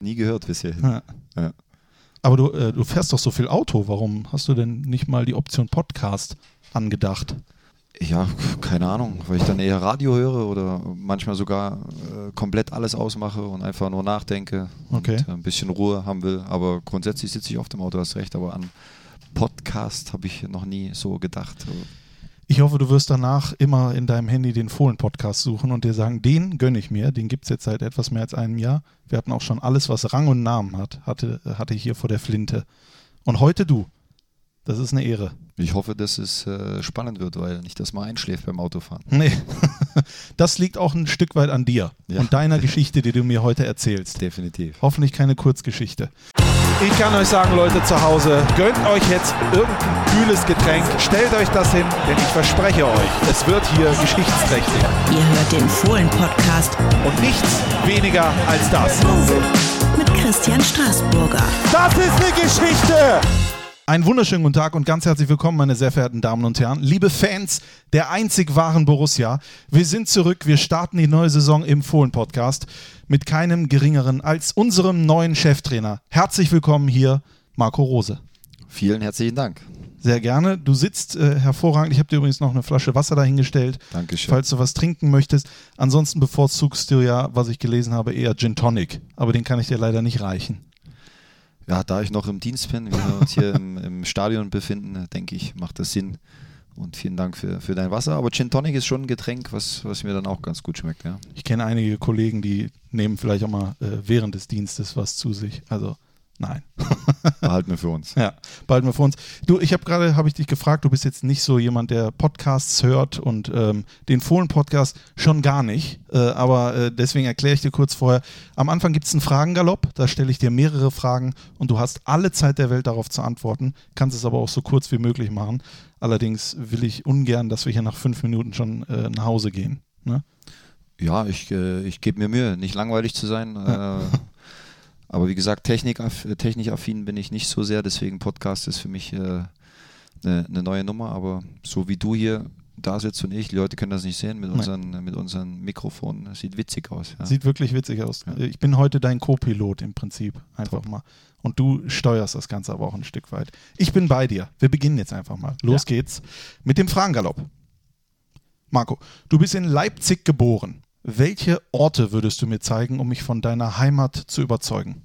Nie gehört bisher. Ja. Ja. Aber du, äh, du fährst doch so viel Auto. Warum hast du denn nicht mal die Option Podcast angedacht? Ja, keine Ahnung, weil ich dann eher Radio höre oder manchmal sogar äh, komplett alles ausmache und einfach nur nachdenke Okay. und äh, ein bisschen Ruhe haben will. Aber grundsätzlich sitze ich oft im Auto, hast recht, aber an Podcast habe ich noch nie so gedacht. Ich hoffe, du wirst danach immer in deinem Handy den Fohlen-Podcast suchen und dir sagen, den gönne ich mir. Den gibt es jetzt seit etwas mehr als einem Jahr. Wir hatten auch schon alles, was Rang und Namen hat, hatte, hatte ich hier vor der Flinte. Und heute du. Das ist eine Ehre. Ich hoffe, dass es äh, spannend wird, weil nicht, dass man einschläft beim Autofahren. Nee, das liegt auch ein Stück weit an dir Ja. und deiner Geschichte, die du mir heute erzählst. Definitiv. Hoffentlich keine Kurzgeschichte. Ich kann euch sagen, Leute zu Hause, gönnt euch jetzt irgendein kühles Getränk, stellt euch das hin, denn ich verspreche euch, es wird hier geschichtsträchtig. Ihr hört den Fohlen-Podcast Und nichts weniger als das. mit Christian Straßburger. Das ist eine Geschichte! Einen wunderschönen guten Tag und ganz herzlich willkommen, meine sehr verehrten Damen und Herren, liebe Fans der einzig wahren Borussia. Wir sind zurück, wir starten die neue Saison im Fohlen-Podcast mit keinem geringeren als unserem neuen Cheftrainer. Herzlich willkommen hier, Marco Rose. Vielen herzlichen Dank. Sehr gerne. Du sitzt äh, hervorragend. Ich habe dir übrigens noch eine Flasche Wasser dahingestellt, Dankeschön. falls du was trinken möchtest. Ansonsten bevorzugst du ja, was ich gelesen habe, eher Gin Tonic. Aber den kann ich dir leider nicht reichen. Ja, da ich noch im Dienst bin, wir uns hier im, im Stadion befinden, denke ich, macht das Sinn. Und vielen Dank für, für dein Wasser. Aber Gin Tonic ist schon ein Getränk, was, was mir dann auch ganz gut schmeckt. Ja. Ich kenne einige Kollegen, die nehmen vielleicht auch mal äh, während des Dienstes was zu sich. Also nein. Behalten wir für uns. ja, bald mal vor uns. Du, ich habe gerade, habe ich dich gefragt, du bist jetzt nicht so jemand, der Podcasts hört und ähm, den Fohlen-Podcast schon gar nicht. Äh, aber äh, deswegen erkläre ich dir kurz vorher. Am Anfang gibt es einen Fragengalopp, da stelle ich dir mehrere Fragen und du hast alle Zeit der Welt darauf zu antworten, kannst es aber auch so kurz wie möglich machen. Allerdings will ich ungern, dass wir hier nach fünf Minuten schon äh, nach Hause gehen. Ne? Ja, ich, äh, ich gebe mir Mühe, nicht langweilig zu sein. Äh, aber wie gesagt, technikaff, technikaffin bin ich nicht so sehr, deswegen Podcast ist für mich eine äh, ne neue Nummer. Aber so wie du hier da sitzt und ich, die Leute können das nicht sehen mit Nein. unseren, mit unseren Mikrofonen. Das sieht witzig aus. Ja. Sieht wirklich witzig aus. Ja. Ich bin heute dein Co-Pilot im Prinzip. Einfach mal. Und du steuerst das Ganze aber auch ein Stück weit. Ich bin bei dir. Wir beginnen jetzt einfach mal. Los geht's mit dem Fragengalopp. Marco, du bist in Leipzig geboren. Welche Orte würdest du mir zeigen, um mich von deiner Heimat zu überzeugen?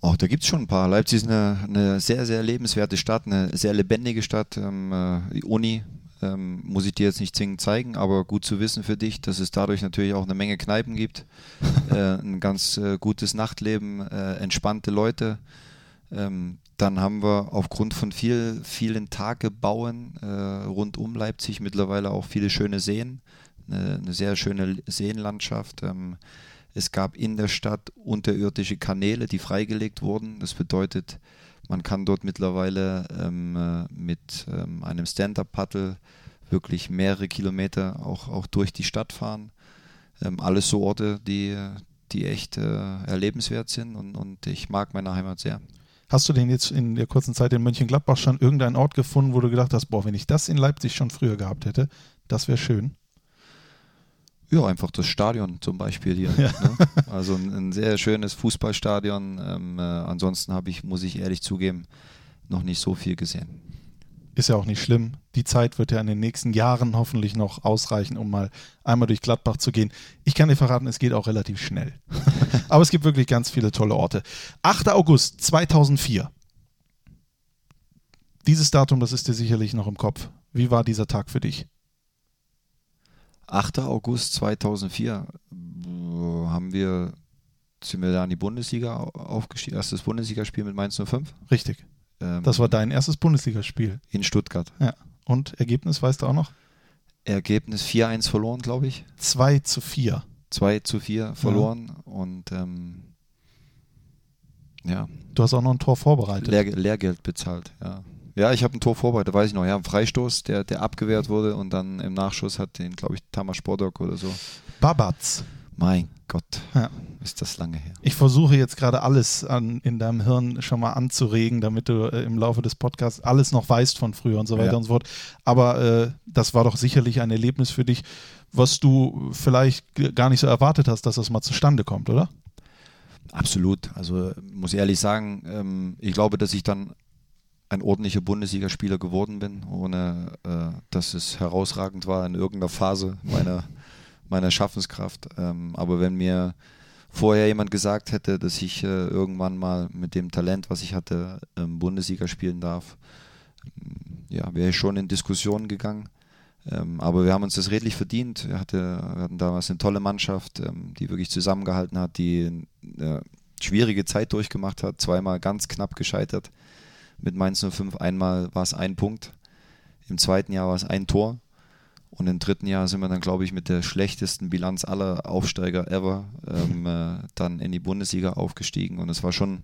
Oh, da gibt es schon ein paar. Leipzig ist eine, eine sehr, sehr lebenswerte Stadt, eine sehr lebendige Stadt. Ähm, äh, die Uni ähm, muss ich dir jetzt nicht zwingend zeigen, aber gut zu wissen für dich, dass es dadurch natürlich auch eine Menge Kneipen gibt, äh, ein ganz äh, gutes Nachtleben, äh, entspannte Leute. Ähm, dann haben wir aufgrund von viel, vielen Tagebauen äh, rund um Leipzig mittlerweile auch viele schöne Seen, eine, eine sehr schöne Seenlandschaft. Ähm, es gab in der Stadt unterirdische Kanäle, die freigelegt wurden. Das bedeutet, man kann dort mittlerweile ähm, äh, mit ähm, einem Stand-Up-Paddle wirklich mehrere Kilometer auch, auch durch die Stadt fahren. Ähm, alles so Orte, die, die echt äh, erlebenswert sind und, und ich mag meine Heimat sehr. Hast du denn jetzt in der kurzen Zeit in Mönchengladbach schon irgendeinen Ort gefunden, wo du gedacht hast, boah, wenn ich das in Leipzig schon früher gehabt hätte, das wäre schön? Ja, einfach das Stadion zum Beispiel hier. Ja. Ne? Also ein, ein sehr schönes Fußballstadion. Ähm, äh, ansonsten habe ich, muss ich ehrlich zugeben, noch nicht so viel gesehen. Ist ja auch nicht schlimm. Die Zeit wird ja in den nächsten Jahren hoffentlich noch ausreichen, um mal einmal durch Gladbach zu gehen. Ich kann dir verraten, es geht auch relativ schnell. Aber es gibt wirklich ganz viele tolle Orte. 8. August 2004. Dieses Datum, das ist dir sicherlich noch im Kopf. Wie war dieser Tag für dich? 8. August 2004 äh, haben wir, sind wir da in die Bundesliga aufgestiegen, erstes Bundesligaspiel mit Mainz 05. Richtig. Ähm, Das war dein erstes Bundesligaspiel. in Stuttgart. Ja. Und Ergebnis weißt du auch noch? Ergebnis 4-1 verloren, glaube ich. 2 zu 4. 2 zu 4 verloren und ähm, ja, Du hast auch noch ein Tor vorbereitet. Lehr Lehrgeld bezahlt, ja. Ja, ich habe ein Tor vorbereitet, weiß ich noch. Ja, ein Freistoß, der, der abgewehrt wurde und dann im Nachschuss hat den, glaube ich, Tamas Sportdog oder so. Babatz. Mein Gott, Ja. ist das lange her. Ich versuche jetzt gerade alles an, in deinem Hirn schon mal anzuregen, damit du äh, im Laufe des Podcasts alles noch weißt von früher und so weiter Ja. und so fort. Aber äh, das war doch sicherlich ein Erlebnis für dich, was du vielleicht gar nicht so erwartet hast, dass das mal zustande kommt, oder? Absolut. Also muss ehrlich sagen, ähm, ich glaube, dass ich dann ein ordentlicher Bundesligaspieler geworden bin, ohne äh, dass es herausragend war in irgendeiner Phase meiner, meiner Schaffenskraft. Ähm, aber wenn mir vorher jemand gesagt hätte, dass ich äh, irgendwann mal mit dem Talent, was ich hatte, ähm, Bundesliga spielen darf, ähm, ja, wäre ich schon in Diskussionen gegangen. Ähm, aber wir haben uns das redlich verdient. Wir, hatte, wir hatten damals eine tolle Mannschaft, die wirklich zusammengehalten hat, die eine schwierige Zeit durchgemacht hat, zweimal ganz knapp gescheitert mit Mainz 05. Einmal war es ein Punkt, im zweiten Jahr war es ein Tor und im dritten Jahr sind wir dann, glaube ich, mit der schlechtesten Bilanz aller Aufsteiger ever ähm, äh, dann in die Bundesliga aufgestiegen und es war schon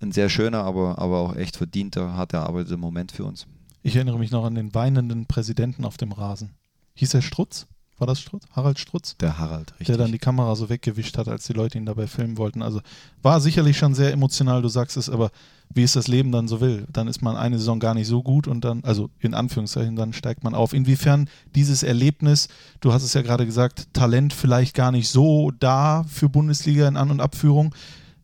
ein sehr schöner, aber, aber auch echt verdienter, hart erarbeiteter Moment für uns. Ich erinnere mich noch an den weinenden Präsidenten auf dem Rasen. Hieß er Strutz? War das Strutz? Harald Strutz? Der Harald, richtig. Der dann die Kamera so weggewischt hat, als die Leute ihn dabei filmen wollten. Also war sicherlich schon sehr emotional, du sagst es, aber wie es das Leben dann so will. Dann ist man eine Saison gar nicht so gut und dann, also in Anführungszeichen, dann steigt man auf. Inwiefern dieses Erlebnis, du hast es ja gerade gesagt, Talent vielleicht gar nicht so da für Bundesliga in An- und Abführung.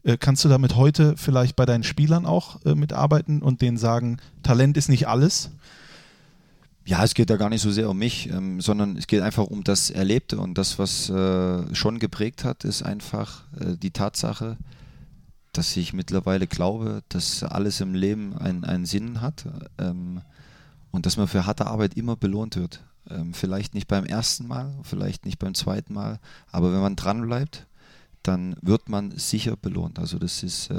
Äh, kannst du damit heute vielleicht bei deinen Spielern auch äh, mitarbeiten und denen sagen, Talent ist nicht alles? Ja, es geht da gar nicht so sehr um mich, ähm, sondern es geht einfach um das Erlebte und das, was äh, schon geprägt hat, ist einfach äh, die Tatsache, dass ich mittlerweile glaube, dass alles im Leben einen, einen Sinn hat ähm, und dass man für harte Arbeit immer belohnt wird. Ähm, vielleicht nicht beim ersten Mal, vielleicht nicht beim zweiten Mal, aber wenn man dran bleibt, dann wird man sicher belohnt. Also das ist äh,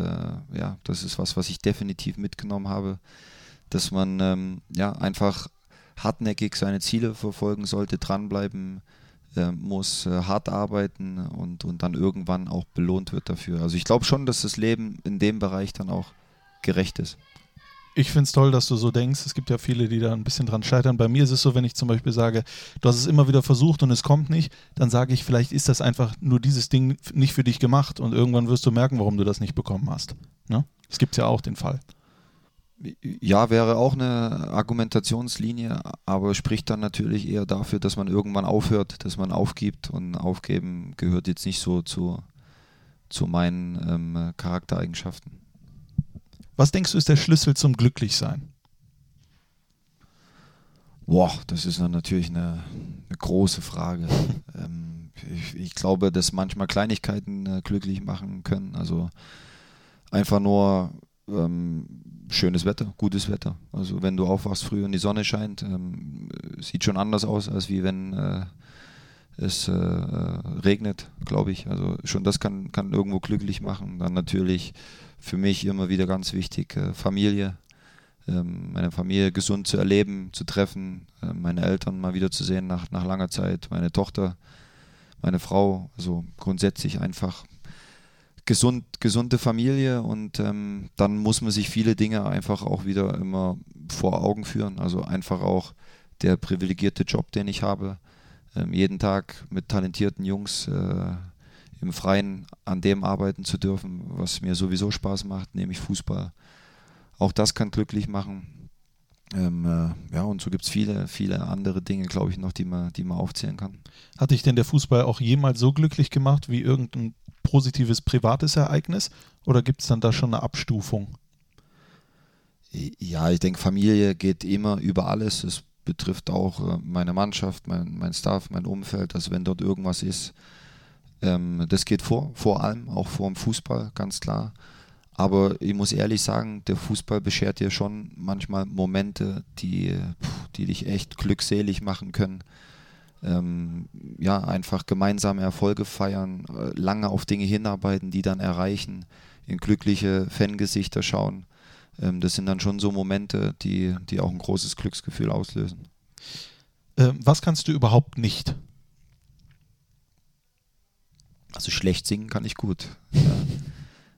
ja, das ist was, was ich definitiv mitgenommen habe, dass man ähm, ja einfach hartnäckig seine Ziele verfolgen sollte, dranbleiben äh, muss, äh, hart arbeiten und, und dann irgendwann auch belohnt wird dafür. Also ich glaube schon, dass das Leben in dem Bereich dann auch gerecht ist. Ich finde es toll, dass du so denkst. Es gibt ja viele, die da ein bisschen dran scheitern. Bei mir ist es so, wenn ich zum Beispiel sage, du hast es immer wieder versucht und es kommt nicht, dann sage ich, vielleicht ist das einfach nur dieses Ding nicht für dich gemacht und irgendwann wirst du merken, warum du das nicht bekommen hast. Ne? Es gibt ja auch den Fall. Ja, wäre auch eine Argumentationslinie, aber spricht dann natürlich eher dafür, dass man irgendwann aufhört, dass man aufgibt und aufgeben gehört jetzt nicht so zu, zu meinen ähm, Charaktereigenschaften. Was denkst du ist der Schlüssel zum Glücklichsein? Boah, das ist natürlich eine, eine große Frage. ähm, ich, ich, glaube, dass manchmal Kleinigkeiten äh, glücklich machen können. Also einfach nur ähm, schönes Wetter, gutes Wetter. Also wenn du aufwachst früh und die Sonne scheint, ähm, sieht schon anders aus, als wie wenn äh, es äh, regnet, glaube ich. Also schon das kann, kann irgendwo glücklich machen. Dann natürlich für mich immer wieder ganz wichtig, äh, Familie. Ähm, meine Familie gesund zu erleben, zu treffen, äh, meine Eltern mal wieder zu sehen nach, nach langer Zeit, meine Tochter, meine Frau. Also grundsätzlich einfach gesund, gesunde Familie und ähm, dann muss man sich viele Dinge einfach auch wieder immer vor Augen führen. Also einfach auch der privilegierte Job, den ich habe, ähm, jeden Tag mit talentierten Jungs äh, im Freien an dem arbeiten zu dürfen, was mir sowieso Spaß macht, nämlich Fußball. Auch das kann glücklich machen. Ähm, äh, ja, und so gibt es viele, viele andere Dinge, glaube ich, noch, die man, die man aufzählen kann. Hat dich denn der Fußball auch jemals so glücklich gemacht wie irgendein positives privates Ereignis oder gibt es dann da schon eine Abstufung? Ja, ich denke, Familie geht immer über alles. Es betrifft auch äh, meine Mannschaft, mein, mein Staff, mein Umfeld. Also wenn dort irgendwas ist, ähm, das geht vor, vor allem, auch vor dem Fußball, ganz klar. Aber ich muss ehrlich sagen, der Fußball beschert dir schon manchmal Momente, die, die dich echt glückselig machen können ähm, ja, einfach gemeinsame Erfolge feiern, äh, lange auf Dinge hinarbeiten, die dann erreichen, in glückliche Fangesichter schauen. Ähm, das sind dann schon so Momente, die, die auch ein großes Glücksgefühl auslösen. Ähm, was kannst du überhaupt nicht? Also schlecht singen kann ich gut. Ja.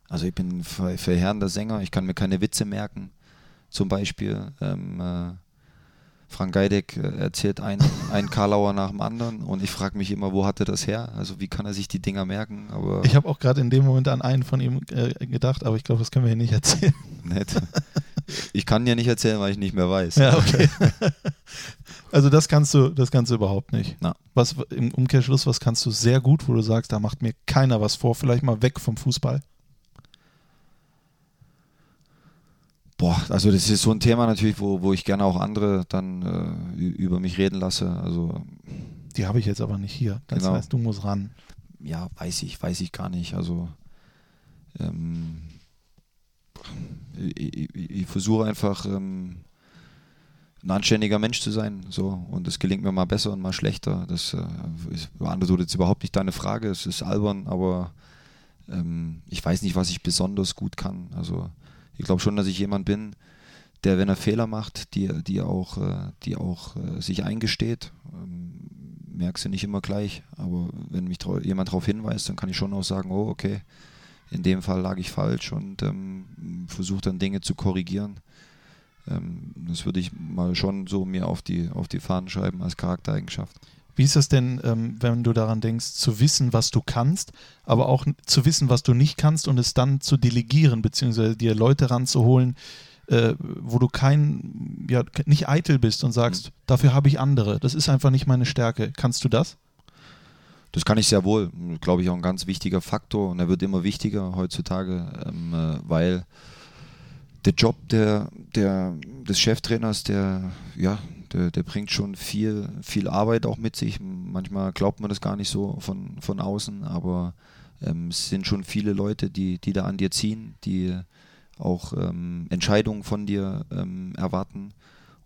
Also ich bin verheerender Sänger, ich kann mir keine Witze merken, zum Beispiel. Ähm, äh, Frank Geideck äh, erzählt ein, ein Karlauer nach dem anderen und ich frage mich immer, wo hat er das her? Also wie kann er sich die Dinger merken? Aber ich habe auch gerade in dem Moment an einen von ihm äh, gedacht, aber ich glaube, das können wir hier nicht erzählen. Nett. Ich kann ja nicht erzählen, weil ich nicht mehr weiß. Ja, okay. Also das kannst du, das kannst du überhaupt nicht. Na. Was im Umkehrschluss, was kannst du sehr gut, wo du sagst, da macht mir keiner was vor, vielleicht mal weg vom Fußball? Boah, also das ist so ein Thema natürlich, wo, wo ich gerne auch andere dann äh, über mich reden lasse. Also die habe ich jetzt aber nicht hier. Das genau. heißt, du musst ran. Ja, weiß ich, weiß ich gar nicht. Also ähm, ich, ich, ich versuche einfach ähm, ein anständiger Mensch zu sein. So. Und es gelingt mir mal besser und mal schlechter. Das äh, beantwortet jetzt überhaupt nicht deine Frage. Es ist albern, aber ähm, ich weiß nicht, was ich besonders gut kann. Also ich glaube schon, dass ich jemand bin, der, wenn er Fehler macht, die, die auch, äh, die auch äh, sich eingesteht. Ähm, merkst du nicht immer gleich, aber wenn mich jemand darauf hinweist, dann kann ich schon auch sagen, oh, okay, in dem Fall lag ich falsch und ähm, versuche dann Dinge zu korrigieren. Ähm, das würde ich mal schon so mir auf die, auf die Fahnen schreiben als Charaktereigenschaft. Wie ist das denn, ähm, wenn du daran denkst, zu wissen, was du kannst, aber auch zu wissen, was du nicht kannst und es dann zu delegieren, beziehungsweise dir Leute ranzuholen, äh, wo du kein, ja, nicht eitel bist und sagst, mhm. dafür habe ich andere. Das ist einfach nicht meine Stärke. Kannst du das? Das kann ich sehr wohl. Glaube ich auch ein ganz wichtiger Faktor und er wird immer wichtiger heutzutage, ähm, äh, weil der Job der, der, des Cheftrainers, der, ja, der, der, bringt schon viel, viel Arbeit auch mit sich. Manchmal glaubt man das gar nicht so von, von außen, aber ähm, es sind schon viele Leute, die, die da an dir ziehen, die auch ähm, Entscheidungen von dir ähm, erwarten.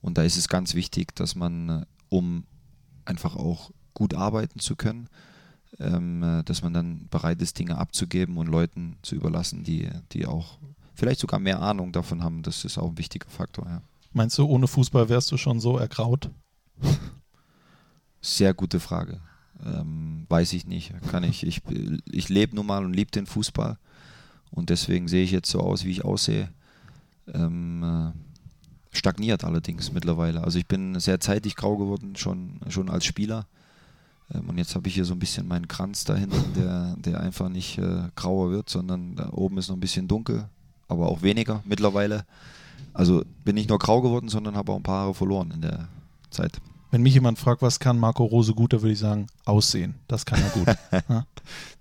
Und da ist es ganz wichtig, dass man, äh, um einfach auch gut arbeiten zu können, ähm, äh, dass man dann bereit ist, Dinge abzugeben und Leuten zu überlassen, die, die auch vielleicht sogar mehr Ahnung davon haben. Das ist auch ein wichtiger Faktor. Ja. Meinst du, ohne Fußball wärst du schon so ergraut? Sehr gute Frage. Ähm, weiß ich nicht. Kann ich. Ich, ich lebe nun mal und liebe den Fußball. Und deswegen sehe ich jetzt so aus, wie ich aussehe. Ähm, äh, stagniert allerdings mittlerweile. Also ich bin sehr zeitig grau geworden, schon, schon als Spieler. Ähm, und jetzt habe ich hier so ein bisschen meinen Kranz da hinten, der, der einfach nicht äh, grauer wird, sondern da oben ist noch ein bisschen dunkel, aber auch weniger mittlerweile. Also bin nicht nur grau geworden, sondern habe auch ein paar Haare verloren in der Zeit. Wenn mich jemand fragt, was kann Marco Rose gut, dann würde ich sagen, aussehen. Das kann er gut. ja?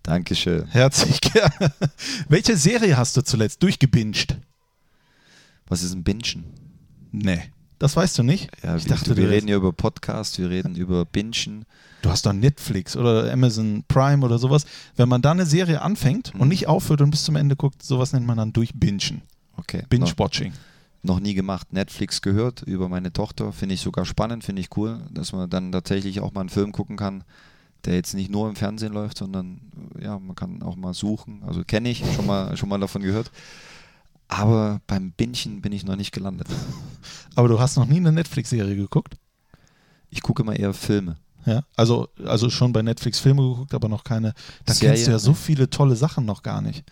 Dankeschön. Herzlich gerne. Welche Serie hast du zuletzt durchgebinged? Was ist ein Bingen? Nee. Das weißt du nicht? Ja, ich dachte, wir reden ja über Podcast, wir reden über Bingen. Du hast doch Netflix oder Amazon Prime oder sowas. Wenn man da eine Serie anfängt mhm. und nicht aufhört und bis zum Ende guckt, sowas nennt man dann durchbingen. Okay. Binge-Watching. Noch, noch nie gemacht. Netflix gehört über meine Tochter. Finde ich sogar spannend, finde ich cool, dass man dann tatsächlich auch mal einen Film gucken kann, der jetzt nicht nur im Fernsehen läuft, sondern ja, man kann auch mal suchen. Also kenne ich, schon mal, schon mal davon gehört. Aber beim Bingen bin ich noch nicht gelandet. Aber du hast noch nie eine Netflix-Serie geguckt? Ich gucke immer eher Filme. Ja, also, also schon bei Netflix Filme geguckt, aber noch keine. Da Serie, kennst du ja so viele tolle Sachen noch gar nicht.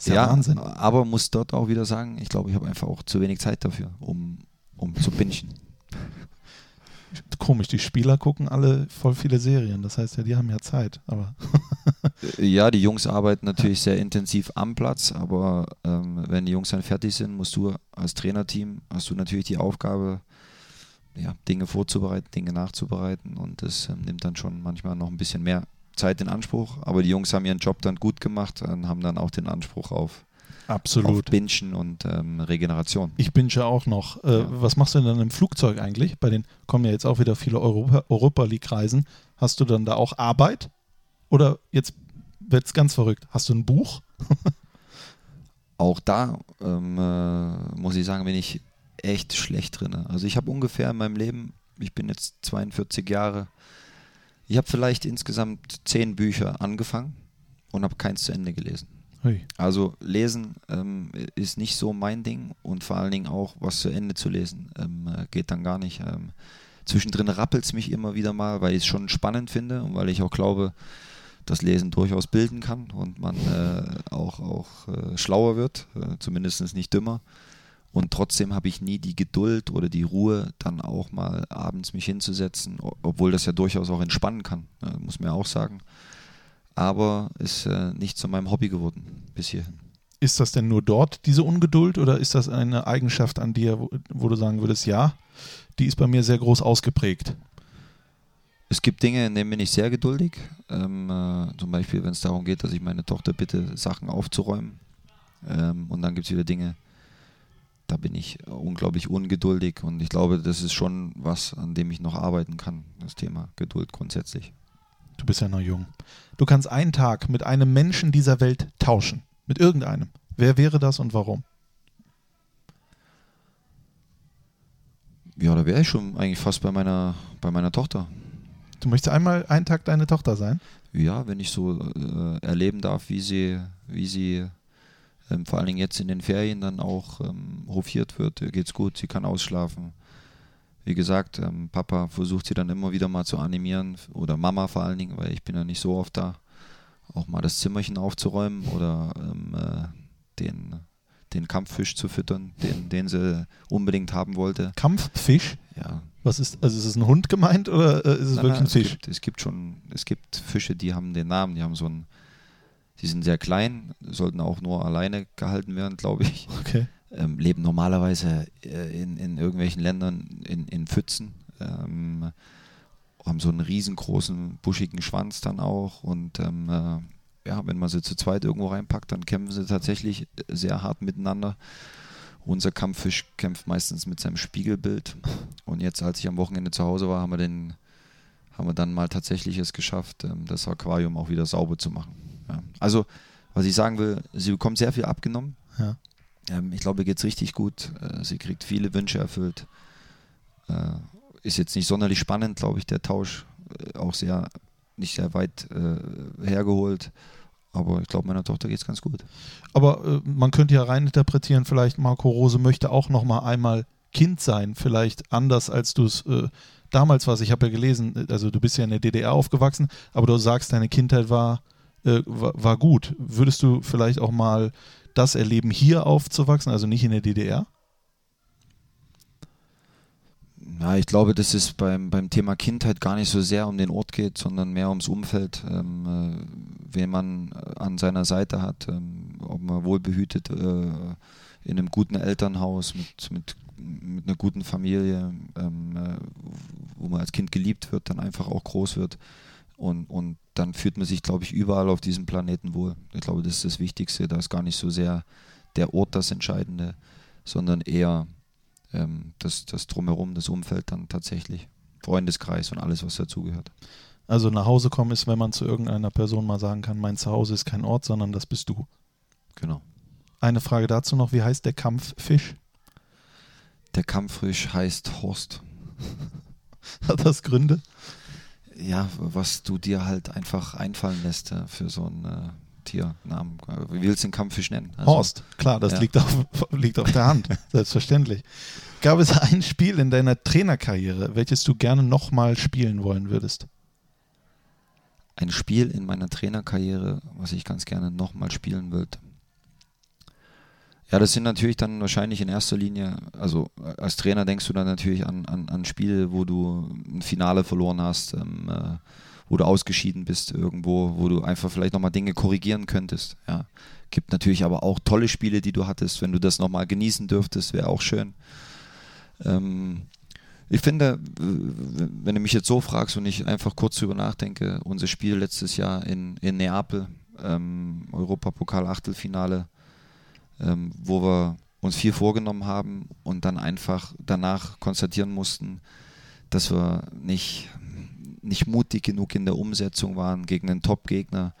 Ist ja, ja Wahnsinn. Aber muss dort auch wieder sagen, ich glaube, ich habe einfach auch zu wenig Zeit dafür, um, um zu bingen. Komisch, die Spieler gucken alle voll viele Serien. Das heißt ja, die haben ja Zeit. Aber ja, die Jungs arbeiten natürlich sehr intensiv am Platz, aber ähm, wenn die Jungs dann fertig sind, musst du als Trainerteam, hast du natürlich die Aufgabe, ja, Dinge vorzubereiten, Dinge nachzubereiten und das ähm, nimmt dann schon manchmal noch ein bisschen mehr Zeit in Anspruch. Aber die Jungs haben ihren Job dann gut gemacht und haben dann auch den Anspruch auf, Absolut. auf Bingen und ähm, Regeneration. Ich binge auch noch. Äh, ja. Was machst du denn dann im Flugzeug eigentlich? Bei den kommen ja jetzt auch wieder viele Europa, Europa League-Reisen. Hast du dann da auch Arbeit? Oder jetzt wird es ganz verrückt. Hast du ein Buch? auch da ähm, äh, muss ich sagen, bin ich echt schlecht drin. Also ich habe ungefähr in meinem Leben, ich bin jetzt 42 Jahre, ich habe vielleicht insgesamt zehn Bücher angefangen und habe keins zu Ende gelesen. Hui. Also lesen ähm, ist nicht so mein Ding und vor allen Dingen auch was zu Ende zu lesen ähm, äh, geht dann gar nicht. Ähm, zwischendrin rappelt es mich immer wieder mal, weil ich es schon spannend finde und weil ich auch glaube, dass Lesen durchaus bilden kann und man äh, auch, auch äh, schlauer wird, äh, zumindest nicht dümmer. Und trotzdem habe ich nie die Geduld oder die Ruhe, dann auch mal abends mich hinzusetzen, obwohl das ja durchaus auch entspannen kann, äh, muss man ja auch sagen. Aber ist äh, nicht zu meinem Hobby geworden bis hierhin. Ist das denn nur dort diese Ungeduld oder ist das eine Eigenschaft an dir, wo, wo du sagen würdest, ja, die ist bei mir sehr groß ausgeprägt? Es gibt Dinge, in denen bin ich sehr geduldig. Ähm, äh, zum Beispiel, wenn es darum geht, dass ich meine Tochter bitte, Sachen aufzuräumen. Ähm, und dann gibt es wieder Dinge, da bin ich unglaublich ungeduldig und ich glaube, das ist schon was, an dem ich noch arbeiten kann, das Thema Geduld grundsätzlich. Du bist ja noch jung. Du kannst einen Tag mit einem Menschen dieser Welt tauschen. Mit irgendeinem. Wer wäre das und warum? Ja, da wäre ich schon eigentlich fast bei meiner, bei meiner Tochter. Du möchtest einmal einen Tag deine Tochter sein? Ja, wenn ich so äh, erleben darf, wie sie, wie sie ähm, vor allen Dingen jetzt in den Ferien dann auch ähm, hofiert wird. Ihr geht's gut, sie kann ausschlafen. Wie gesagt, ähm, Papa versucht sie dann immer wieder mal zu animieren oder Mama vor allen Dingen, weil ich bin ja nicht so oft da, auch mal das Zimmerchen aufzuräumen oder ähm, äh, den, den Kampffisch zu füttern, den, den sie unbedingt haben wollte. Kampffisch? Ja. Was ist, also ist es ein Hund gemeint oder äh, ist es Nein, wirklich nein, ein Fisch? Es gibt, es gibt schon, es gibt Fische, die haben den Namen, die haben so einen, die sind sehr klein, sollten auch nur alleine gehalten werden, glaube ich. Okay. Ähm, leben normalerweise äh, in, in irgendwelchen Ländern in, in Pfützen, ähm, haben so einen riesengroßen, buschigen Schwanz dann auch und ähm, äh, ja, wenn man sie zu zweit irgendwo reinpackt, dann kämpfen sie tatsächlich sehr hart miteinander. Unser Kampffisch kämpft meistens mit seinem Spiegelbild. Und jetzt, als ich am Wochenende zu Hause war, haben wir, den, haben wir dann mal tatsächlich es geschafft, ähm, das Aquarium auch wieder sauber zu machen. Ja. Also, was ich sagen will, sie bekommt sehr viel abgenommen. Ja. Ähm, ich glaube, ihr geht es richtig gut. Äh, sie kriegt viele Wünsche erfüllt. Äh, ist jetzt nicht sonderlich spannend, glaube ich, der Tausch. Äh, auch sehr, nicht sehr weit äh, hergeholt. Aber ich glaube, meiner Tochter geht es ganz gut. Aber äh, man könnte ja reininterpretieren, vielleicht Marco Rose möchte auch noch mal einmal Kind sein, vielleicht anders als du es äh, damals warst. Ich habe ja gelesen, also du bist ja in der DDR aufgewachsen, aber du sagst, deine Kindheit war, äh, war, gut. Würdest du vielleicht auch mal das erleben, hier aufzuwachsen, also nicht in der DDR? Ja, ich glaube, dass es beim, beim Thema Kindheit gar nicht so sehr um den Ort geht, sondern mehr ums Umfeld, ähm, äh, wen man an seiner Seite hat, ähm, ob man wohlbehütet äh, in einem guten Elternhaus mit, mit, mit einer guten Familie, ähm, äh, wo man als Kind geliebt wird, dann einfach auch groß wird. Und, und dann fühlt man sich, glaube ich, überall auf diesem Planeten wohl. Ich glaube, das ist das Wichtigste. Da ist gar nicht so sehr der Ort das Entscheidende, sondern eher ähm, das, das Drumherum, das Umfeld dann tatsächlich. Freundeskreis und alles, was dazugehört. Also nach Hause kommen ist, wenn man zu irgendeiner Person mal sagen kann, mein Zuhause ist kein Ort, sondern das bist du. Genau. Eine Frage dazu noch, wie heißt der Kampffisch? Der Kampffisch heißt Horst. Hat das Gründe? Ja, was du dir halt einfach einfallen lässt äh, für so einen äh, Tiernamen. Wie willst du den Kampffisch nennen? Also, Horst, klar, das ja. liegt, auf, liegt auf der Hand, selbstverständlich. Gab es ein Spiel in deiner Trainerkarriere, welches du gerne nochmal spielen wollen würdest? Ein Spiel in meiner Trainerkarriere, was ich ganz gerne nochmal spielen würde. Ja, das sind natürlich dann wahrscheinlich in erster Linie, also als Trainer denkst du dann natürlich an, an, an Spiele, wo du ein Finale verloren hast, ähm, äh, wo du ausgeschieden bist irgendwo, wo du einfach vielleicht nochmal Dinge korrigieren könntest. Ja. Gibt natürlich aber auch tolle Spiele, die du hattest. Wenn du das nochmal genießen dürftest, wäre auch schön. Ähm, ich finde, wenn du mich jetzt so fragst und ich einfach kurz drüber nachdenke, unser Spiel letztes Jahr in, in Neapel, ähm, Europapokal-Achtelfinale, ähm, wo wir uns viel vorgenommen haben und dann einfach danach konstatieren mussten, dass wir nicht, nicht mutig genug in der Umsetzung waren gegen einen Top-Gegner.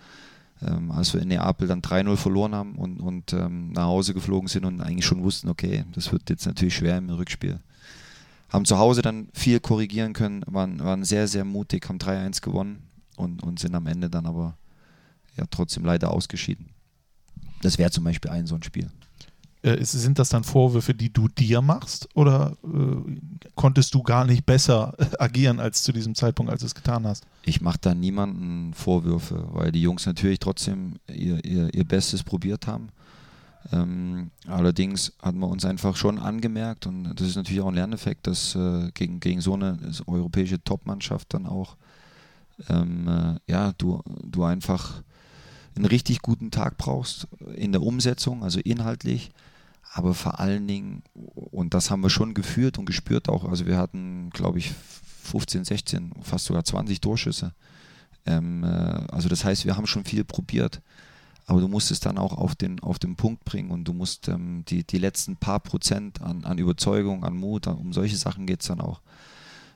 Ähm, als wir in Neapel dann 3-0 verloren haben und, und ähm, nach Hause geflogen sind und eigentlich schon wussten, okay, das wird jetzt natürlich schwer im Rückspiel. Haben zu Hause dann viel korrigieren können, waren, waren sehr, sehr mutig, haben 3-1 gewonnen und, und sind am Ende dann aber ja trotzdem leider ausgeschieden. Das wäre zum Beispiel ein so ein Spiel. Äh, sind das dann Vorwürfe, die du dir machst oder äh, konntest du gar nicht besser agieren als zu diesem Zeitpunkt, als du es getan hast? Ich mache da niemanden Vorwürfe, weil die Jungs natürlich trotzdem ihr, ihr, ihr Bestes probiert haben. Ähm, allerdings hat man uns einfach schon angemerkt und das ist natürlich auch ein Lerneffekt, dass äh, gegen, gegen so eine europäische Top-Mannschaft dann auch ähm, äh, ja, du, du einfach einen richtig guten Tag brauchst in der Umsetzung, also inhaltlich, aber vor allen Dingen, und das haben wir schon geführt und gespürt auch, also wir hatten, glaube ich, 15, 16, fast sogar 20 Durchschüsse. Ähm, äh, also das heißt, wir haben schon viel probiert, aber du musst es dann auch auf den, auf den Punkt bringen und du musst ähm, die, die letzten paar Prozent an, an Überzeugung, an Mut, um solche Sachen geht es dann auch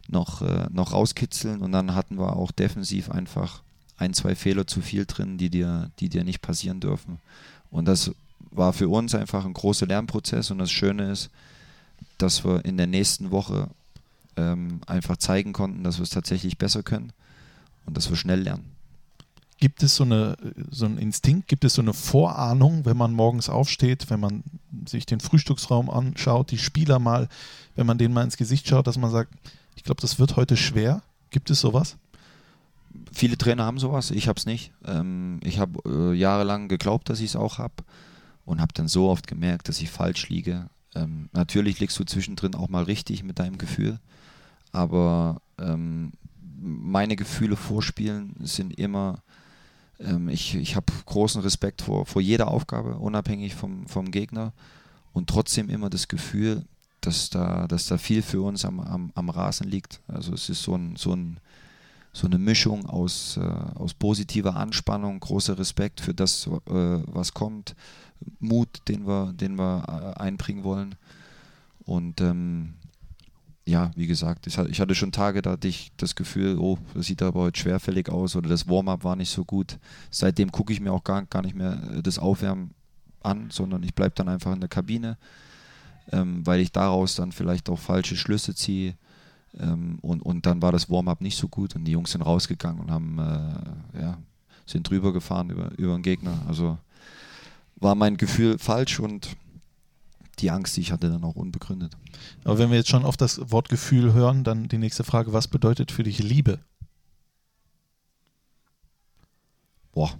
noch, äh, noch rauskitzeln. Und dann hatten wir auch defensiv einfach ein, zwei Fehler zu viel drin, die dir, die dir nicht passieren dürfen. Und das war für uns einfach ein großer Lernprozess und das Schöne ist, dass wir in der nächsten Woche ähm, einfach zeigen konnten, dass wir es tatsächlich besser können und dass wir schnell lernen. Gibt es so, eine, so einen Instinkt, gibt es so eine Vorahnung, wenn man morgens aufsteht, wenn man sich den Frühstücksraum anschaut, die Spieler mal, wenn man denen mal ins Gesicht schaut, dass man sagt, ich glaube, das wird heute schwer? Gibt es sowas? Viele Trainer haben sowas, ich habe es nicht. Ähm, ich habe äh, jahrelang geglaubt, dass ich es auch habe und habe dann so oft gemerkt, dass ich falsch liege. Ähm, natürlich liegst du zwischendrin auch mal richtig mit deinem Gefühl, aber ähm, meine Gefühle vorspielen sind immer, ähm, ich, ich habe großen Respekt vor, vor jeder Aufgabe, unabhängig vom, vom Gegner und trotzdem immer das Gefühl, dass da, dass da viel für uns am, am, am Rasen liegt. Also es ist so, ein, so, ein, so eine Mischung aus, äh, aus positiver Anspannung, großer Respekt für das, äh, was kommt, Mut, den wir, den wir äh, einbringen wollen. Und ähm, ja, wie gesagt, ich hatte schon Tage, da hatte ich das Gefühl, oh, das sieht aber heute schwerfällig aus oder das Warm-up war nicht so gut. Seitdem gucke ich mir auch gar, gar nicht mehr äh, das Aufwärmen an, sondern ich bleibe dann einfach in der Kabine, ähm, weil ich daraus dann vielleicht auch falsche Schlüsse ziehe. Ähm, und, und dann war das Warm-up nicht so gut und die Jungs sind rausgegangen und haben, äh, ja, sind drüber gefahren über, über den Gegner. Also war mein Gefühl falsch und die Angst, die ich hatte, dann auch unbegründet. Aber wenn wir jetzt schon auf das Wort Gefühl hören, dann die nächste Frage, was bedeutet für dich Liebe? Boah,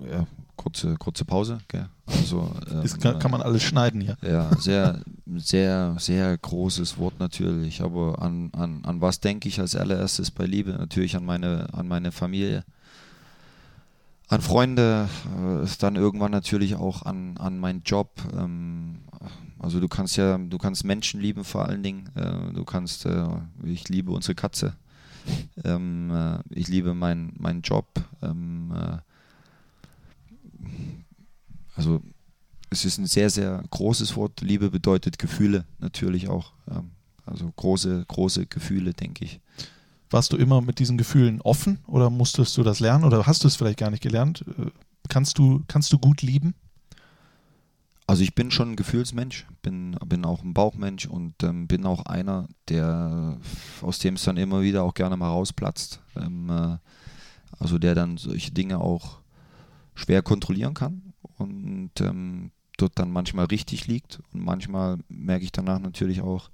ja, kurze, kurze Pause. Gell? Also, ähm, das kann, kann, man alles schneiden hier. Ja, sehr, sehr, sehr großes Wort natürlich. Aber an, an, an was denke ich als allererstes bei Liebe? Natürlich an meine, an meine Familie an Freunde, äh, dann irgendwann natürlich auch an, an meinen Job. Ähm, also du kannst ja, du kannst Menschen lieben vor allen Dingen. Äh, du kannst, äh, ich liebe unsere Katze. Ähm, äh, ich liebe meinen mein Job. Ähm, äh, also es ist ein sehr, sehr großes Wort. Liebe bedeutet Gefühle natürlich auch. Ähm, also große, große Gefühle, denke ich. Warst du immer mit diesen Gefühlen offen oder musstest du das lernen oder hast du es vielleicht gar nicht gelernt? Äh, kannst du, kannst du gut lieben? Also ich bin schon ein Gefühlsmensch, bin, bin auch ein Bauchmensch und ähm, bin auch einer, der aus dem es dann immer wieder auch gerne mal rausplatzt. Ähm, äh, also der dann solche Dinge auch schwer kontrollieren kann und ähm, dort dann manchmal richtig liegt und manchmal merke ich danach natürlich auch,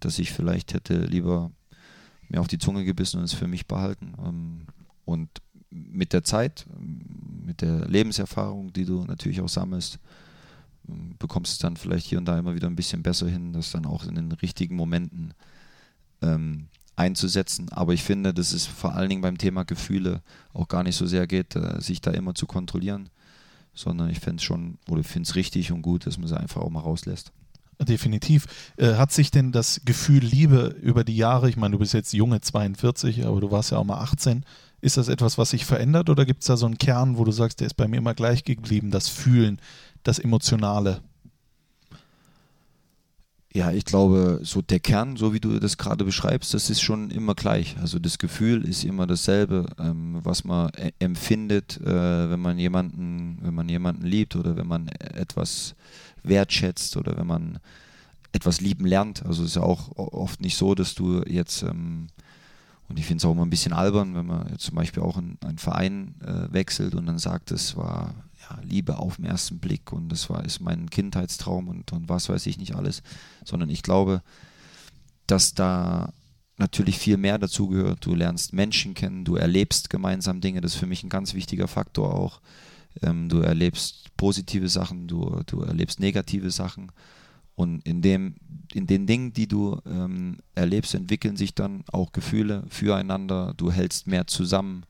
dass ich vielleicht hätte lieber mir auf die Zunge gebissen und es für mich behalten. Ähm, und mit der Zeit, mit der Lebenserfahrung, die du natürlich auch sammelst, ähm, bekommst du es dann vielleicht hier und da immer wieder ein bisschen besser hin, das dann auch in den richtigen Momenten ähm, einzusetzen. Aber ich finde, dass es vor allen Dingen beim Thema Gefühle auch gar nicht so sehr geht, äh, sich da immer zu kontrollieren, sondern ich finde es schon oder finde es richtig und gut, dass man sie einfach auch mal rauslässt. Definitiv. Äh, hat sich denn das Gefühl Liebe über die Jahre, ich meine, du bist jetzt junge 42, aber du warst ja auch mal 18, ist das etwas, was sich verändert oder gibt es da so einen Kern, wo du sagst, der ist bei mir immer gleich geblieben, das Fühlen, das Emotionale? Ja, ich glaube, so der Kern, so wie du das gerade beschreibst, das ist schon immer gleich. Also das Gefühl ist immer dasselbe, ähm, was man e empfindet, äh, wenn man jemanden, wenn man jemanden liebt oder wenn man etwas wertschätzt oder wenn man etwas lieben lernt. Also es ist ja auch oft nicht so, dass du jetzt, ähm, und ich finde es auch immer ein bisschen albern, wenn man zum Beispiel auch in einen Verein äh, wechselt und dann sagt, es war Liebe auf den ersten Blick und das war ist mein Kindheitstraum und, und was weiß ich nicht alles, sondern ich glaube, dass da natürlich viel mehr dazu gehört. Du lernst Menschen kennen, du erlebst gemeinsam Dinge, das ist für mich ein ganz wichtiger Faktor auch. Ähm, du erlebst positive Sachen, du, du erlebst negative Sachen. Und in, dem, in den Dingen, die du ähm, erlebst, entwickeln sich dann auch Gefühle füreinander. Du hältst mehr zusammen.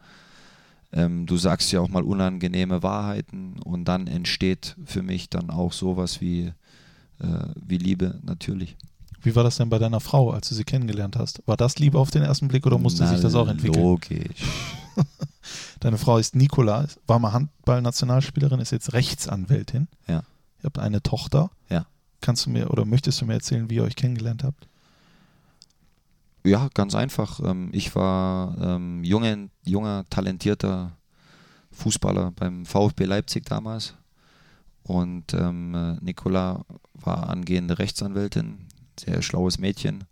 Ähm, du sagst ja auch mal unangenehme Wahrheiten. Und dann entsteht für mich dann auch sowas wie, äh, wie Liebe natürlich. Wie war das denn bei deiner Frau, als du sie kennengelernt hast? War das Liebe auf den ersten Blick oder musste Na, sich das auch entwickeln? Logisch. Deine Frau ist Nicola, war mal Handballnationalspielerin, ist jetzt Rechtsanwältin. Ja. Ihr habt eine Tochter. Ja. Kannst du mir oder möchtest du mir erzählen, wie ihr euch kennengelernt habt? Ja, ganz einfach. Ähm, Ich war ähm, junge, junger, talentierter Fußballer beim VfB Leipzig damals. Und ähm, äh, Nicola war angehende Rechtsanwältin, sehr schlaues Mädchen,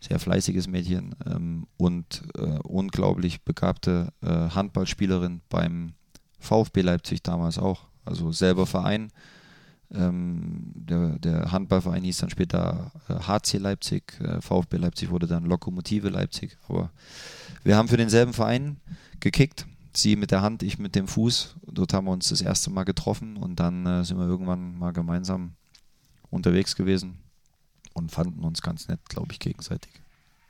sehr fleißiges Mädchen ähm, und äh, unglaublich begabte äh, Handballspielerin beim VfB Leipzig damals auch. Also selber Verein. Ähm, der, der Handballverein hieß dann später äh, HC Leipzig, äh, VfB Leipzig wurde dann Lokomotive Leipzig. Aber wir haben für denselben Verein gekickt. Sie mit der Hand, ich mit dem Fuß. Dort haben wir uns das erste Mal getroffen und dann äh, sind wir irgendwann mal gemeinsam unterwegs gewesen und fanden uns ganz nett, glaube ich, gegenseitig.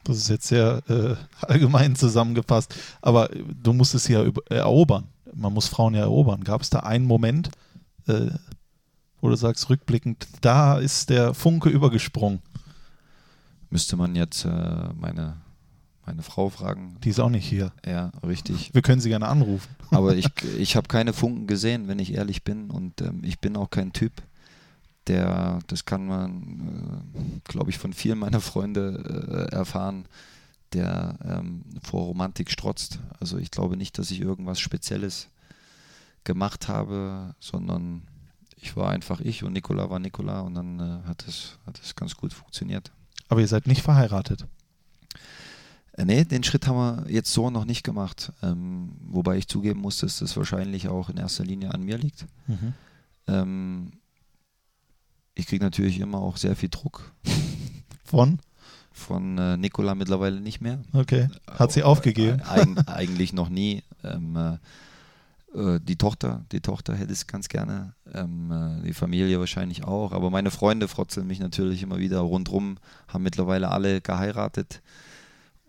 Das ist jetzt sehr äh, allgemein zusammengefasst. Aber äh, du musst es ja erobern. Man muss Frauen ja erobern. Gab es da einen Moment, äh, wo du sagst, rückblickend, da ist der Funke übergesprungen? Müsste man jetzt äh, meine, meine Frau fragen. Die ist auch nicht hier. Ja, richtig. Wir können sie gerne anrufen. Aber ich, ich habe keine Funken gesehen, wenn ich ehrlich bin. Und ähm, ich bin auch kein Typ, der, das kann man, äh, glaube ich, von vielen meiner Freunde äh, erfahren, der ähm, vor Romantik strotzt. Also ich glaube nicht, dass ich irgendwas Spezielles gemacht habe, sondern ich war einfach ich und Nicola war Nicola und dann äh, hat es hat es ganz gut funktioniert. Aber ihr seid nicht verheiratet. Äh, nee, den Schritt haben wir jetzt so noch nicht gemacht. Ähm, wobei ich zugeben muss, dass das wahrscheinlich auch in erster Linie an mir liegt. Ähm, ich kriege natürlich immer auch sehr viel Druck Von? von äh, Nicola mittlerweile nicht mehr. Okay. Hat sie aufgegeben? Äh, eig eigentlich noch nie. Ähm, äh, äh, die Tochter, die Tochter hätte es ganz gerne. Ähm, äh, die Familie wahrscheinlich auch. Aber meine Freunde frotzeln mich natürlich immer wieder rundrum, haben mittlerweile alle geheiratet.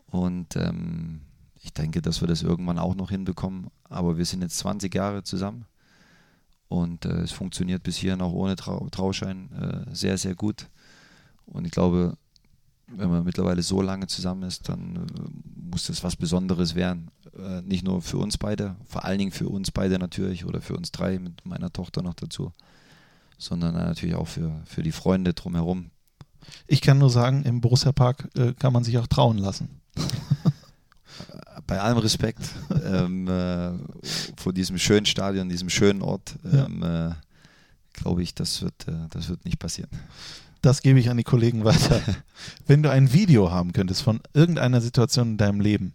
Und ähm, ich denke, dass wir das irgendwann auch noch hinbekommen. Aber wir sind jetzt 20 Jahre zusammen. Und äh, es funktioniert bis hierhin auch ohne Trau Trauschein äh, sehr, sehr gut. Und ich glaube, wenn man mittlerweile so lange zusammen ist, dann äh, muss das was Besonderes werden. Äh, nicht nur für uns beide, vor allen Dingen für uns beide natürlich oder für uns drei mit meiner Tochter noch dazu, sondern natürlich auch für, für die Freunde drumherum. Ich kann nur sagen, im Borussia Park äh, kann man sich auch trauen lassen. Bei allem Respekt ähm, äh, vor diesem schönen Stadion, diesem schönen Ort, Ja. ähm, äh, glaube ich, das wird, äh, das wird nicht passieren. Das gebe ich an die Kollegen weiter. Wenn du ein Video haben könntest von irgendeiner Situation in deinem Leben,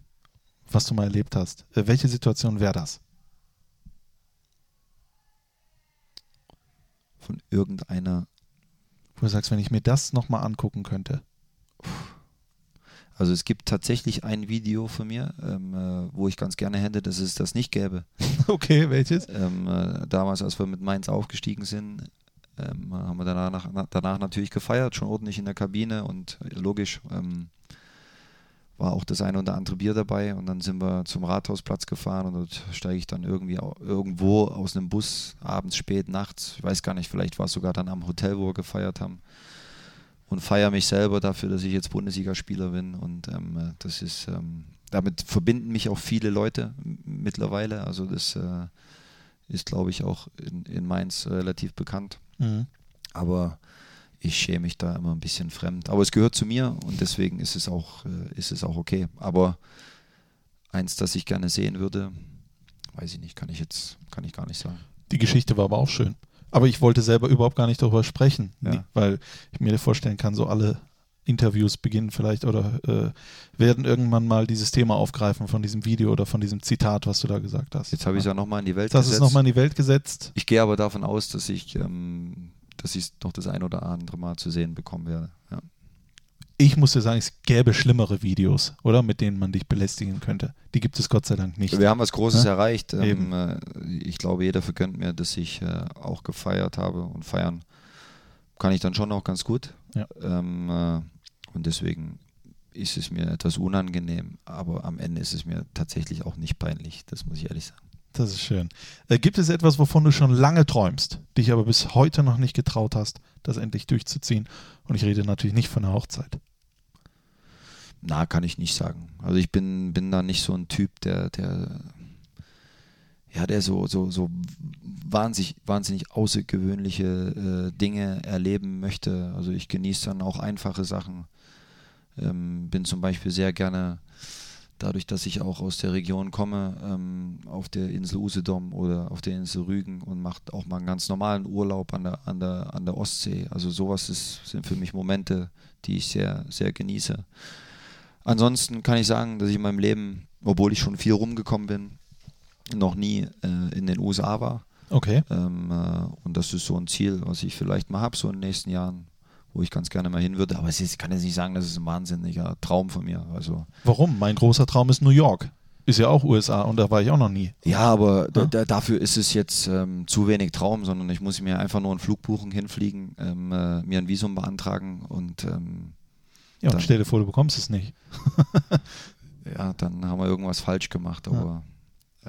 was du mal erlebt hast, äh, welche Situation wäre das? Von irgendeiner Wo du sagst, wenn ich mir das nochmal angucken könnte. Also es gibt tatsächlich ein Video von mir, ähm, äh, wo ich ganz gerne hätte, dass es das nicht gäbe. Okay, welches? Ähm, äh, damals, als wir mit Mainz aufgestiegen sind, ähm, haben wir danach, danach natürlich gefeiert, schon ordentlich in der Kabine und äh, logisch ähm, war auch das eine oder andere Bier dabei und dann sind wir zum Rathausplatz gefahren und dort steige ich dann irgendwie irgendwo aus einem Bus, abends, spät, nachts, ich weiß gar nicht, vielleicht war es sogar dann am Hotel, wo wir gefeiert haben. Und feiere mich selber dafür, dass ich jetzt Bundesligaspieler bin und ähm, äh, das ist, ähm, damit verbinden mich auch viele Leute mittlerweile, also das äh, ist, glaube ich, auch in, in Mainz relativ bekannt, Mhm. aber ich schäme mich da immer ein bisschen fremd, aber es gehört zu mir und deswegen ist es auch, äh, ist es auch okay, aber eins, das ich gerne sehen würde, weiß ich nicht, kann ich jetzt, kann ich gar nicht sagen. Die Geschichte war aber auch schön. Aber ich wollte selber überhaupt gar nicht darüber sprechen, Ja. Nie- weil ich mir vorstellen kann, so alle Interviews beginnen vielleicht oder äh, werden irgendwann mal dieses Thema aufgreifen von diesem Video oder von diesem Zitat, was du da gesagt hast. Jetzt habe ich es ja nochmal in die Welt Das ist gesetzt. nochmal in die Welt gesetzt. Ich gehe aber davon aus, dass ich, ähm, dass ich noch das ein oder andere Mal zu sehen bekommen werde. Ja. Ich muss dir sagen, es gäbe schlimmere Videos, oder? Mit denen man dich belästigen könnte. Die gibt es Gott sei Dank nicht. Wir haben was Großes Ne? erreicht. Ähm, äh, ich glaube, jeder vergönnt mir, dass ich äh, auch gefeiert habe und feiern kann ich dann schon auch ganz gut. Ja. Ähm, äh, und deswegen ist es mir etwas unangenehm, aber am Ende ist es mir tatsächlich auch nicht peinlich. Das muss ich ehrlich sagen. Das ist schön. Äh, gibt es etwas, wovon du schon lange träumst, dich aber bis heute noch nicht getraut hast, das endlich durchzuziehen? Und ich rede natürlich nicht von der Hochzeit. Na, kann ich nicht sagen. Also ich bin, bin da nicht so ein Typ, der, der ja, der so, so, so wahnsinnig, wahnsinnig außergewöhnliche äh, Dinge erleben möchte. Also ich genieße dann auch einfache Sachen. Ähm, bin zum Beispiel sehr gerne, dadurch, dass ich auch aus der Region komme, ähm, auf der Insel Usedom oder auf der Insel Rügen und mache auch mal einen ganz normalen Urlaub an der, an der, an der Ostsee. Also sowas ist, sind für mich Momente, die ich sehr, sehr genieße. Ansonsten kann ich sagen, dass ich in meinem Leben, obwohl ich schon viel rumgekommen bin, noch nie äh, in den USA war. Okay. Ähm, äh, und das ist so ein Ziel, was ich vielleicht mal habe, so in den nächsten Jahren, wo ich ganz gerne mal hin würde. Aber ist, ich kann jetzt nicht sagen, das ist ein wahnsinniger Traum von mir. Also, Warum? Mein großer Traum ist New York. Ist ja auch USA und da war ich auch noch nie. ja, aber Ja. da, dafür ist es jetzt ähm, zu wenig Traum, sondern ich muss mir einfach nur einen Flug buchen, hinfliegen, ähm, äh, mir ein Visum beantragen und ähm, Ja, und Dann- stell dir vor, du bekommst es nicht. ja, dann haben wir irgendwas falsch gemacht. Aber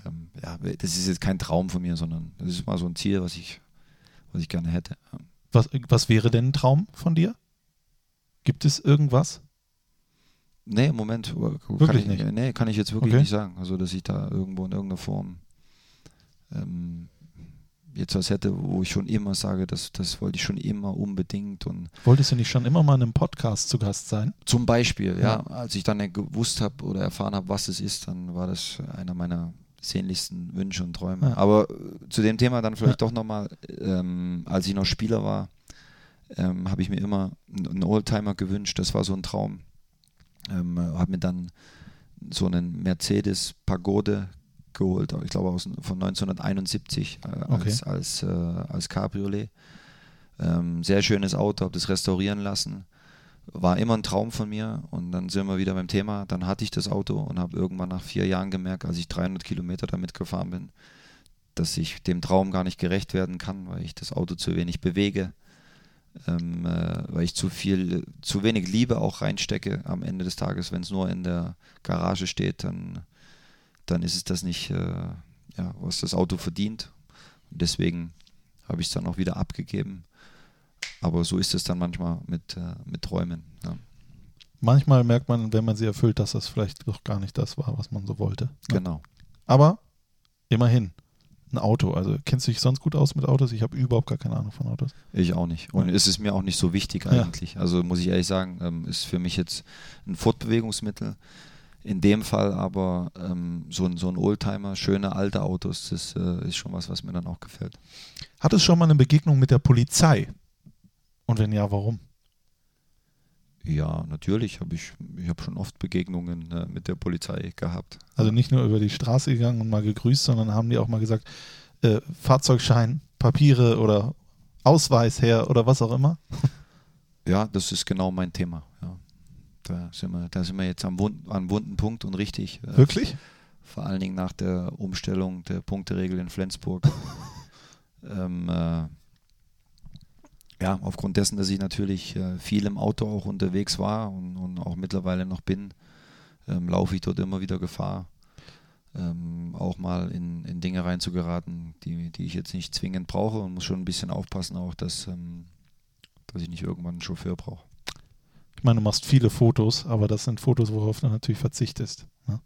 ähm, ja, das ist jetzt kein Traum von mir, sondern das ist mal so ein Ziel, was ich, was ich gerne hätte. Was, was wäre denn ein Traum von dir? Gibt es irgendwas? Nee, im Moment. Kann Wirklich ich, nicht? Nee, kann ich jetzt wirklich Okay. nicht sagen. Also, dass ich da irgendwo in irgendeiner Form ähm, jetzt was hätte, wo ich schon immer sage, das, das wollte ich schon immer unbedingt. Und Wolltest du nicht schon immer mal in einem Podcast zu Gast sein? zum Beispiel, ja, Ja. als ich dann gewusst habe oder erfahren habe, was es ist, dann war das einer meiner sehnlichsten Wünsche und Träume. Ja. Aber äh, zu dem Thema dann vielleicht doch nochmal, ähm, als ich noch Spieler war, ähm, habe ich mir immer einen Oldtimer gewünscht. Das war so ein Traum. Ähm, habe mir dann so einen Mercedes Pagode geholt, ich glaube aus, von 1971 äh, als, als, äh, als Cabriolet. Ähm, sehr schönes Auto, habe das restaurieren lassen. War immer ein Traum von mir und dann sind wir wieder beim Thema. Dann hatte ich das Auto und habe irgendwann nach vier Jahren gemerkt, als ich 300 Kilometer damit gefahren bin, dass ich dem Traum gar nicht gerecht werden kann, weil ich das Auto zu wenig bewege, ähm, äh, weil ich zu viel, zu wenig Liebe auch reinstecke am Ende des Tages. Wenn es nur in der Garage steht, dann, dann ist es das nicht, äh, ja, was das Auto verdient. Und deswegen habe ich es dann auch wieder abgegeben. Aber so ist es dann manchmal mit, äh, mit Träumen. Ja. Manchmal merkt man, wenn man sie erfüllt, dass das vielleicht doch gar nicht das war, was man so wollte. Ne? Genau. Aber immerhin, ein Auto. Also kennst du dich sonst gut aus mit Autos? Ich habe überhaupt gar keine Ahnung von Autos. Ich auch nicht. Und Ja. es ist mir auch nicht so wichtig Ja. eigentlich. Also muss ich ehrlich sagen, ähm, ist für mich jetzt ein Fortbewegungsmittel. In dem Fall aber ähm, so, ein, so ein Oldtimer, schöne alte Autos, das äh, ist schon was, was mir dann auch gefällt. Hattest du schon mal eine Begegnung mit der Polizei? Und wenn ja, warum? Ja, natürlich habe ich, ich habe schon oft Begegnungen äh, mit der Polizei gehabt. Also nicht nur über die Straße gegangen und mal gegrüßt, sondern haben die auch mal gesagt, äh, Fahrzeugschein, Papiere oder Ausweis her oder was auch immer? Ja, das ist genau mein Thema. Ja. Da, sind wir, da sind wir jetzt am, wund, am wunden Punkt und richtig. äh, Wirklich? vor allen Dingen nach der Umstellung der Punkteregel in Flensburg. ähm, äh, ja, aufgrund dessen, dass ich natürlich äh, viel im Auto auch unterwegs war und, und auch mittlerweile noch bin, ähm, laufe ich dort immer wieder Gefahr, ähm, auch mal in, in Dinge reinzugeraten, die, die ich jetzt nicht zwingend brauche und muss schon ein bisschen aufpassen, auch dass, ähm, dass ich nicht irgendwann einen Chauffeur brauche. Ich meine, du machst viele Fotos, aber das sind Fotos, worauf du natürlich verzichtest. Ne?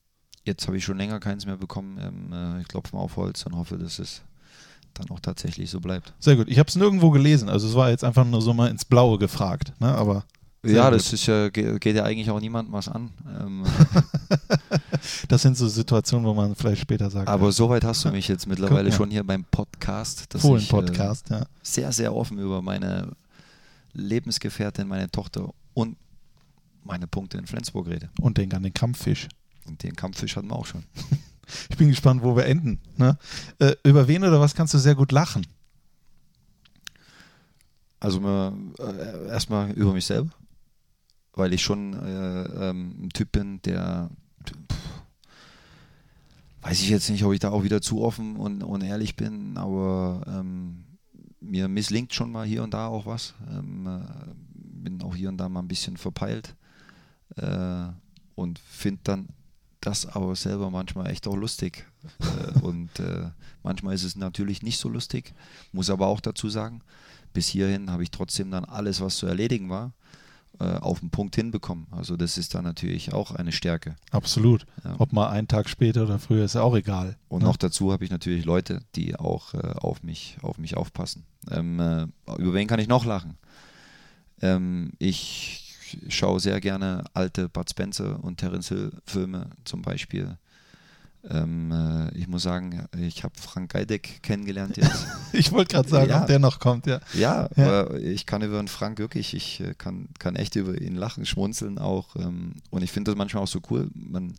Jetzt habe ich schon länger keins mehr bekommen. Ähm, äh, ich klopfe mal auf Holz und hoffe, dass es dann auch tatsächlich so bleibt. Sehr gut. Ich habe es nirgendwo gelesen. Also es war jetzt einfach nur so mal ins Blaue gefragt. Ne? Aber ja, gut. das ist ja, ge- geht ja eigentlich auch niemandem was an. Ähm, das sind so Situationen, wo man vielleicht später sagt, aber soweit hast du mich jetzt mittlerweile Guck schon hier beim Podcast, dass ich äh, Fohlen-Podcast, ja. sehr, sehr offen über meine Lebensgefährtin, meine Tochter und meine Punkte in Flensburg rede. Und denk an den Kampffisch. Und den Kampffisch hatten wir auch schon. Ich bin gespannt, wo wir enden. Ne? Äh, über wen oder was kannst du sehr gut lachen? Also äh, erstmal über mich selber, weil ich schon äh, ähm, ein Typ bin, der pff, weiß ich jetzt nicht, ob ich da auch wieder zu offen und, und ehrlich bin, aber ähm, mir misslingt schon mal hier und da auch was. Ähm, äh, bin auch hier und da mal ein bisschen verpeilt äh, und finde dann das aber selber manchmal echt auch lustig. äh, und äh, manchmal ist es natürlich nicht so lustig, muss aber auch dazu sagen, bis hierhin habe ich trotzdem dann alles, was zu erledigen war, äh, auf den Punkt hinbekommen. Also das ist dann natürlich auch eine Stärke. Absolut. Ja. Ob mal einen Tag später oder früher ist ja auch egal. Und ne? noch dazu habe ich natürlich Leute, die auch äh, auf, mich, auf mich aufpassen. Ähm, äh, über wen kann ich noch lachen? Ähm, ich schaue sehr gerne alte Bud Spencer und Terence Hill Filme zum Beispiel. Ähm, äh, ich muss sagen, ich habe Frank Geideck kennengelernt jetzt. Ich wollte gerade sagen, Ja. ob der noch kommt, ja. ja, Ja. aber ich kann über den Frank wirklich, ich äh, kann, kann echt über ihn lachen, schmunzeln auch. Ähm, und ich finde das manchmal auch so cool. Man,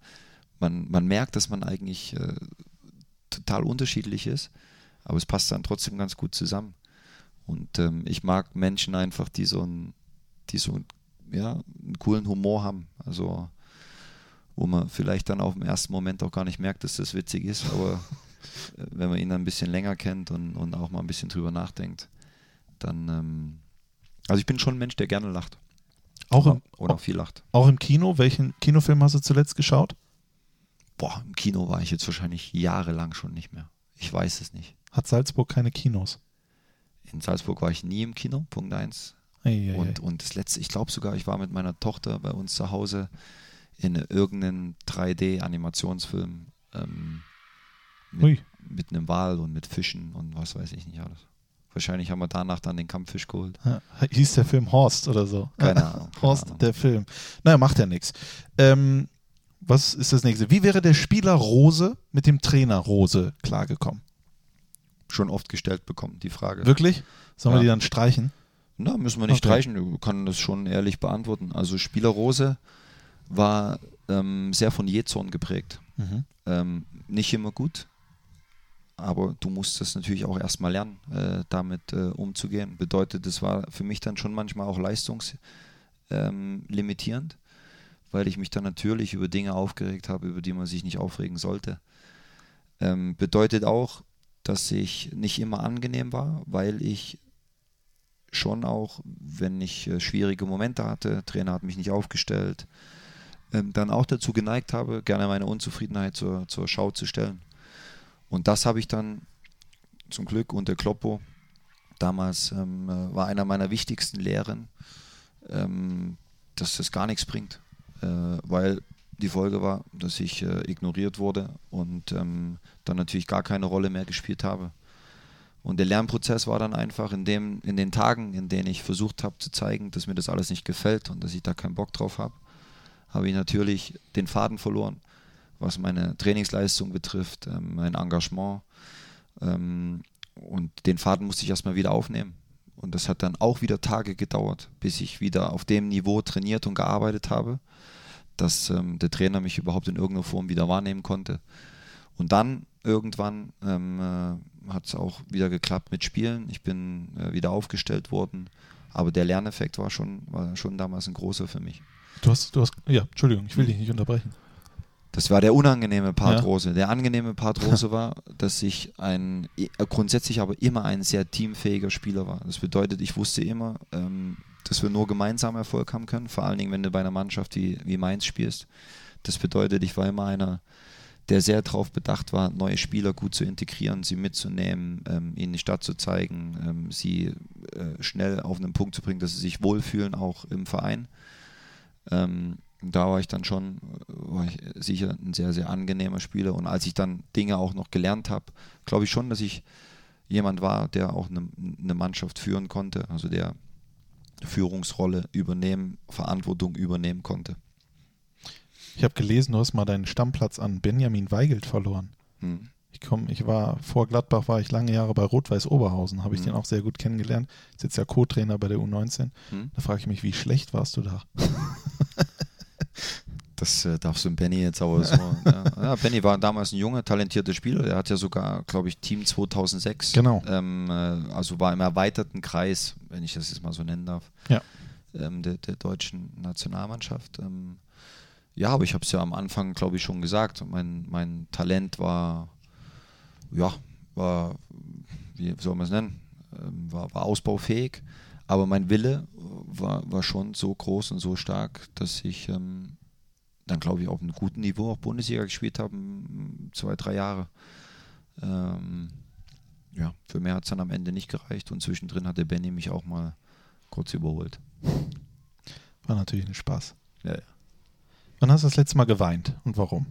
man, man merkt, dass man eigentlich äh, total unterschiedlich ist, aber es passt dann trotzdem ganz gut zusammen. Und ähm, ich mag Menschen einfach, die so einen, die so einen, ja, einen coolen Humor haben. Also wo man vielleicht dann auf dem ersten Moment auch gar nicht merkt, dass das witzig ist, aber äh, wenn man ihn dann ein bisschen länger kennt und, und auch mal ein bisschen drüber nachdenkt, dann, ähm, also ich bin schon ein Mensch, der gerne lacht Auch im, oder auch viel lacht. auch im Kino. Welchen Kinofilm hast du zuletzt geschaut? Boah, im Kino war ich jetzt wahrscheinlich jahrelang schon nicht mehr. Ich weiß es nicht. Hat Salzburg keine Kinos? In Salzburg war ich nie im Kino, Punkt 1. Eieiei. Und, und das letzte, ich glaube sogar, ich war mit meiner Tochter bei uns zu Hause in irgendeinem 3D-Animationsfilm ähm, mit, mit einem Wal und mit Fischen und was weiß ich nicht alles. Wahrscheinlich haben wir danach dann den Kampffisch geholt. Ja, hieß der Film Horst oder so? Keine Ahnung. keine Horst, Ahnung. der Film. Naja, macht ja nichts. Ähm, was ist das nächste? Wie wäre der Spieler Rose mit dem Trainer Rose klargekommen? Schon oft gestellt bekommen, die Frage. Wirklich? Sollen wir Ja. die dann streichen? Na, müssen wir nicht Okay. streichen, wir können das schon ehrlich beantworten. Also Spieler Rose war ähm, sehr von Jezorn geprägt. Mhm. Ähm, nicht immer gut, aber du musst das natürlich auch erstmal lernen, äh, damit äh, umzugehen. Bedeutet, das war für mich dann schon manchmal auch leistungslimitierend, ähm, weil ich mich dann natürlich über Dinge aufgeregt habe, über die man sich nicht aufregen sollte. Ähm, bedeutet auch, dass ich nicht immer angenehm war, weil ich schon auch, wenn ich äh, schwierige Momente hatte, Trainer hat mich nicht aufgestellt, ähm, dann auch dazu geneigt habe, gerne meine Unzufriedenheit zur, zur Schau zu stellen. Und das habe ich dann zum Glück unter Kloppo damals ähm, äh, war einer meiner wichtigsten Lehren, ähm, dass das gar nichts bringt, äh, weil die Folge war, dass ich äh, ignoriert wurde und ähm, dann natürlich gar keine Rolle mehr gespielt habe. Und der Lernprozess war dann einfach in, dem, in den Tagen, in denen ich versucht habe zu zeigen, dass mir das alles nicht gefällt und dass ich da keinen Bock drauf habe, habe ich natürlich den Faden verloren, was meine Trainingsleistung betrifft, ähm, mein Engagement. Ähm, und den Faden musste ich erstmal wieder aufnehmen. Und das hat dann auch wieder Tage gedauert, bis ich wieder auf dem Niveau trainiert und gearbeitet habe, dass ähm, der Trainer mich überhaupt in irgendeiner Form wieder wahrnehmen konnte. Und dann irgendwann ähm, äh, hat es auch wieder geklappt mit Spielen. Ich bin äh, wieder aufgestellt worden. Aber der Lerneffekt war schon, war schon damals ein großer für mich. Du hast, du hast, ja, Entschuldigung, ich will dich nicht unterbrechen. Das war der unangenehme Part Ja. Rose. Der angenehme Part Rose war, dass ich ein äh, grundsätzlich aber immer ein sehr teamfähiger Spieler war. Das bedeutet, ich wusste immer, ähm, dass wir nur gemeinsam Erfolg haben können, vor allen Dingen, wenn du bei einer Mannschaft wie, wie Mainz spielst. Das bedeutet, ich war immer einer, der sehr darauf bedacht war, neue Spieler gut zu integrieren, sie mitzunehmen, ähm, ihnen die Stadt zu zeigen, ähm, sie äh, schnell auf einen Punkt zu bringen, dass sie sich wohlfühlen, auch im Verein. Ähm, da war ich dann schon, äh, war ich sicher ein sehr, sehr angenehmer Spieler. Und als ich dann Dinge auch noch gelernt habe, glaube ich schon, dass ich jemand war, der auch eine, eine Mannschaft führen konnte, also der Führungsrolle übernehmen, Verantwortung übernehmen konnte. Ich habe gelesen, du hast mal deinen Stammplatz an Benjamin Weigelt verloren. Hm. Ich komm, ich war vor Gladbach war ich lange Jahre bei Rot-Weiß Oberhausen, habe ich Mhm. den auch sehr gut kennengelernt. Ist jetzt ja Co-Trainer bei der U19. Hm. Da frage ich mich, wie schlecht warst du da? Das äh, darfst du Benny jetzt aber so. ja. ja, Benny war damals ein junger, talentierter Spieler. Der hat ja sogar, glaube ich, Team 2006. Genau. Ähm, äh, also war im erweiterten Kreis, wenn ich das jetzt mal so nennen darf, Ja. ähm, der, der deutschen Nationalmannschaft. Ähm, ja, aber ich habe es ja am Anfang, glaube ich, schon gesagt. Mein, mein Talent war, ja, war, wie soll man es nennen, ähm, war, war ausbaufähig. Aber mein Wille war, war schon so groß und so stark, dass ich ähm, dann, glaube ich, auf einem guten Niveau auch Bundesliga gespielt habe, zwei, drei Jahre. Ähm, ja, für mehr hat es dann am Ende nicht gereicht und zwischendrin hat der Benny mich auch mal kurz überholt. War natürlich ein Spaß. Ja, ja. Wann hast du das letzte Mal geweint und warum?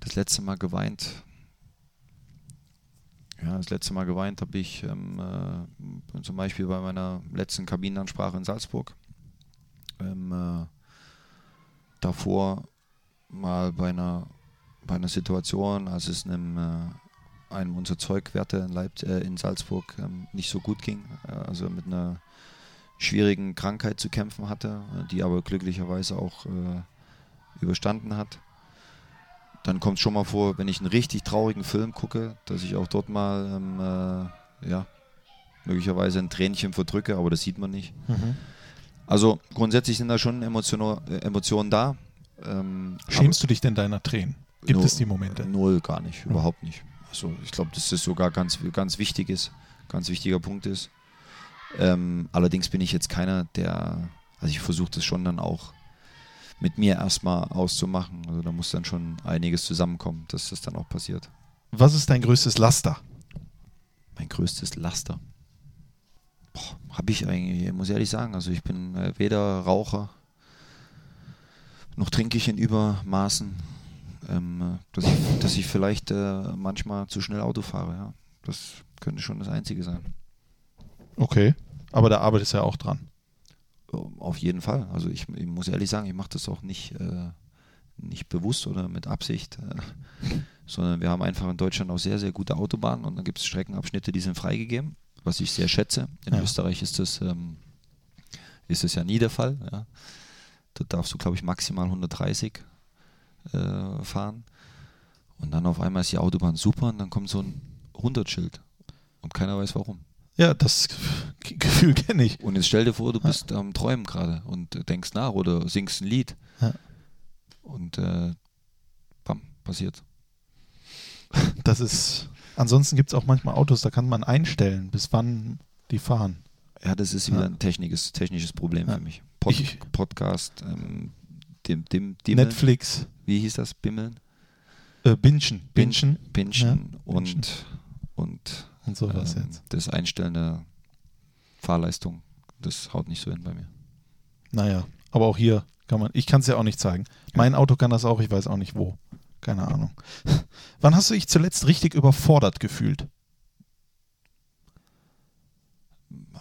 Das letzte Mal geweint. Ja, das letzte Mal geweint habe ich ähm, äh, zum Beispiel bei meiner letzten Kabinenansprache in Salzburg. Ähm, äh, davor mal bei einer, bei einer Situation, als es einem, äh, einem unserer Zeugwerte in, Leip äh, in Salzburg ähm, nicht so gut ging, äh, also mit einer schwierigen Krankheit zu kämpfen hatte, äh, die aber glücklicherweise auch äh, überstanden hat. Dann kommt es schon mal vor, wenn ich einen richtig traurigen Film gucke, dass ich auch dort mal ähm, äh, ja, möglicherweise ein Tränchen verdrücke, aber das sieht man nicht. Also grundsätzlich sind da schon Emotionen, äh, Emotionen da. Ähm, Schämst du dich denn deiner Tränen? Gibt Null- es die Momente? Null, gar nicht, überhaupt nicht. Also ich glaube, dass das sogar ganz, ganz wichtig ist, ganz wichtiger Punkt ist. Ähm, allerdings bin ich jetzt keiner, der, also ich versuche das schon dann auch mit mir erstmal auszumachen. Also da muss dann schon einiges zusammenkommen, dass das dann auch passiert. Was ist dein größtes Laster? Mein größtes Laster. Habe ich eigentlich, muss ich ehrlich sagen. Also ich bin äh, weder Raucher, noch trinke ich in Übermaßen. Ähm, äh, dass, ich, dass ich vielleicht äh, manchmal zu schnell Auto fahre, ja. Das könnte schon das Einzige sein. Okay. Aber da arbeitest du ja auch dran. Ähm, Auf jeden Fall. Also ich, ich muss ehrlich sagen, ich mache das auch nicht, äh, nicht bewusst oder mit Absicht, äh, sondern wir haben einfach in Deutschland auch sehr, sehr gute Autobahnen und dann gibt es Streckenabschnitte, die sind freigegeben, was ich sehr schätze. In Ja. Österreich ist das, ähm, ist das ja nie der Fall. Ja. Da darfst du, glaube ich, maximal 130 äh, fahren. Und dann auf einmal ist die Autobahn super und dann kommt so ein 100-Schild und keiner weiß warum. Ja, das Ge- Gefühl kenne ich. Und jetzt stell dir vor, du bist am Träumen gerade und denkst nach oder singst ein Lied. Ja. Und äh, bam, passiert. Das ist. Ansonsten gibt es auch manchmal Autos, da kann man einstellen, bis wann die fahren. Ja, das ist Ja. wieder ein technisches, technisches Problem Ja. für mich. Pod Ich- Podcast, ähm, dem, dem, Dimmeln, Netflix, wie hieß das? Bimmeln? äh, Bingen, Bingen Bingen Ja, und, Bingen. und und sowas ähm, jetzt. das Einstellen der Fahrleistung, das haut nicht so hin bei mir. Naja, aber auch hier kann man, ich kann es ja auch nicht zeigen. Mein Auto kann das auch, ich weiß auch nicht wo. Keine Ahnung. Wann hast du dich zuletzt richtig überfordert gefühlt?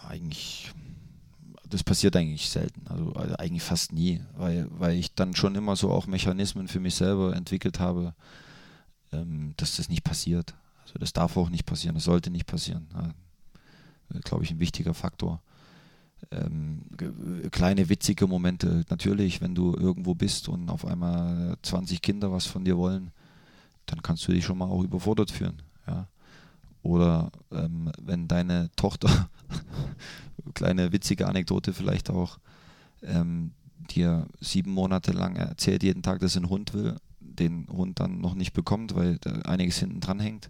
Eigentlich, das passiert eigentlich selten, also, also eigentlich fast nie, weil, weil ich dann schon immer so auch Mechanismen für mich selber entwickelt habe, ähm, dass das nicht passiert. Also das darf auch nicht passieren, das sollte nicht passieren. Ja, Glaube ich, ein wichtiger Faktor. Ähm, ge- kleine witzige Momente, natürlich, wenn du irgendwo bist und auf einmal 20 Kinder was von dir wollen, dann kannst du dich schon mal auch überfordert fühlen. Ja. Oder ähm, wenn deine Tochter, kleine witzige Anekdote vielleicht auch, ähm, dir sieben Monate lang erzählt jeden Tag, dass einen Hund will, den Hund dann noch nicht bekommt, weil da einiges hinten dran hängt,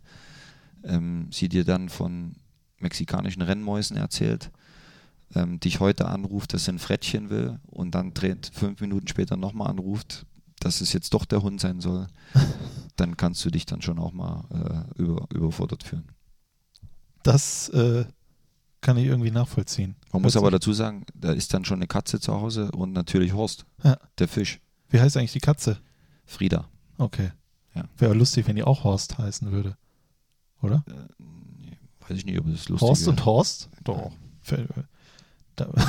ähm, sie dir dann von mexikanischen Rennmäusen erzählt, ähm, dich heute anruft, dass sie ein Frettchen will und dann dreht fünf Minuten später nochmal anruft, dass es jetzt doch der Hund sein soll, dann kannst du dich dann schon auch mal äh, über, überfordert fühlen. Das äh, kann ich irgendwie nachvollziehen. Man muss aber dazu sagen, da ist dann schon eine Katze zu Hause und natürlich Horst, Ja. der Fisch, Wie heißt eigentlich die Katze? Frieda. Okay. Ja. Wäre lustig, wenn die auch Horst heißen würde. Oder? Äh, nee, weiß ich nicht, ob es lustig Horst wäre. und Horst? Doch. Da.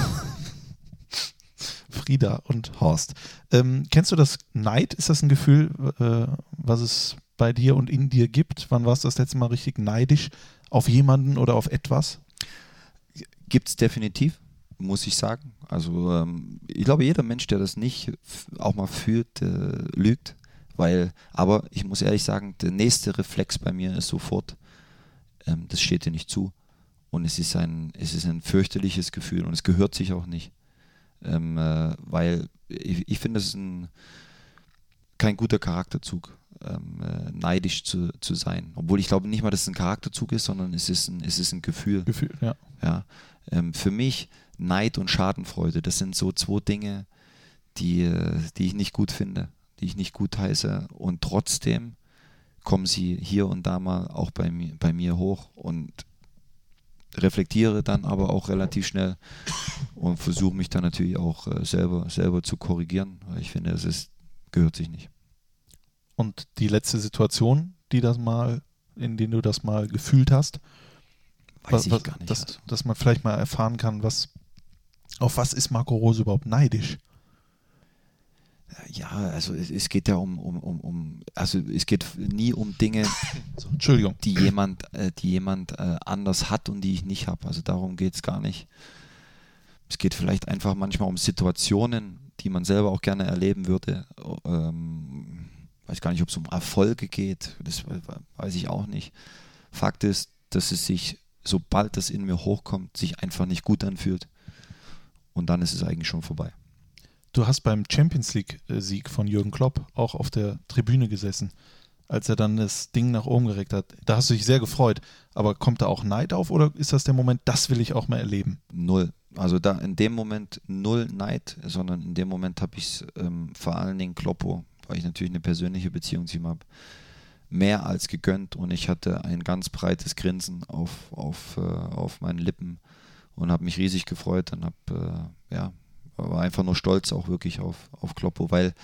Frieda und Horst. Ähm, kennst du das Neid? Ist das ein Gefühl, äh, was es bei dir und in dir gibt? Wann warst du das letzte Mal richtig neidisch auf jemanden oder auf etwas? Gibt es definitiv, muss ich sagen. Also ähm, ich glaube, jeder Mensch, der das nicht auch mal fühlt, äh, lügt. Weil, aber ich muss ehrlich sagen, der nächste Reflex bei mir ist sofort, ähm, das steht dir nicht zu. Und es ist ein, es ist ein fürchterliches Gefühl und es gehört sich auch nicht. Ähm, äh, weil ich, ich finde, es ist ein, kein guter Charakterzug, ähm, äh, neidisch zu, zu sein. Obwohl ich glaube nicht mal, dass es ein Charakterzug ist, sondern es ist ein, es ist ein Gefühl. Gefühl, ja. Ja, ähm, für mich Neid und Schadenfreude, das sind so zwei Dinge, die, äh, die ich nicht gut finde, die ich nicht gut heiße. Und trotzdem kommen sie hier und da mal auch bei mir, bei mir hoch. Und reflektiere dann aber auch relativ schnell und versuche mich dann natürlich auch äh, selber, selber zu korrigieren, ich finde, es ist, gehört sich nicht. Und die letzte Situation, die das mal, in der du das mal gefühlt hast, Weiß ich was, gar nicht. Dass, also. dass man vielleicht mal erfahren kann, was auf was ist Marco Rose überhaupt neidisch? Ja, also es, geht ja um, um, um, um, also es geht nie um Dinge, Entschuldigung. die jemand, äh, die jemand äh, anders hat und die ich nicht habe. Also darum geht es gar nicht. Es geht vielleicht einfach manchmal um Situationen, die man selber auch gerne erleben würde. Ähm, weiß gar nicht, ob es um Erfolge geht. Das weiß ich auch nicht. Fakt ist, dass es sich, sobald das in mir hochkommt, sich einfach nicht gut anfühlt. Und dann ist es eigentlich schon vorbei. Du hast beim Champions League-Sieg von Jürgen Klopp auch auf der Tribüne gesessen, als er dann das Ding nach oben geregt hat. Da hast du dich sehr gefreut. Aber kommt da auch Neid auf oder ist das der Moment, das will ich auch mal erleben? Null. Also da in dem Moment null Neid, sondern in dem Moment habe ich es ähm, vor allen Dingen Kloppo, weil ich natürlich eine persönliche Beziehung zu ihm habe, mehr als gegönnt und ich hatte ein ganz breites Grinsen auf, auf, äh, auf meinen Lippen und habe mich riesig gefreut und habe, äh, ja, war einfach nur stolz auch wirklich auf, auf Kloppo, weil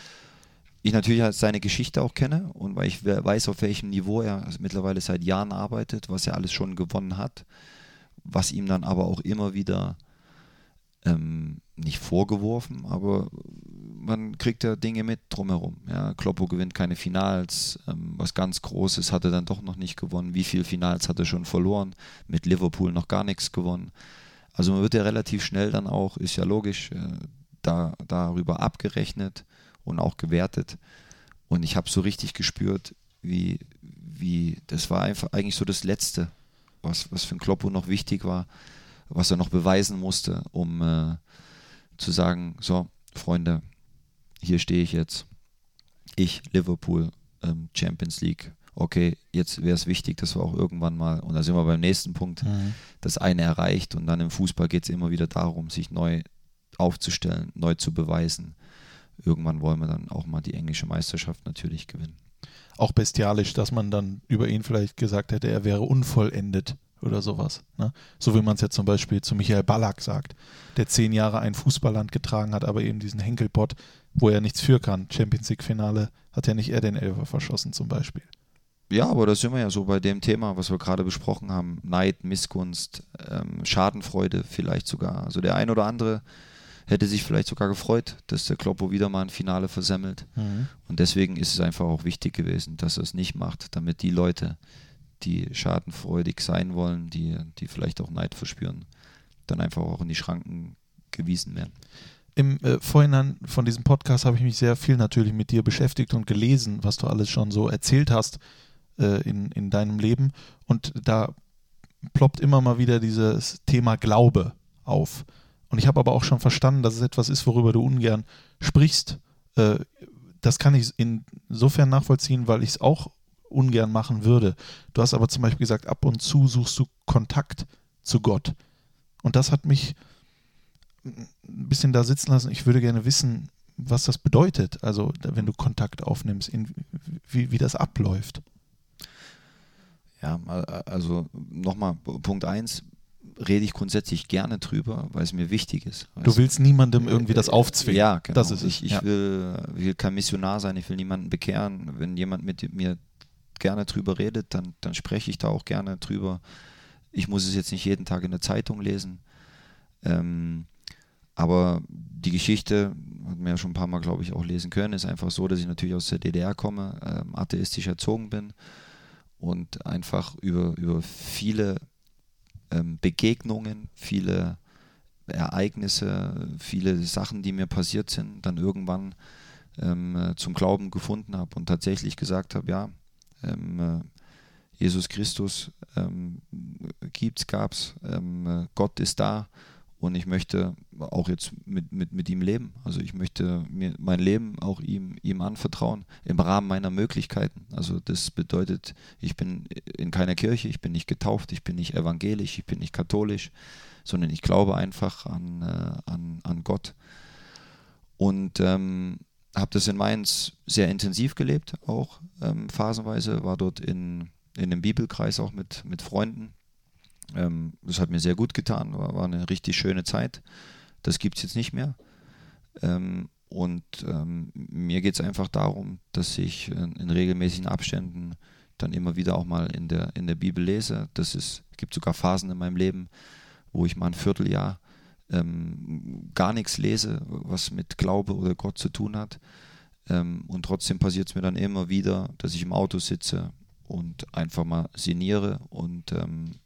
ich natürlich halt seine Geschichte auch kenne und weil ich we- weiß, auf welchem Niveau er mittlerweile seit Jahren arbeitet, was er alles schon gewonnen hat, was ihm dann aber auch immer wieder ähm, nicht vorgeworfen, aber man kriegt ja Dinge mit drumherum. Ja, Kloppo gewinnt keine Finals, ähm, was ganz Großes hat er dann doch noch nicht gewonnen. Wie viele Finals hat er schon verloren? Mit Liverpool noch gar nichts gewonnen. Also man wird ja relativ schnell dann auch, ist ja logisch, äh, da, darüber abgerechnet und auch gewertet. Und ich habe so richtig gespürt, wie, wie, das war einfach eigentlich so das Letzte, was, was für ein Kloppo noch wichtig war, was er noch beweisen musste, um äh, zu sagen, so, Freunde, hier stehe ich jetzt. Ich, Liverpool, ähm, Champions League. Okay, jetzt wäre es wichtig, dass wir auch irgendwann mal, und da sind wir beim nächsten Punkt, das eine erreicht und dann im Fußball geht es immer wieder darum, sich neu aufzustellen, neu zu beweisen. Irgendwann wollen wir dann auch mal die englische Meisterschaft natürlich gewinnen. Auch bestialisch, dass man dann über ihn vielleicht gesagt hätte, er wäre unvollendet oder sowas. Ne? So wie man es ja zum Beispiel zu Michael Ballack sagt, der zehn Jahre ein Fußballland getragen hat, aber eben diesen Henkelpott, wo er nichts für kann. Champions League-Finale hat ja nicht er den Elfer verschossen zum Beispiel. Ja, aber da sind wir ja so bei dem Thema, was wir gerade besprochen haben. Neid, Missgunst, ähm, Schadenfreude vielleicht sogar. Also der ein oder andere hätte sich vielleicht sogar gefreut, dass der Kloppo wieder mal ein Finale versemmelt. Und deswegen ist es einfach auch wichtig gewesen, dass er es nicht macht, damit die Leute, die schadenfreudig sein wollen, die, die vielleicht auch Neid verspüren, dann einfach auch in die Schranken gewiesen werden. Im äh, Vorhinein von diesem Podcast habe ich mich sehr viel natürlich mit dir beschäftigt und gelesen, was du alles schon so erzählt hast äh, in, in deinem Leben. Und da ploppt immer mal wieder dieses Thema Glaube auf. Und ich habe aber auch schon verstanden, dass es etwas ist, worüber du ungern sprichst. Äh, das kann ich insofern nachvollziehen, weil ich es auch ungern machen würde. Du hast aber zum Beispiel gesagt, ab und zu suchst du Kontakt zu Gott. Und das hat mich ein bisschen da sitzen lassen. Ich würde gerne wissen, was das bedeutet. Also, wenn du Kontakt aufnimmst, in, wie, wie das abläuft. Ja, äh, also nochmal, Punkt 1, rede ich grundsätzlich gerne drüber, weil es mir wichtig ist. Du willst niemandem irgendwie das aufzwingen. Ja, genau. Das ist ich ich ja. will, will kein Missionar sein, ich will niemanden bekehren. Wenn jemand mit mir gerne drüber redet, dann, dann spreche ich da auch gerne drüber. Ich muss es jetzt nicht jeden Tag in der Zeitung lesen. Ähm, aber die Geschichte, hat man ja schon ein paar Mal, glaube ich, auch lesen können, ist einfach so, dass ich natürlich aus der DDR komme, ähm, atheistisch erzogen bin und einfach über, über viele ähm, Begegnungen, viele Ereignisse, viele Sachen, die mir passiert sind, dann irgendwann ähm, äh, zum Glauben gefunden habe und tatsächlich gesagt habe, ja, Jesus Christus ähm, gibt's, gab's, ähm, äh, Gott ist da und ich möchte auch jetzt mit, mit, mit ihm leben. Also ich möchte mir mein Leben auch ihm, ihm anvertrauen, im Rahmen meiner Möglichkeiten. Also das bedeutet, ich bin in keiner Kirche, ich bin nicht getauft, ich bin nicht evangelisch, ich bin nicht katholisch, sondern ich glaube einfach an, äh, an, an Gott. Und ähm, habe das in Mainz sehr intensiv gelebt, auch ähm, phasenweise, war dort in, in einem Bibelkreis auch mit, mit Freunden, Ähm, das hat mir sehr gut getan, war, war eine richtig schöne Zeit. Das gibt es jetzt nicht mehr. Ähm, und ähm, mir geht es einfach darum, dass ich in, in, regelmäßigen Abständen dann immer wieder auch mal in der, in der Bibel lese. Es gibt sogar Phasen in meinem Leben, wo ich mal ein Vierteljahr ähm, gar nichts lese, was mit Glaube oder Gott zu tun hat. Ähm, und trotzdem passiert es mir dann immer wieder, dass ich im Auto sitze und einfach mal sinniere und ähm,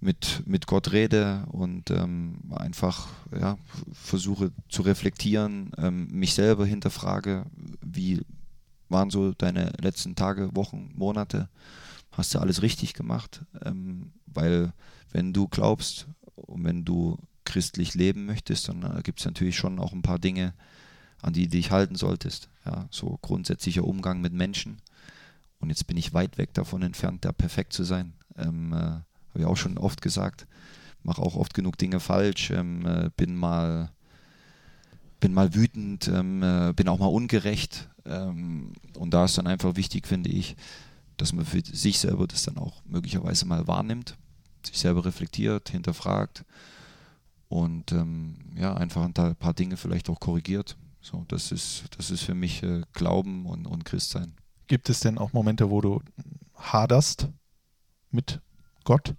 mit, mit Gott rede und ähm, einfach ja, versuche zu reflektieren, ähm, mich selber hinterfrage, wie waren so deine letzten Tage, Wochen, Monate, hast du alles richtig gemacht? Ähm, weil wenn du glaubst wenn du christlich leben möchtest, dann äh, gibt es natürlich schon auch ein paar Dinge, an die du dich halten solltest. Ja, so grundsätzlicher Umgang mit Menschen. Und jetzt bin ich weit weg davon entfernt, da perfekt zu sein. Ähm, äh, habe ich auch schon oft gesagt. Mache auch oft genug Dinge falsch. Ähm, äh, bin mal bin mal wütend, ähm, äh, bin auch mal ungerecht. Ähm, und da ist dann einfach wichtig, finde ich, dass man für sich selber das dann auch möglicherweise mal wahrnimmt, sich selber reflektiert, hinterfragt und ähm, ja, einfach ein paar Dinge vielleicht auch korrigiert. So, das ist, das ist für mich äh, Glauben und, und Christsein. Gibt es denn auch Momente, wo du haderst mit Gott?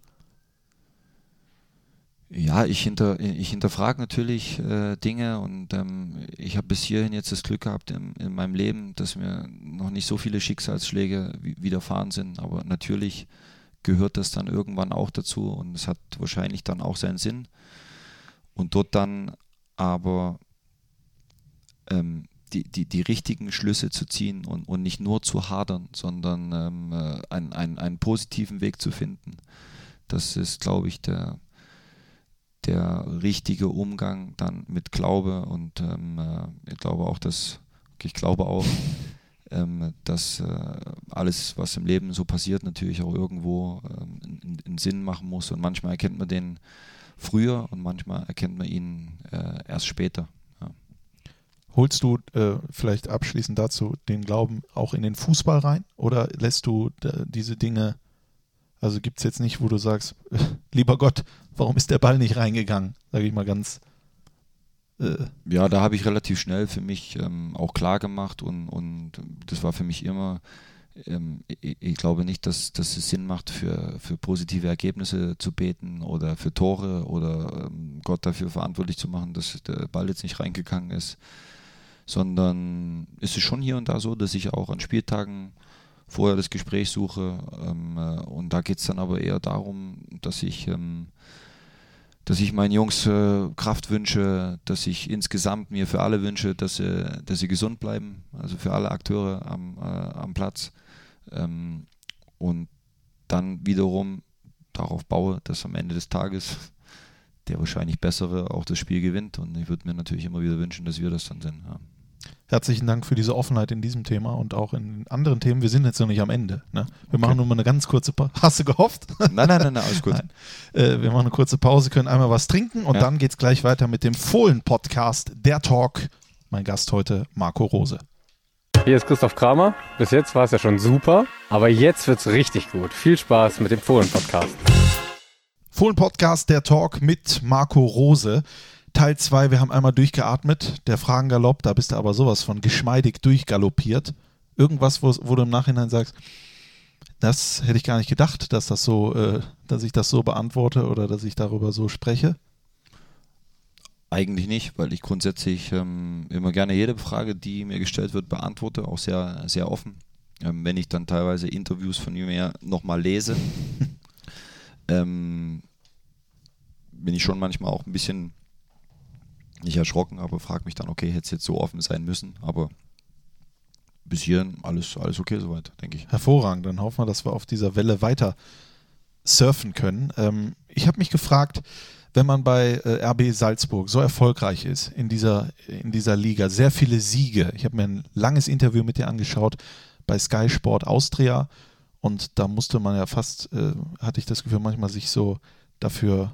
Ja, ich, hinter, ich hinterfrage natürlich äh, Dinge und ähm, ich habe bis hierhin jetzt das Glück gehabt in, in, meinem Leben, dass mir noch nicht so viele Schicksalsschläge widerfahren sind. Aber natürlich gehört das dann irgendwann auch dazu und es hat wahrscheinlich dann auch seinen Sinn. Und dort dann aber ähm, die, die, die richtigen Schlüsse zu ziehen und, und nicht nur zu hadern, sondern ähm, äh, einen, einen, einen positiven Weg zu finden. Das ist, glaube ich, der, der richtige Umgang dann mit Glaube und ähm, äh, ich glaube auch, dass ich glaube auch, ähm, dass äh, alles, was im Leben so passiert, natürlich auch irgendwo ähm, einen Sinn machen muss und manchmal erkennt man den früher und manchmal erkennt man ihn äh, erst später. Ja. Holst du äh, vielleicht abschließend dazu den Glauben auch in den Fußball rein oder lässt du äh, diese Dinge also gibt es jetzt nicht, wo du sagst, lieber Gott, warum ist der Ball nicht reingegangen? Sage ich mal ganz. Äh. Ja, da habe ich relativ schnell für mich ähm, auch klar gemacht und, und das war für mich immer, ähm, ich, ich, glaube nicht, dass, dass es Sinn macht, für, für positive Ergebnisse zu beten oder für Tore oder ähm, Gott dafür verantwortlich zu machen, dass der Ball jetzt nicht reingegangen ist, sondern ist es schon hier und da so, dass ich auch an Spieltagen vorher das Gespräch suche. Ähm, äh, und da geht es dann aber eher darum, dass ich, ähm, dass ich meinen Jungs äh, Kraft wünsche, dass ich insgesamt mir für alle wünsche, dass sie, dass sie gesund bleiben, also für alle Akteure am, äh, am Platz. Ähm, und dann wiederum darauf baue, dass am Ende des Tages der wahrscheinlich bessere auch das Spiel gewinnt. Und ich würde mir natürlich immer wieder wünschen, dass wir das dann sind. Ja. Herzlichen Dank für diese Offenheit in diesem Thema und auch in anderen Themen. Wir sind jetzt noch nicht am Ende. Ne? Wir okay. machen nur mal eine ganz kurze Pause. Hast du gehofft? Nein, nein, nein, nein alles gut. Nein. Äh, wir machen eine kurze Pause, können einmal was trinken und ja. dann geht es gleich weiter mit dem Fohlen-Podcast, der Talk. Mein Gast heute, Marco Rose. Hier ist Christoph Kramer. Bis jetzt war es ja schon super, aber jetzt wird es richtig gut. Viel Spaß mit dem Fohlen-Podcast. Fohlen-Podcast, der Talk mit Marco Rose. Teil 2, wir haben einmal durchgeatmet, der Fragengalopp, da bist du aber sowas von geschmeidig durchgaloppiert. Irgendwas, wo, wo du im Nachhinein sagst, das hätte ich gar nicht gedacht, dass das so, äh, dass ich das so beantworte oder dass ich darüber so spreche. Eigentlich nicht, weil ich grundsätzlich ähm, immer gerne jede Frage, die mir gestellt wird, beantworte, auch sehr, sehr offen. Ähm, wenn ich dann teilweise Interviews von mir nochmal lese, ähm, bin ich schon manchmal auch ein bisschen nicht erschrocken, aber frage mich dann, okay, hätte es jetzt so offen sein müssen, aber bis hierhin alles, alles okay soweit, denke ich. Hervorragend, dann hoffen wir, dass wir auf dieser Welle weiter surfen können. Ähm, ich habe mich gefragt, wenn man bei äh, RB Salzburg so erfolgreich ist in dieser, in dieser Liga, sehr viele Siege. Ich habe mir ein langes Interview mit dir angeschaut bei Sky Sport Austria und da musste man ja fast, äh, hatte ich das Gefühl, manchmal sich so dafür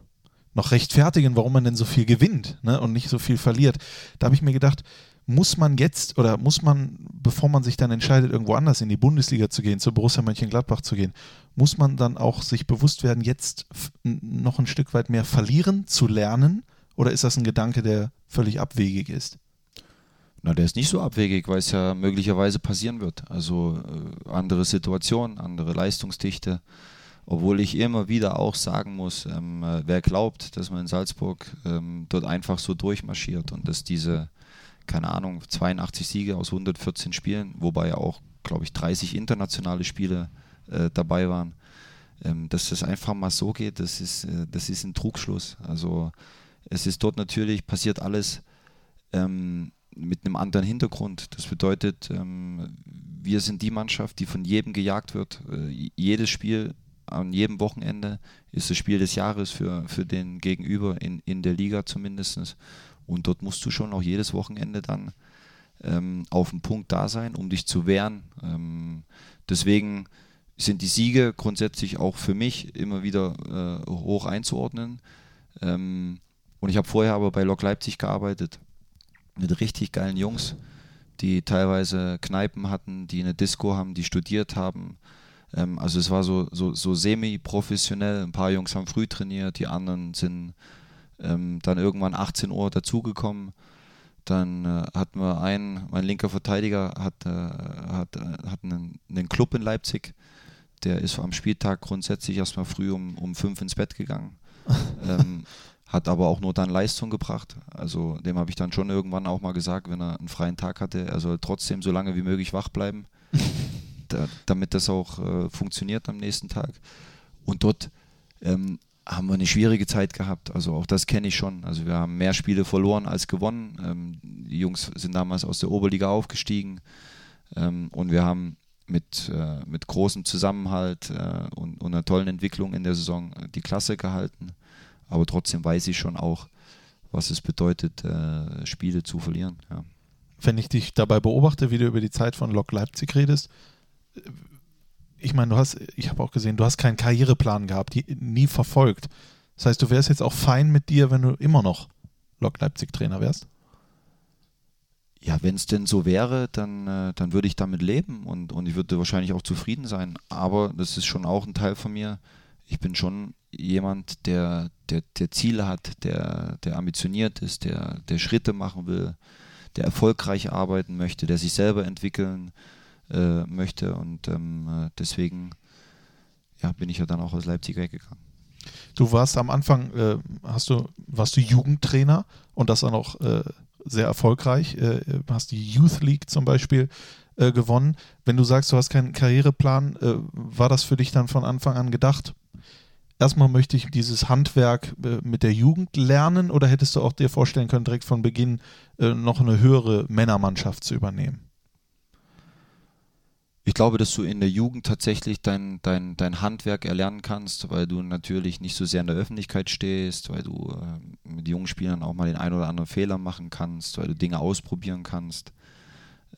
noch rechtfertigen, warum man denn so viel gewinnt ne, und nicht so viel verliert. Da habe ich mir gedacht, muss man jetzt oder muss man, bevor man sich dann entscheidet, irgendwo anders in die Bundesliga zu gehen, zu Borussia Mönchengladbach zu gehen, muss man dann auch sich bewusst werden, jetzt noch ein Stück weit mehr verlieren, zu lernen? Oder ist das ein Gedanke, der völlig abwegig ist? Na, der ist nicht so abwegig, weil es ja möglicherweise passieren wird. Also äh, andere Situationen, andere Leistungsdichte. Obwohl ich immer wieder auch sagen muss, ähm, äh, wer glaubt, dass man in Salzburg ähm, dort einfach so durchmarschiert und dass diese, keine Ahnung, 82 Siege aus 114 Spielen, wobei ja auch, glaube ich, 30 internationale Spiele äh, dabei waren, ähm, dass das einfach mal so geht, das ist, äh, das ist ein Trugschluss. Also es ist dort natürlich, passiert alles ähm, mit einem anderen Hintergrund. Das bedeutet, ähm, wir sind die Mannschaft, die von jedem gejagt wird. Äh, jedes Spiel an jedem Wochenende ist das Spiel des Jahres für, für den Gegenüber in, in der Liga zumindest. Und dort musst du schon auch jedes Wochenende dann ähm, auf dem Punkt da sein, um dich zu wehren. Ähm, deswegen sind die Siege grundsätzlich auch für mich immer wieder äh, hoch einzuordnen. Ähm, und ich habe vorher aber bei Lok Leipzig gearbeitet mit richtig geilen Jungs, die teilweise Kneipen hatten, die eine Disco haben, die studiert haben. Ähm, also es war so, so, so semi-professionell. Ein paar Jungs haben früh trainiert, die anderen sind ähm, dann irgendwann 18 Uhr dazugekommen. Dann äh, hatten wir einen, mein linker Verteidiger hat, äh, hat, äh, hat einen, einen Club in Leipzig. Der ist am Spieltag grundsätzlich erstmal früh um, um fünf ins Bett gegangen. ähm, hat aber auch nur dann Leistung gebracht. Also dem habe ich dann schon irgendwann auch mal gesagt, wenn er einen freien Tag hatte, er soll trotzdem so lange wie möglich wach bleiben, da, damit das auch äh, funktioniert am nächsten Tag. Und dort ähm, haben wir eine schwierige Zeit gehabt. Also auch das kenne ich schon. Also wir haben mehr Spiele verloren als gewonnen. Ähm, die Jungs sind damals aus der Oberliga aufgestiegen ähm, und wir haben mit, äh, mit großem Zusammenhalt äh, und, und einer tollen Entwicklung in der Saison die Klasse gehalten aber trotzdem weiß ich schon auch, was es bedeutet, äh, Spiele zu verlieren. Ja. Wenn ich dich dabei beobachte, wie du über die Zeit von Lok Leipzig redest, äh, ich meine, du hast, ich habe auch gesehen, du hast keinen Karriereplan gehabt, die, nie verfolgt. Das heißt, du wärst jetzt auch fein mit dir, wenn du immer noch Lok Leipzig Trainer wärst? Ja, wenn es denn so wäre, dann, äh, dann würde ich damit leben und, und ich würde wahrscheinlich auch zufrieden sein. Aber das ist schon auch ein Teil von mir. Ich bin schon jemand, der, der, der Ziele hat, der, der ambitioniert ist, der, der Schritte machen will, der erfolgreich arbeiten möchte, der sich selber entwickeln äh, möchte. Und ähm, äh, deswegen ja, bin ich ja dann auch aus Leipzig weggegangen. Du warst am Anfang, äh, hast du, warst du Jugendtrainer und das dann auch äh, sehr erfolgreich. Äh, hast die Youth League zum Beispiel äh, gewonnen. Wenn du sagst, du hast keinen Karriereplan, war das für dich dann von Anfang an gedacht? erstmal möchte ich dieses Handwerk mit der Jugend lernen oder hättest du auch dir vorstellen können, direkt von Beginn noch eine höhere Männermannschaft zu übernehmen? Ich glaube, dass du in der Jugend tatsächlich dein, dein, dein Handwerk erlernen kannst, weil du natürlich nicht so sehr in der Öffentlichkeit stehst, weil du äh, mit jungen Spielern auch mal den einen oder anderen Fehler machen kannst, weil du Dinge ausprobieren kannst.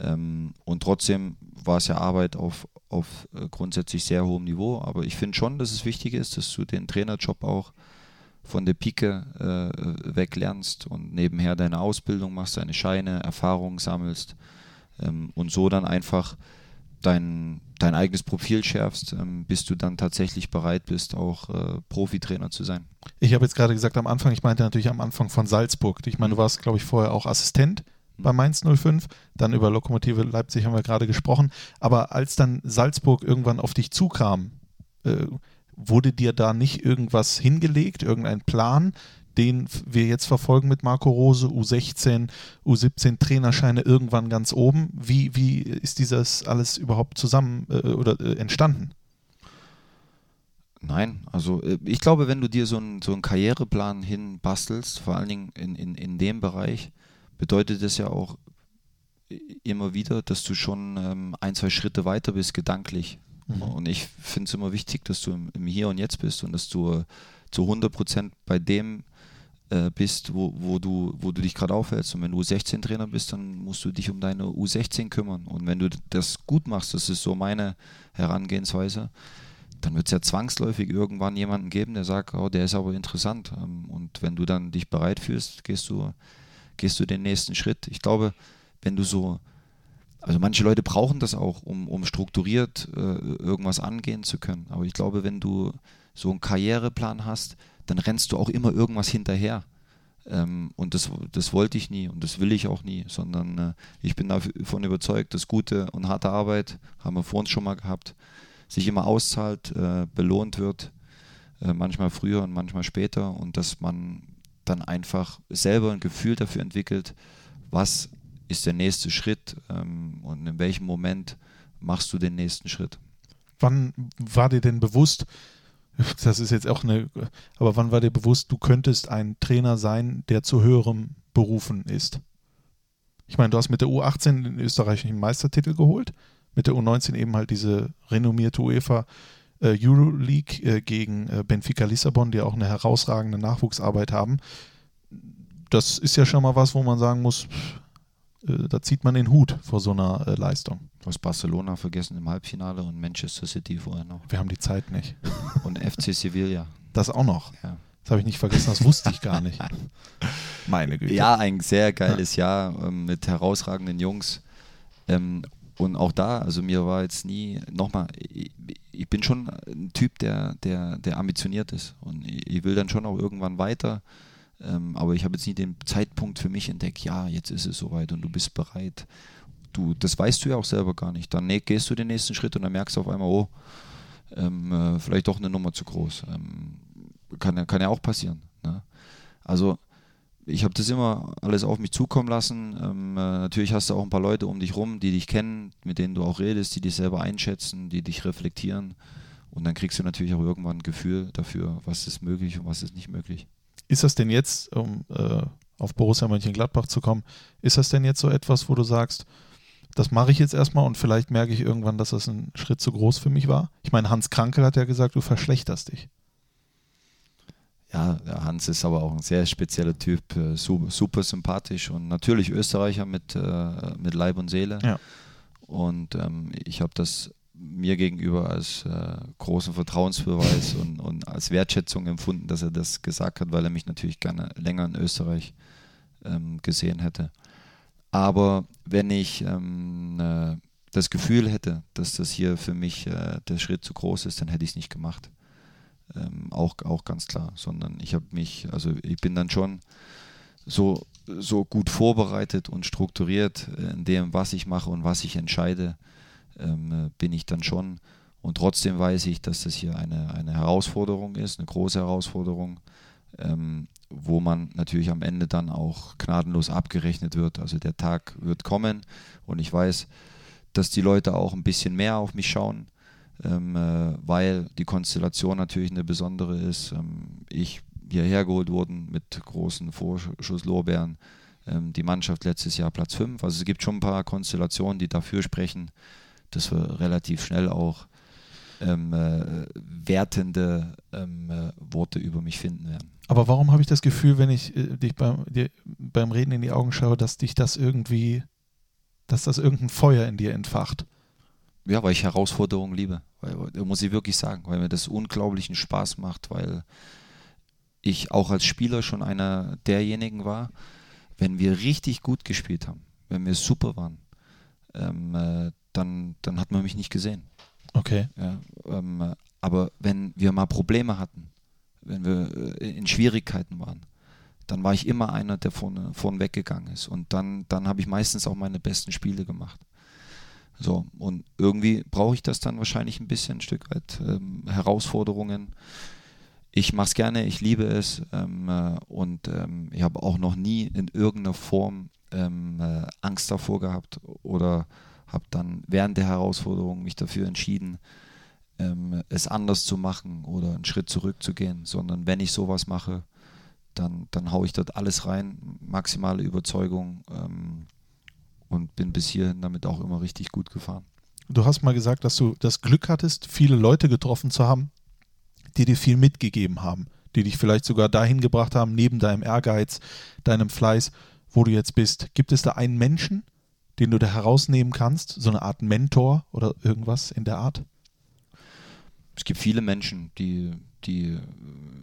Ähm, und trotzdem war es ja Arbeit auf, auf äh, grundsätzlich sehr hohem Niveau. Aber ich finde schon, dass es wichtig ist, dass du den Trainerjob auch von der Pike äh, weg lernst und nebenher deine Ausbildung machst, deine Scheine, Erfahrungen sammelst ähm, und so dann einfach dein, dein eigenes Profil schärfst, ähm, bis du dann tatsächlich bereit bist, auch äh, Profitrainer zu sein. Ich habe jetzt gerade gesagt am Anfang, ich meinte natürlich am Anfang von Salzburg. Ich meine, du warst, glaube ich, vorher auch Assistent bei Mainz 05. Dann über Lokomotive Leipzig haben wir gerade gesprochen. Aber als dann Salzburg irgendwann auf dich zukam, äh, wurde dir da nicht irgendwas hingelegt, irgendein Plan, den wir jetzt verfolgen mit Marco Rose, U16, U17 Trainerscheine irgendwann ganz oben. Wie, wie ist dieses alles überhaupt zusammen äh, oder äh, entstanden? Nein, also äh, ich glaube, wenn du dir so einen, so einen Karriereplan hinbastelst, vor allen Dingen in, in, in dem Bereich, bedeutet das ja auch immer wieder, dass du schon ähm, ein, zwei Schritte weiter bist, gedanklich. Mhm. Und ich finde es immer wichtig, dass du im, im, Hier und Jetzt bist und dass du äh, zu 100 Prozent bei dem äh, bist, wo, wo, du, wo du dich gerade aufhältst. Und wenn du U16-Trainer bist, dann musst du dich um deine U16 kümmern. Und wenn du das gut machst, das ist so meine Herangehensweise, dann wird es ja zwangsläufig irgendwann jemanden geben, der sagt, oh, der ist aber interessant. Ähm, und wenn du dann dich bereit fühlst, gehst du gehst du den nächsten Schritt. Ich glaube, wenn du so, also manche Leute brauchen das auch, um, um strukturiert äh, irgendwas angehen zu können. Aber ich glaube, wenn du so einen Karriereplan hast, dann rennst du auch immer irgendwas hinterher. Ähm, und das, das wollte ich nie und das will ich auch nie, sondern äh, ich bin davon überzeugt, dass gute und harte Arbeit, haben wir vor uns schon mal gehabt, sich immer auszahlt, äh, belohnt wird, äh, manchmal früher und manchmal später und dass man dann einfach selber ein Gefühl dafür entwickelt, was ist der nächste Schritt ähm, und in welchem Moment machst du den nächsten Schritt. Wann war dir denn bewusst, das ist jetzt auch eine, aber wann war dir bewusst, du könntest ein Trainer sein, der zu höherem berufen ist? Ich meine, du hast mit der U18 den österreichischen Meistertitel geholt, mit der U19 eben halt diese renommierte UEFA äh, Euroleague äh, gegen äh, Benfica Lissabon, die auch eine herausragende Nachwuchsarbeit haben. Das ist ja schon mal was, wo man sagen muss, äh, da zieht man den Hut vor so einer äh, Leistung. Du hast Barcelona vergessen im Halbfinale und Manchester City vorher noch. Wir haben die Zeit nicht. Und FC Sevilla. Das auch noch. Ja. Das habe ich nicht vergessen, das wusste ich gar nicht. Meine Güte. Ja, ein sehr geiles Jahr ähm, mit herausragenden Jungs. Ähm, und auch da, also mir war jetzt nie, nochmal, ich, ich, bin schon ein Typ, der, der, der ambitioniert ist. Und ich, ich will dann schon auch irgendwann weiter. Ähm, aber ich habe jetzt nie den Zeitpunkt für mich entdeckt, ja, jetzt ist es soweit und du bist bereit. Du, das weißt du ja auch selber gar nicht. Dann ne, gehst du den nächsten Schritt und dann merkst du auf einmal, oh, ähm, äh, vielleicht doch eine Nummer zu groß. Ähm, kann, kann ja auch passieren. Ne? Also ich habe das immer alles auf mich zukommen lassen. Ähm, äh, natürlich hast du auch ein paar Leute um dich rum, die dich kennen, mit denen du auch redest, die dich selber einschätzen, die dich reflektieren. Und dann kriegst du natürlich auch irgendwann ein Gefühl dafür, was ist möglich und was ist nicht möglich. Ist das denn jetzt, um äh, auf Borussia Mönchengladbach zu kommen, ist das denn jetzt so etwas, wo du sagst, das mache ich jetzt erstmal und vielleicht merke ich irgendwann, dass das ein Schritt zu groß für mich war? Ich meine, Hans Krankel hat ja gesagt, du verschlechterst dich. Ja, Hans ist aber auch ein sehr spezieller Typ, äh, super, sympathisch und natürlich Österreicher mit, äh, mit Leib und Seele. Ja. Und ähm, ich habe das mir gegenüber als äh, großen Vertrauensbeweis und, und, als Wertschätzung empfunden, dass er das gesagt hat, weil er mich natürlich gerne länger in Österreich ähm, gesehen hätte. Aber wenn ich ähm, äh, das Gefühl hätte, dass das hier für mich äh, der Schritt zu groß ist, dann hätte ich es nicht gemacht. Ähm, auch, auch ganz klar, sondern ich habe mich, also ich bin dann schon so, so gut vorbereitet und strukturiert in dem, was ich mache und was ich entscheide, ähm, äh, bin ich dann schon. Und trotzdem weiß ich, dass das hier eine, eine Herausforderung ist, eine große Herausforderung, ähm, wo man natürlich am Ende dann auch gnadenlos abgerechnet wird. Also der Tag wird kommen und ich weiß, dass die Leute auch ein bisschen mehr auf mich schauen, ähm, äh, weil die Konstellation natürlich eine besondere ist. Ähm, ich hierher geholt worden mit großen Vorschusslorbeeren. Ähm, die Mannschaft letztes Jahr Platz 5. Also es gibt schon ein paar Konstellationen, die dafür sprechen, dass wir relativ schnell auch ähm, äh, wertende ähm, äh, Worte über mich finden werden. Aber warum habe ich das Gefühl, wenn ich äh, dich beim, dir, beim Reden in die Augen schaue, dass dich das irgendwie, dass das irgendein Feuer in dir entfacht? Ja, weil ich Herausforderungen liebe. Weil, muss ich wirklich sagen, weil mir das unglaublichen Spaß macht, weil ich auch als Spieler schon einer derjenigen war, wenn wir richtig gut gespielt haben, wenn wir super waren, ähm, äh, dann, dann hat man mich nicht gesehen. Okay. Ja, ähm, aber wenn wir mal Probleme hatten, wenn wir äh, in Schwierigkeiten waren, dann war ich immer einer, der vorne, vorne weggegangen ist. Und dann, dann habe ich meistens auch meine besten Spiele gemacht. So, und irgendwie brauche ich das dann wahrscheinlich ein bisschen, ein Stück weit ähm, Herausforderungen. Ich mache es gerne, ich liebe es ähm, äh, und ähm, ich habe auch noch nie in irgendeiner Form ähm, äh, Angst davor gehabt oder habe dann während der Herausforderung mich dafür entschieden, ähm, es anders zu machen oder einen Schritt zurückzugehen, sondern wenn ich sowas mache, dann, dann haue ich dort alles rein, maximale Überzeugung ähm, und bin bis hierhin damit auch immer richtig gut gefahren. Du hast mal gesagt, dass du das Glück hattest, viele Leute getroffen zu haben, die dir viel mitgegeben haben, die dich vielleicht sogar dahin gebracht haben, neben deinem Ehrgeiz, deinem Fleiß, wo du jetzt bist. Gibt es da einen Menschen, den du da herausnehmen kannst? So eine Art Mentor oder irgendwas in der Art? es gibt viele Menschen, die, die,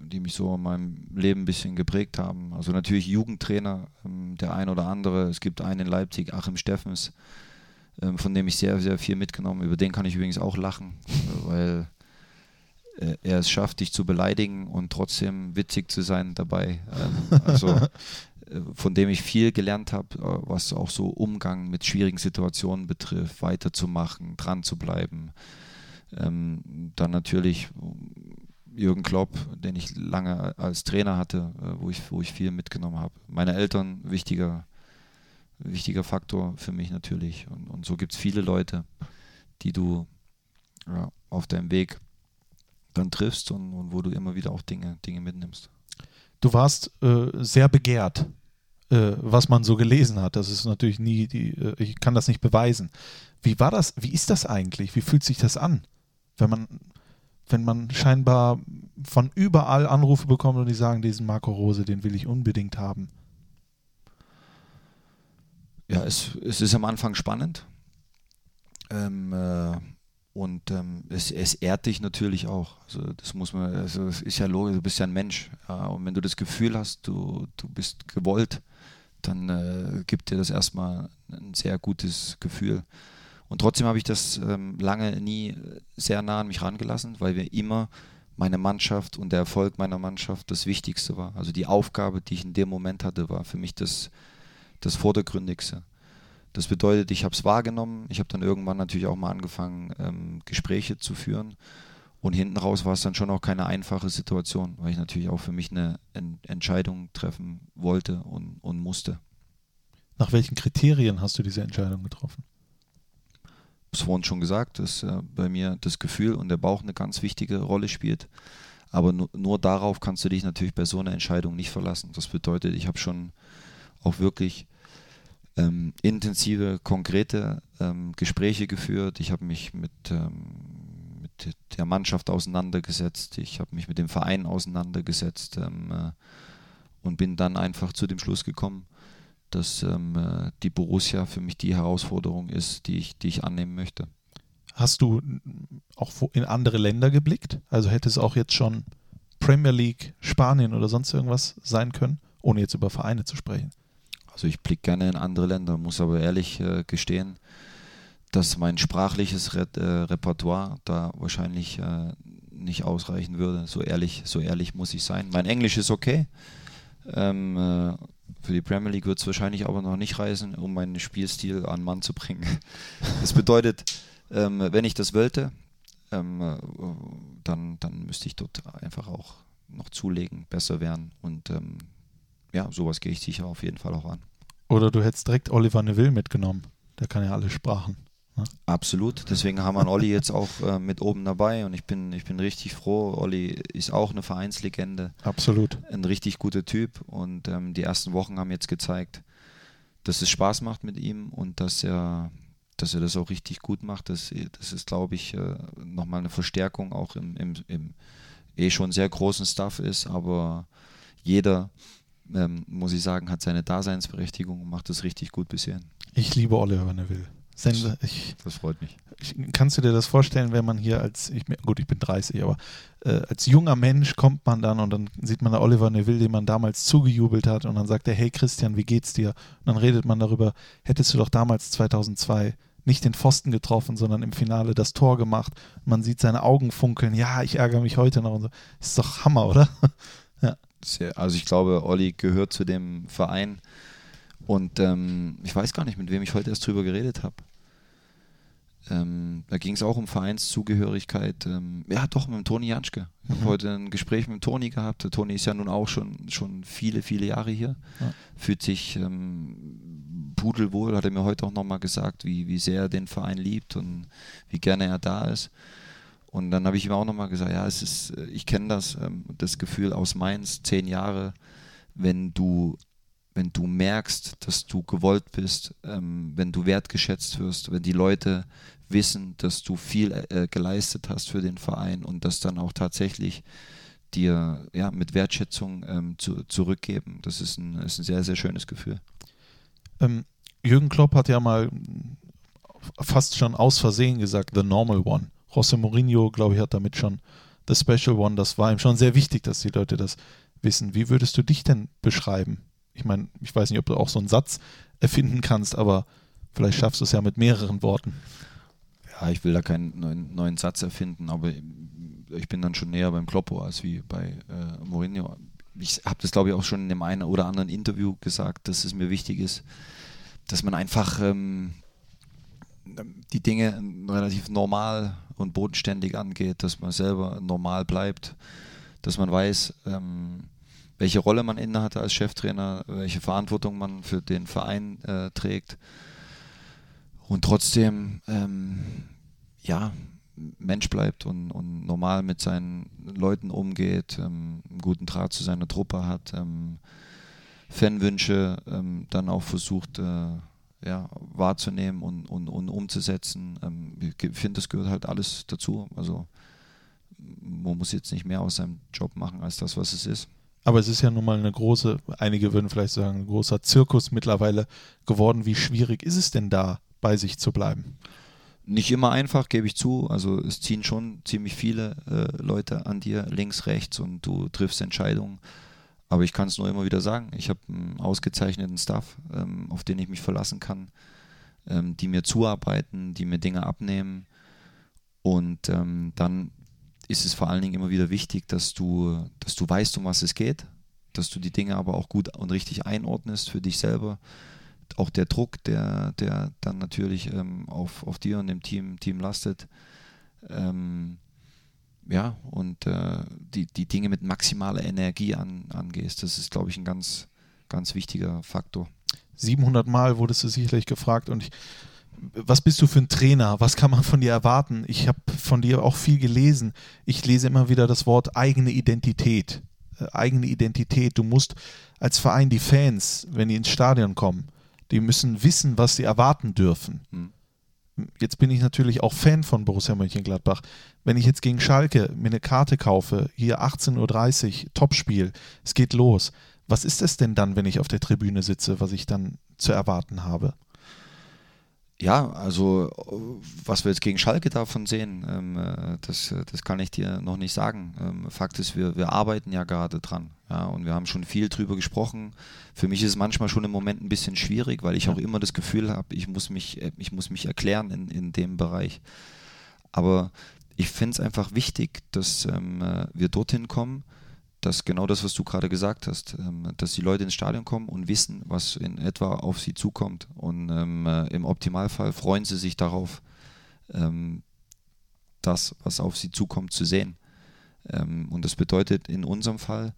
die mich so in meinem Leben ein bisschen geprägt haben. Also natürlich Jugendtrainer, ähm, der ein oder andere. Es gibt einen in Leipzig, Achim Steffens, ähm, von dem ich sehr, sehr viel mitgenommen. Über den kann ich übrigens auch lachen, weil äh, er es schafft, dich zu beleidigen und trotzdem witzig zu sein dabei. Ähm, also von dem ich viel gelernt habe, äh, was auch so Umgang mit schwierigen Situationen betrifft, weiterzumachen, dran zu bleiben. Ähm, dann natürlich Jürgen Klopp, den ich lange als Trainer hatte, wo ich, wo ich viel mitgenommen habe. Meine Eltern, wichtiger, wichtiger Faktor für mich natürlich. Und, und so gibt es viele Leute, die du ja, auf deinem Weg dann triffst und, und, wo du immer wieder auch Dinge, Dinge mitnimmst. Du warst äh, sehr begehrt, äh, was man so gelesen hat. Das ist natürlich nie, die, äh, ich kann das nicht beweisen. Wie war das, wie ist das eigentlich? Wie fühlt sich das an, wenn man, wenn man scheinbar von überall Anrufe bekommt und die sagen, diesen Marco Rose, den will ich unbedingt haben? Ja, es, es ist am Anfang spannend. Ähm, äh, und ähm, es, es, ehrt dich natürlich auch. Also das muss man, also es ist ja logisch, du bist ja ein Mensch. Ja, und wenn du das Gefühl hast, du, du bist gewollt, dann äh, gibt dir das erstmal ein sehr gutes Gefühl. Und trotzdem habe ich das ähm, lange nie sehr nah an mich rangelassen, weil wir immer meine Mannschaft und der Erfolg meiner Mannschaft das Wichtigste war. Also die Aufgabe, die ich in dem Moment hatte, war für mich das, das Vordergründigste. Das bedeutet, ich habe es wahrgenommen. Ich habe dann irgendwann natürlich auch mal angefangen, ähm, Gespräche zu führen. Und hinten raus war es dann schon auch keine einfache Situation, weil ich natürlich auch für mich eine en Entscheidung treffen wollte und, und musste. Nach welchen Kriterien hast du diese Entscheidung getroffen? Es vorhin schon gesagt, dass äh, bei mir das Gefühl und der Bauch eine ganz wichtige Rolle spielt. Aber nur, nur darauf kannst du dich natürlich bei so einer Entscheidung nicht verlassen. Das bedeutet, ich habe schon auch wirklich ähm, intensive, konkrete ähm, Gespräche geführt. Ich habe mich mit, ähm, mit der Mannschaft auseinandergesetzt. Ich habe mich mit dem Verein auseinandergesetzt ähm, äh, und bin dann einfach zu dem Schluss gekommen, dass ähm, äh, die Borussia für mich die Herausforderung ist, die ich, die ich annehmen möchte. Hast du auch in andere Länder geblickt? Also hätte es auch jetzt schon Premier League, Spanien oder sonst irgendwas sein können, ohne jetzt über Vereine zu sprechen? Also ich blicke gerne in andere Länder, muss aber ehrlich äh, gestehen, dass mein sprachliches Re äh, Repertoire da wahrscheinlich äh, nicht ausreichen würde. So ehrlich, so ehrlich muss ich sein. Mein Englisch ist okay. Ähm, äh, für die Premier League wird es wahrscheinlich aber noch nicht reißen, um meinen Spielstil an Mann zu bringen. Das bedeutet, ähm, wenn ich das wollte, ähm, äh, dann, dann müsste ich dort einfach auch noch zulegen, besser werden. Und ähm, ja, sowas gehe ich sicher auf jeden Fall auch an. Oder du hättest direkt Oliver Neville mitgenommen. Der kann ja alle Sprachen. Ne? Absolut. Deswegen haben wir Olli jetzt auch äh, mit oben dabei und ich bin, ich bin richtig froh. Olli ist auch eine Vereinslegende. Absolut. Ein richtig guter Typ und ähm, die ersten Wochen haben jetzt gezeigt, dass es Spaß macht mit ihm und dass er, dass er das auch richtig gut macht. Das, das ist, glaube ich, äh, nochmal eine Verstärkung auch im, im, im eh schon sehr großen Stuff ist, aber jeder ähm, muss ich sagen, hat seine Daseinsberechtigung und macht das richtig gut bisher. Ich liebe Oliver Neville. Sender, ich, das freut mich. Ich, kannst du dir das vorstellen, wenn man hier als, ich, gut, ich bin 30, aber äh, als junger Mensch kommt man dann und dann sieht man da Oliver Neville, dem man damals zugejubelt hat und dann sagt er, hey Christian, wie geht's dir? Und dann redet man darüber, hättest du doch damals 2002 nicht den Pfosten getroffen, sondern im Finale das Tor gemacht. Man sieht seine Augen funkeln, ja, ich ärgere mich heute noch und so. Ist doch Hammer, oder? sehr, also ich glaube, Olli gehört zu dem Verein und ähm, ich weiß gar nicht, mit wem ich heute erst drüber geredet habe. Ähm, da ging es auch um Vereinszugehörigkeit. Ähm, ja, doch, mit dem Toni Janschke. Ich habe mhm. heute ein Gespräch mit dem Toni gehabt. Der Toni ist ja nun auch schon, schon viele, viele Jahre hier. Ja. Fühlt sich ähm, pudelwohl, hat er mir heute auch nochmal gesagt, wie, wie sehr er den Verein liebt und wie gerne er da ist. Und dann habe ich ihm auch nochmal gesagt, ja, es ist, äh, ich kenne das, ähm, das Gefühl aus Mainz, zehn Jahre, wenn du, wenn du merkst, dass du gewollt bist, ähm, wenn du wertgeschätzt wirst, wenn die Leute wissen, dass du viel äh, geleistet hast für den Verein und das dann auch tatsächlich dir ja, mit Wertschätzung ähm, zu, zurückgeben. Das ist ein, ist ein sehr, sehr schönes Gefühl. Ähm, Jürgen Klopp hat ja mal fast schon aus Versehen gesagt, the normal one José Mourinho, glaube ich, hat damit schon The Special One, das war ihm schon sehr wichtig, dass die Leute das wissen. Wie würdest du dich denn beschreiben? Ich meine, ich weiß nicht, ob du auch so einen Satz erfinden kannst, aber vielleicht schaffst du es ja mit mehreren Worten. Ja, ich will da keinen neuen, neuen Satz erfinden, aber ich bin dann schon näher beim Kloppo als wie bei äh, Mourinho. Ich habe das, glaube ich, auch schon in dem einen oder anderen Interview gesagt, dass es mir wichtig ist, dass man einfach ähm, die Dinge relativ normal und bodenständig angeht, dass man selber normal bleibt, dass man weiß, ähm, welche Rolle man innehat als Cheftrainer, welche Verantwortung man für den Verein äh, trägt und trotzdem ähm, ja Mensch bleibt und, und, normal mit seinen Leuten umgeht, ähm, einen guten Draht zu seiner Truppe hat, ähm, Fanwünsche ähm, dann auch versucht äh, ja, wahrzunehmen und, und, und umzusetzen. Ähm, ich finde, das gehört halt alles dazu. Also man muss jetzt nicht mehr aus seinem Job machen als das, was es ist. Aber es ist ja nun mal eine große, einige würden vielleicht sagen, ein großer Zirkus mittlerweile geworden. Wie schwierig ist es denn da, bei sich zu bleiben? Nicht immer einfach, gebe ich zu. Also es ziehen schon ziemlich viele äh, Leute an dir links, rechts und du triffst Entscheidungen. Aber ich kann es nur immer wieder sagen, ich habe einen ausgezeichneten Staff, ähm, auf den ich mich verlassen kann, ähm, die mir zuarbeiten, die mir Dinge abnehmen. Und ähm, dann ist es vor allen Dingen immer wieder wichtig, dass du, dass du weißt, um was es geht, dass du die Dinge aber auch gut und richtig einordnest für dich selber. Auch der Druck, der, der dann natürlich ähm, auf, auf dir und dem Team, Team lastet. Ähm, ja, und äh, die, die Dinge mit maximaler Energie an, angehst. Das ist, glaube ich, ein ganz, ganz wichtiger Faktor. 700 Mal wurdest du sicherlich gefragt und ich, was bist du für ein Trainer? Was kann man von dir erwarten? Ich habe von dir auch viel gelesen. Ich lese immer wieder das Wort eigene Identität. Äh, eigene Identität. Du musst als Verein die Fans, wenn die ins Stadion kommen, die müssen wissen, was sie erwarten dürfen. Hm jetzt bin ich natürlich auch Fan von Borussia Mönchengladbach. Wenn ich jetzt gegen Schalke mir eine Karte kaufe, hier 18.30 Uhr, Topspiel, es geht los. Was ist es denn dann, wenn ich auf der Tribüne sitze, was ich dann zu erwarten habe? Ja, also was wir jetzt gegen Schalke davon sehen, ähm, äh, das, das kann ich dir noch nicht sagen. Ähm, Fakt ist, wir, wir arbeiten ja gerade dran. Ja, und wir haben schon viel drüber gesprochen. Für mich ist es manchmal schon im Moment ein bisschen schwierig, weil ich auch immer das Gefühl habe, ich muss mich, äh, ich muss mich erklären in, in dem Bereich. Aber ich finde es einfach wichtig, dass ähm, äh, wir dorthin kommen, dass genau das, was du gerade gesagt hast, ähm, dass die Leute ins Stadion kommen und wissen, was in etwa auf sie zukommt. Und ähm, äh, im Optimalfall freuen sie sich darauf, ähm, das, was auf sie zukommt, zu sehen. Und das bedeutet in unserem Fall,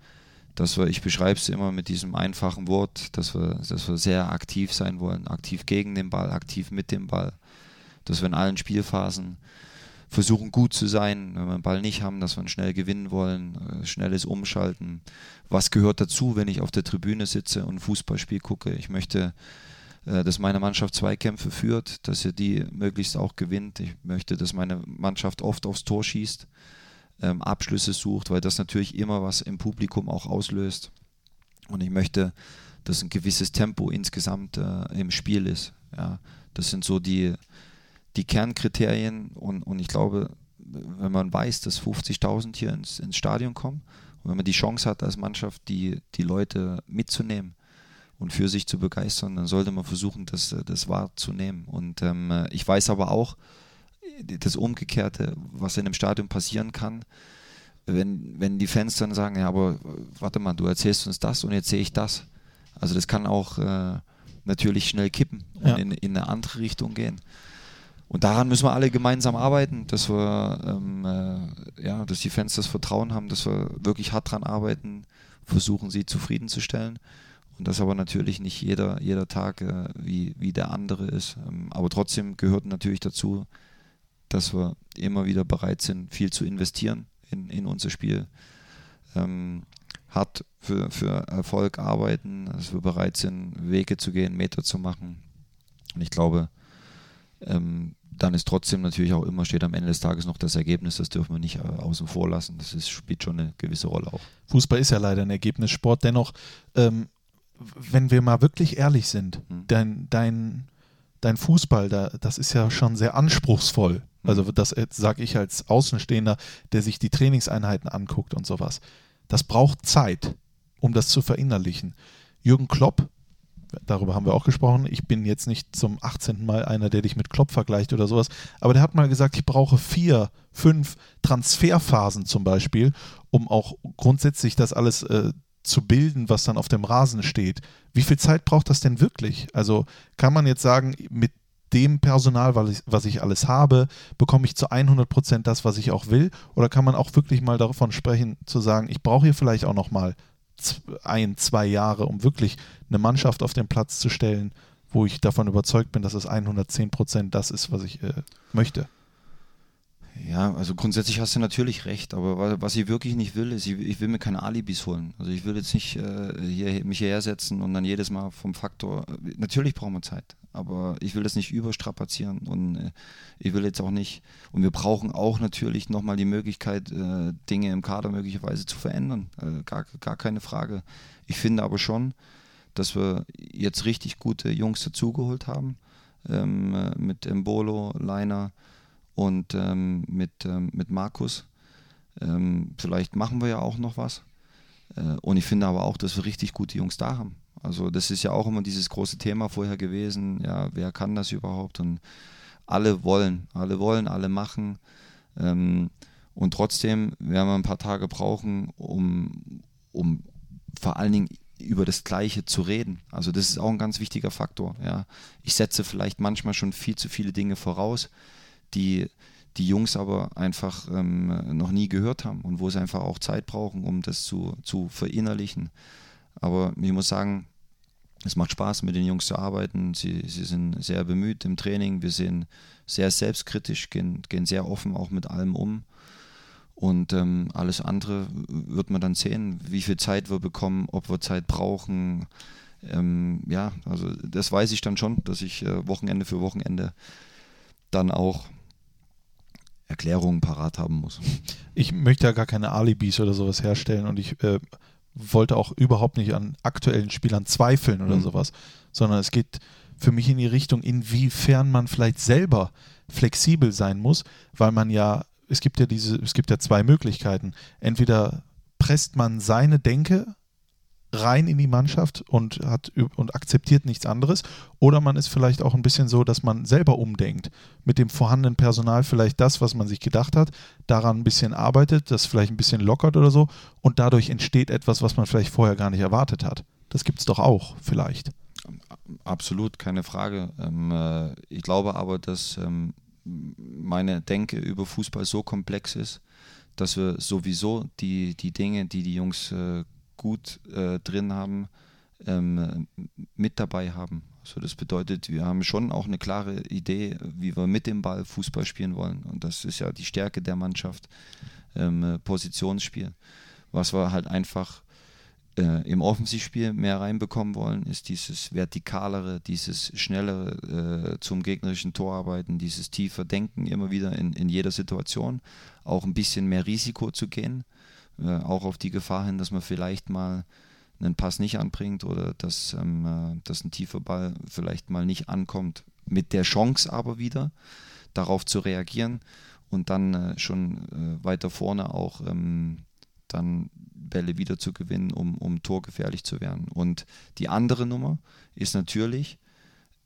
dass wir, ich beschreibe es immer mit diesem einfachen Wort, dass wir, dass wir sehr aktiv sein wollen, aktiv gegen den Ball, aktiv mit dem Ball, dass wir in allen Spielphasen versuchen gut zu sein, wenn wir den Ball nicht haben, dass wir schnell gewinnen wollen, äh, schnelles Umschalten. Was gehört dazu, wenn ich auf der Tribüne sitze und ein Fußballspiel gucke? Ich möchte, äh, dass meine Mannschaft Zweikämpfe führt, dass sie die möglichst auch gewinnt. Ich möchte, dass meine Mannschaft oft aufs Tor schießt, ähm, Abschlüsse sucht, weil das natürlich immer was im Publikum auch auslöst. Und ich möchte, dass ein gewisses Tempo insgesamt äh, im Spiel ist. Ja, das sind so die, die Kernkriterien und, und ich glaube, wenn man weiß, dass 50.000 hier ins, ins Stadion kommen und wenn man die Chance hat als Mannschaft, die, die Leute mitzunehmen und für sich zu begeistern, dann sollte man versuchen, das, das wahrzunehmen. Und ähm, ich weiß aber auch, das Umgekehrte, was in einem Stadion passieren kann, wenn, wenn die Fans dann sagen, ja, aber warte mal, du erzählst uns das und jetzt sehe ich das. Also das kann auch äh, natürlich schnell kippen und ja. in, in eine andere Richtung gehen. Und daran müssen wir alle gemeinsam arbeiten, dass wir, ähm, äh, ja, dass die Fans das Vertrauen haben, dass wir wirklich hart dran arbeiten, versuchen sie zufriedenzustellen. Und dass aber natürlich nicht jeder, jeder Tag äh, wie, wie der andere ist. Ähm, aber trotzdem gehört natürlich dazu, dass wir immer wieder bereit sind, viel zu investieren in, in unser Spiel. Ähm, hart für, für Erfolg arbeiten, dass wir bereit sind, Wege zu gehen, Meter zu machen. Und ich glaube, ähm, dann ist trotzdem natürlich auch immer, steht am Ende des Tages noch das Ergebnis, das dürfen wir nicht äh, außen vor lassen. Das ist, spielt schon eine gewisse Rolle auch. Fußball ist ja leider ein Ergebnissport. Dennoch, ähm, wenn wir mal wirklich ehrlich sind, hm. dein, dein, dein Fußball, da, das ist ja schon sehr anspruchsvoll. Also das sage ich als Außenstehender, der sich die Trainingseinheiten anguckt und sowas. Das braucht Zeit, um das zu verinnerlichen. Jürgen Klopp, darüber haben wir auch gesprochen, ich bin jetzt nicht zum 18. Mal einer, der dich mit Klopp vergleicht oder sowas, aber der hat mal gesagt, ich brauche vier, fünf Transferphasen zum Beispiel, um auch grundsätzlich das alles äh, zu bilden, was dann auf dem Rasen steht. Wie viel Zeit braucht das denn wirklich? Also kann man jetzt sagen, mit dem Personal, was ich, was ich alles habe, bekomme ich zu 100 Prozent das, was ich auch will? Oder kann man auch wirklich mal davon sprechen, zu sagen, ich brauche hier vielleicht auch noch mal ein, zwei Jahre, um wirklich eine Mannschaft auf den Platz zu stellen, wo ich davon überzeugt bin, dass es 110 Prozent das ist, was ich äh, möchte? Ja, also grundsätzlich hast du natürlich recht, aber was ich wirklich nicht will, ist, ich, will mir keine Alibis holen. Also ich will jetzt nicht äh, hier, mich hierher setzen und dann jedes Mal vom Faktor, natürlich brauchen wir Zeit, aber ich will das nicht überstrapazieren und äh, ich will jetzt auch nicht, und wir brauchen auch natürlich nochmal die Möglichkeit, äh, Dinge im Kader möglicherweise zu verändern, äh, gar, gar keine Frage. Ich finde aber schon, dass wir jetzt richtig gute Jungs dazugeholt haben, ähm, äh, mit Embolo, Leiner, und ähm, mit, ähm, mit Markus. Ähm, vielleicht machen wir ja auch noch was. Äh, und ich finde aber auch, dass wir richtig gute Jungs da haben. Also das ist ja auch immer dieses große Thema vorher gewesen. Ja, wer kann das überhaupt? Und alle wollen, alle wollen, alle machen. Ähm, und trotzdem werden wir ein paar Tage brauchen, um, um vor allen Dingen über das Gleiche zu reden. Also das ist auch ein ganz wichtiger Faktor. Ja. Ich setze vielleicht manchmal schon viel zu viele Dinge voraus die die Jungs aber einfach ähm, noch nie gehört haben und wo sie einfach auch Zeit brauchen, um das zu, zu verinnerlichen. Aber ich muss sagen, es macht Spaß, mit den Jungs zu arbeiten. Sie, sie sind sehr bemüht im Training. Wir sind sehr selbstkritisch, gehen, gehen sehr offen auch mit allem um. Und ähm, alles andere wird man dann sehen, wie viel Zeit wir bekommen, ob wir Zeit brauchen. Ähm, ja, also das weiß ich dann schon, dass ich äh, Wochenende für Wochenende dann auch Erklärungen parat haben muss. Ich möchte ja gar keine Alibis oder sowas herstellen und ich äh, wollte auch überhaupt nicht an aktuellen Spielern zweifeln oder mhm. sowas, sondern es geht für mich in die Richtung, inwiefern man vielleicht selber flexibel sein muss, weil man ja, es gibt ja diese, es gibt ja zwei Möglichkeiten. Entweder presst man seine Denke rein in die Mannschaft und hat und akzeptiert nichts anderes. Oder man ist vielleicht auch ein bisschen so, dass man selber umdenkt. Mit dem vorhandenen Personal vielleicht das, was man sich gedacht hat, daran ein bisschen arbeitet, das vielleicht ein bisschen lockert oder so. Und dadurch entsteht etwas, was man vielleicht vorher gar nicht erwartet hat. Das gibt es doch auch vielleicht. Absolut, keine Frage. Ähm, äh, ich glaube aber, dass ähm, meine Denke über Fußball so komplex ist, dass wir sowieso die, die Dinge, die die Jungs äh, gut äh, drin haben, ähm, mit dabei haben. Also das bedeutet, wir haben schon auch eine klare Idee, wie wir mit dem Ball Fußball spielen wollen. Und das ist ja die Stärke der Mannschaft, ähm, Positionsspiel. Was wir halt einfach äh, im Offensivspiel mehr reinbekommen wollen, ist dieses vertikalere, dieses schnellere äh, zum gegnerischen Tor arbeiten, dieses tiefer Denken immer wieder in, in jeder Situation, auch ein bisschen mehr Risiko zu gehen äh, auch auf die Gefahr hin, dass man vielleicht mal einen Pass nicht anbringt oder dass, ähm, äh, dass ein tiefer Ball vielleicht mal nicht ankommt. Mit der Chance aber wieder darauf zu reagieren und dann äh, schon äh, weiter vorne auch ähm, dann Bälle wieder zu gewinnen, um, um torgefährlich zu werden. Und die andere Nummer ist natürlich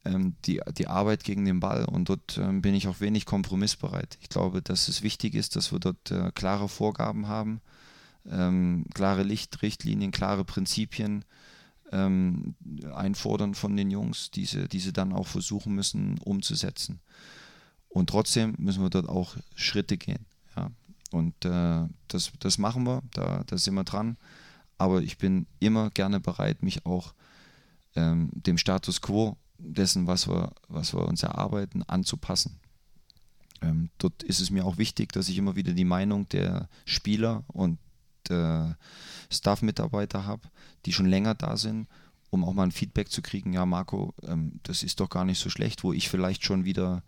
ähm, die, die Arbeit gegen den Ball und dort ähm, bin ich auch wenig kompromissbereit. Ich glaube, dass es wichtig ist, dass wir dort äh, klare Vorgaben haben, ähm, klare Lichtrichtlinien, klare Prinzipien ähm, einfordern von den Jungs, diese, diese dann auch versuchen müssen umzusetzen. Und trotzdem müssen wir dort auch Schritte gehen. Ja. Und äh, das, das machen wir, da, da sind wir dran. Aber ich bin immer gerne bereit, mich auch ähm, dem Status quo dessen, was wir, was wir uns erarbeiten, anzupassen. Ähm, dort ist es mir auch wichtig, dass ich immer wieder die Meinung der Spieler und äh, Staff-Mitarbeiter habe, die schon länger da sind, um auch mal ein Feedback zu kriegen, ja Marco, ähm, das ist doch gar nicht so schlecht, wo ich vielleicht schon wieder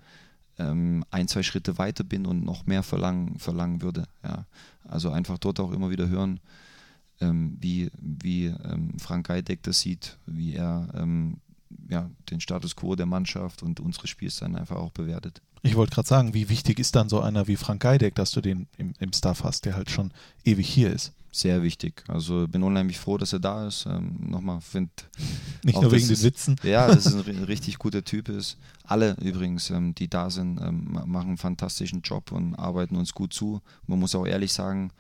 ähm, ein, zwei Schritte weiter bin und noch mehr verlangen, verlangen würde. Ja. Also einfach dort auch immer wieder hören, ähm, wie, wie ähm, Frank Geideck das sieht, wie er ähm, ja, den Status quo der Mannschaft und unseres Spiels dann einfach auch bewertet. Ich wollte gerade sagen, wie wichtig ist dann so einer wie Frank Geideck, dass du den im, im Staff hast, der halt schon ewig hier ist? Sehr wichtig. Also bin unheimlich froh, dass er da ist. Ähm, nochmal, finde. Nicht nur wegen den Witzen. Ja, dass es ein richtig guter Typ ist. Alle übrigens, ähm, die da sind, ähm, machen einen fantastischen Job und arbeiten uns gut zu. Man muss auch ehrlich sagen,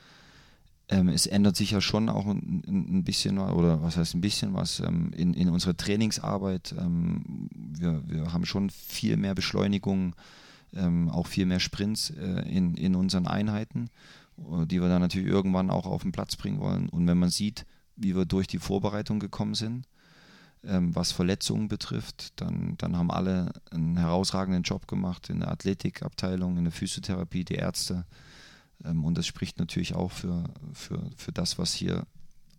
ähm, es ändert sich ja schon auch ein, ein, bisschen, oder was heißt ein bisschen was, ähm, in, in unserer Trainingsarbeit. Ähm, wir, wir haben schon viel mehr Beschleunigung, ähm, auch viel mehr Sprints äh, in, in unseren Einheiten, äh, die wir dann natürlich irgendwann auch auf den Platz bringen wollen. Und wenn man sieht, wie wir durch die Vorbereitung gekommen sind, ähm, was Verletzungen betrifft, dann, dann haben alle einen herausragenden Job gemacht in der Athletikabteilung, in der Physiotherapie, die Ärzte. Ähm, und das spricht natürlich auch für, für, für das, was hier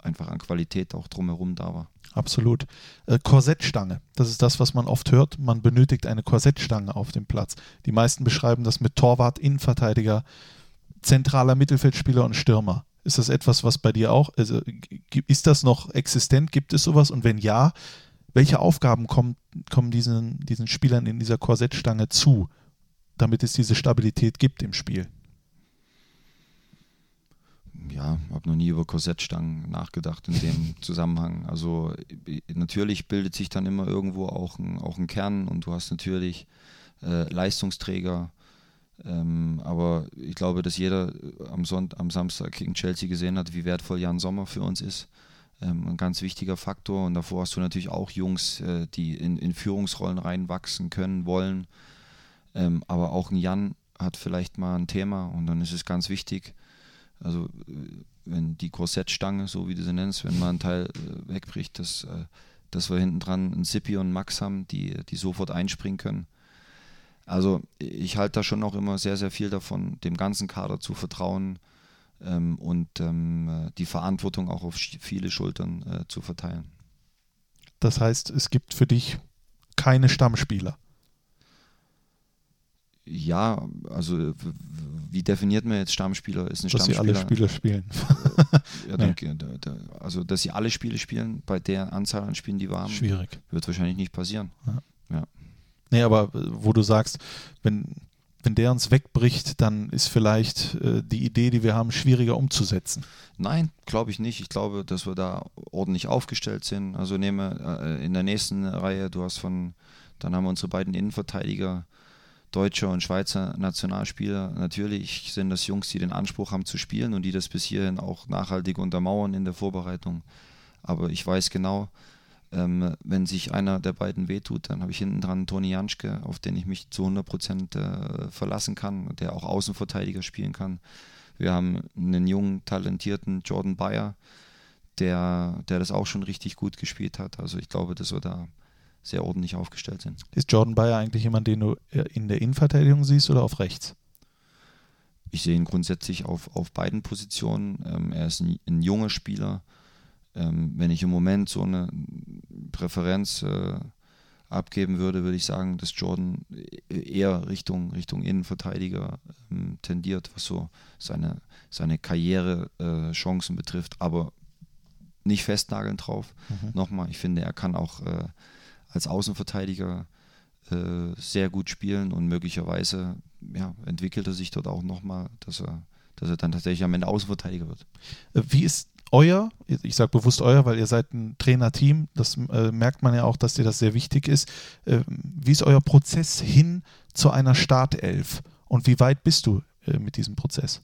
einfach an Qualität auch drumherum da war. Absolut. Äh, Korsettstange, das ist das, was man oft hört. Man benötigt eine Korsettstange auf dem Platz. Die meisten beschreiben das mit Torwart, Innenverteidiger, zentraler Mittelfeldspieler und Stürmer. Ist das etwas, was bei dir auch, also ist das noch existent? Gibt es sowas? Und wenn ja, welche Aufgaben kommen, kommen diesen, diesen Spielern in dieser Korsettstange zu, damit es diese Stabilität gibt im Spiel? Ja, habe noch nie über Korsettstangen nachgedacht in dem Zusammenhang. Also natürlich bildet sich dann immer irgendwo auch ein, auch ein Kern und du hast natürlich äh, Leistungsträger. Ähm, aber ich glaube, dass jeder am, Sonntag, am Samstag gegen Chelsea gesehen hat, wie wertvoll Jan Sommer für uns ist. Ähm, ein ganz wichtiger Faktor. Und davor hast du natürlich auch Jungs, äh, die in, in Führungsrollen reinwachsen können, wollen. Ähm, aber auch ein Jan hat vielleicht mal ein Thema und dann ist es ganz wichtig, also äh, wenn die Korsettstange, so wie du sie nennst, wenn mal ein Teil äh, wegbricht, dass, äh, dass wir hinten dran einen Sippi und einen Max haben, die, die sofort einspringen können. Also ich halte da schon auch immer sehr, sehr viel davon, dem ganzen Kader zu vertrauen ähm, und ähm, die Verantwortung auch auf viele Schultern äh, zu verteilen. Das heißt, es gibt für dich keine Stammspieler. Ja, also wie definiert man jetzt Stammspieler? Ist ein dass Stammspieler? sie alle Spiele spielen. ja, nee. also, dass sie alle Spiele spielen, bei der Anzahl an Spielen, die wir haben, Schwierig. wird wahrscheinlich nicht passieren. Ja. ja. Nee, aber äh, wo du sagst, wenn, wenn der uns wegbricht, dann ist vielleicht äh, die Idee, die wir haben, schwieriger umzusetzen. Nein, glaube ich nicht. Ich glaube, dass wir da ordentlich aufgestellt sind. Also nehme äh, in der nächsten Reihe, du hast von, dann haben wir unsere beiden Innenverteidiger, deutscher und Schweizer Nationalspieler. Natürlich sind das Jungs, die den Anspruch haben zu spielen und die das bis hierhin auch nachhaltig untermauern in der Vorbereitung. Aber ich weiß genau, ähm, wenn sich einer der beiden wehtut, dann habe ich hinten dran Toni Janschke, auf den ich mich zu 100 Prozent äh, verlassen kann, der auch Außenverteidiger spielen kann. Wir haben einen jungen, talentierten Jordan Bayer, der, der das auch schon richtig gut gespielt hat. Also ich glaube, dass wir da sehr ordentlich aufgestellt sind. Ist Jordan Bayer eigentlich jemand, den du äh, in der Innenverteidigung siehst oder auf rechts? Ich sehe ihn grundsätzlich auf, auf beiden Positionen. Ähm, er ist ein, ein junger Spieler. Ähm, wenn ich im Moment so eine Präferenz äh, abgeben würde, würde ich sagen, dass Jordan eher Richtung, Richtung Innenverteidiger ähm, tendiert, was so seine, seine Karrierechancen äh, betrifft, aber nicht festnageln drauf. Mhm. Nochmal, ich finde, er kann auch äh, als Außenverteidiger äh, sehr gut spielen und möglicherweise ja, entwickelt er sich dort auch nochmal, dass er, dass er dann tatsächlich am Ende Außenverteidiger wird. Äh, wie ist euer, ich sage bewusst euer, weil ihr seid ein Trainerteam, das äh, merkt man ja auch, dass dir das sehr wichtig ist. Äh, wie ist euer Prozess hin zu einer Startelf und wie weit bist du äh, mit diesem Prozess?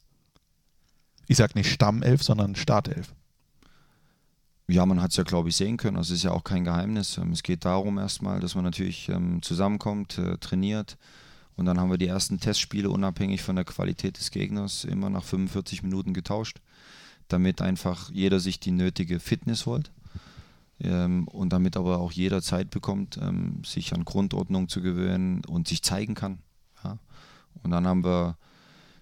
Ich sage nicht Stammelf, sondern Startelf. Ja, man hat es ja, glaube ich, sehen können. Also es ist ja auch kein Geheimnis. Ähm, es geht darum erstmal, dass man natürlich ähm, zusammenkommt, äh, trainiert. Und dann haben wir die ersten Testspiele unabhängig von der Qualität des Gegners immer nach 45 Minuten getauscht, damit einfach jeder sich die nötige Fitness holt. Ähm, und damit aber auch jeder Zeit bekommt, ähm, sich an Grundordnung zu gewöhnen und sich zeigen kann. Ja? Und dann haben wir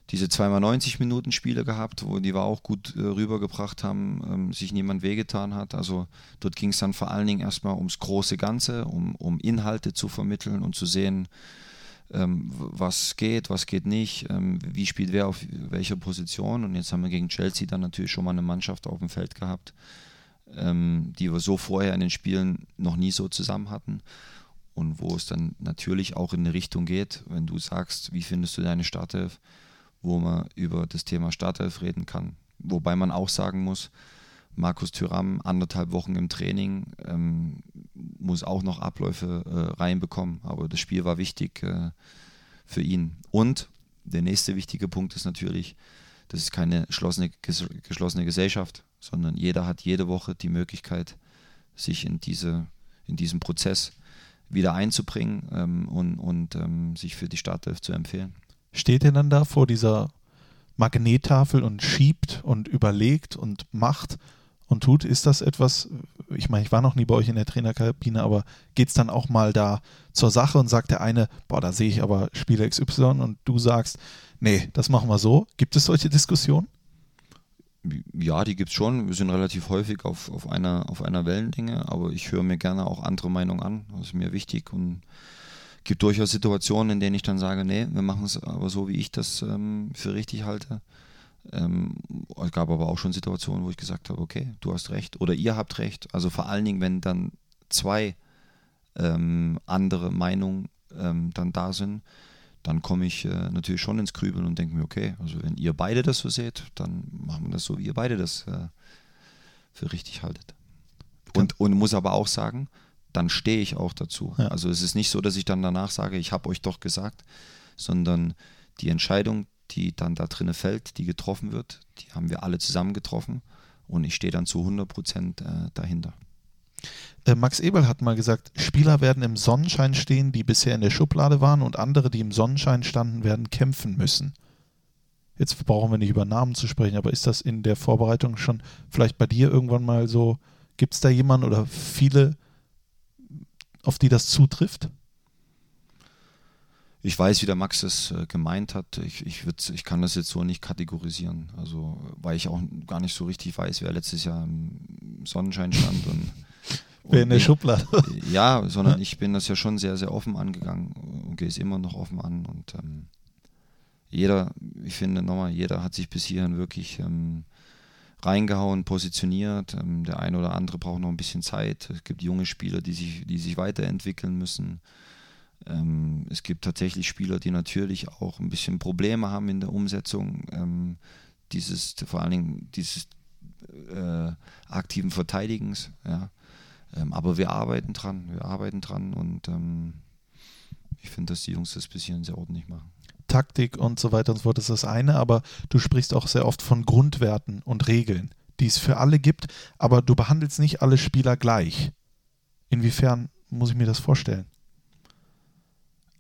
diese zweimal 90 Minuten Spiele gehabt, wo die wir auch gut äh, rübergebracht haben, ähm, sich niemand wehgetan hat. Also dort ging es dann vor allen Dingen erstmal ums große Ganze, um, um Inhalte zu vermitteln und zu sehen, ähm, was geht, was geht nicht, ähm, wie spielt wer auf welcher Position. Und jetzt haben wir gegen Chelsea dann natürlich schon mal eine Mannschaft auf dem Feld gehabt, ähm, die wir so vorher in den Spielen noch nie so zusammen hatten. und wo es dann natürlich auch in eine Richtung geht, wenn du sagst, wie findest du deine Startelf, wo man über das Thema Startelf reden kann. Wobei man auch sagen muss, Markus Thüram anderthalb Wochen im Training, ähm, muss auch noch Abläufe äh, reinbekommen. Aber das Spiel war wichtig äh, für ihn. Und der nächste wichtige Punkt ist natürlich, das ist keine geschlossene, geschlossene Gesellschaft, sondern jeder hat jede Woche die Möglichkeit, sich in, diese, in diesen Prozess wieder einzubringen ähm, und, und ähm, sich für die Startelf zu empfehlen. Steht er dann da vor dieser Magnettafel und schiebt und überlegt und macht und tut? Ist das etwas, ich meine, ich war noch nie bei euch in der Trainerkabine, aber geht es dann auch mal da zur Sache und sagt der eine, boah, da sehe ich aber Spieler XY und du sagst, nee, das machen wir so. Gibt es solche Diskussionen? Ja, die gibt es schon. Wir sind relativ häufig auf, auf, einer, auf einer Wellenlänge, aber ich höre mir gerne auch andere Meinungen an. Das ist mir wichtig und gibt durchaus Situationen, in denen ich dann sage, nee, wir machen es aber so, wie ich das ähm, für richtig halte. Ähm, es gab aber auch schon Situationen, wo ich gesagt habe, okay, du hast recht oder ihr habt recht. Also vor allen Dingen, wenn dann zwei ähm, andere Meinungen ähm, dann da sind, dann komme ich äh, natürlich schon ins Grübeln und denke mir, okay, also wenn ihr beide das so seht, dann machen wir das so, wie ihr beide das äh, für richtig haltet. Und, und muss aber auch sagen, dann stehe ich auch dazu. Ja. Also es ist nicht so, dass ich dann danach sage, ich habe euch doch gesagt, sondern die Entscheidung, die dann da drinnen fällt, die getroffen wird, die haben wir alle zusammen getroffen und ich stehe dann zu 100 Prozent äh, dahinter. Äh, Max Eberl hat mal gesagt, Spieler werden im Sonnenschein stehen, die bisher in der Schublade waren und andere, die im Sonnenschein standen, werden kämpfen müssen. Jetzt brauchen wir nicht über Namen zu sprechen, aber ist das in der Vorbereitung schon vielleicht bei dir irgendwann mal so, gibt es da jemanden oder viele, auf die das zutrifft? Ich weiß, wie der Max es äh, gemeint hat. Ich, ich, ich kann das jetzt so nicht kategorisieren. Also, weil ich auch gar nicht so richtig weiß, wer letztes Jahr im Sonnenschein stand und Wer in der Schublade. Ja, sondern ich bin das ja schon sehr, sehr offen angegangen und gehe es immer noch offen an. Und ähm, jeder, ich finde nochmal, jeder hat sich bis hierhin wirklich ähm, reingehauen, positioniert. Ähm, der eine oder andere braucht noch ein bisschen Zeit. Es gibt junge Spieler, die sich, die sich weiterentwickeln müssen. Ähm, es gibt tatsächlich Spieler, die natürlich auch ein bisschen Probleme haben in der Umsetzung ähm, dieses, vor allen Dingen dieses äh, aktiven Verteidigens. Ja. Ähm, aber wir arbeiten dran, wir arbeiten dran und ähm, ich finde, dass die Jungs das bisschen sehr ordentlich machen. Taktik und so weiter und so fort ist das eine, aber du sprichst auch sehr oft von Grundwerten und Regeln, die es für alle gibt, aber du behandelst nicht alle Spieler gleich. Inwiefern muss ich mir das vorstellen?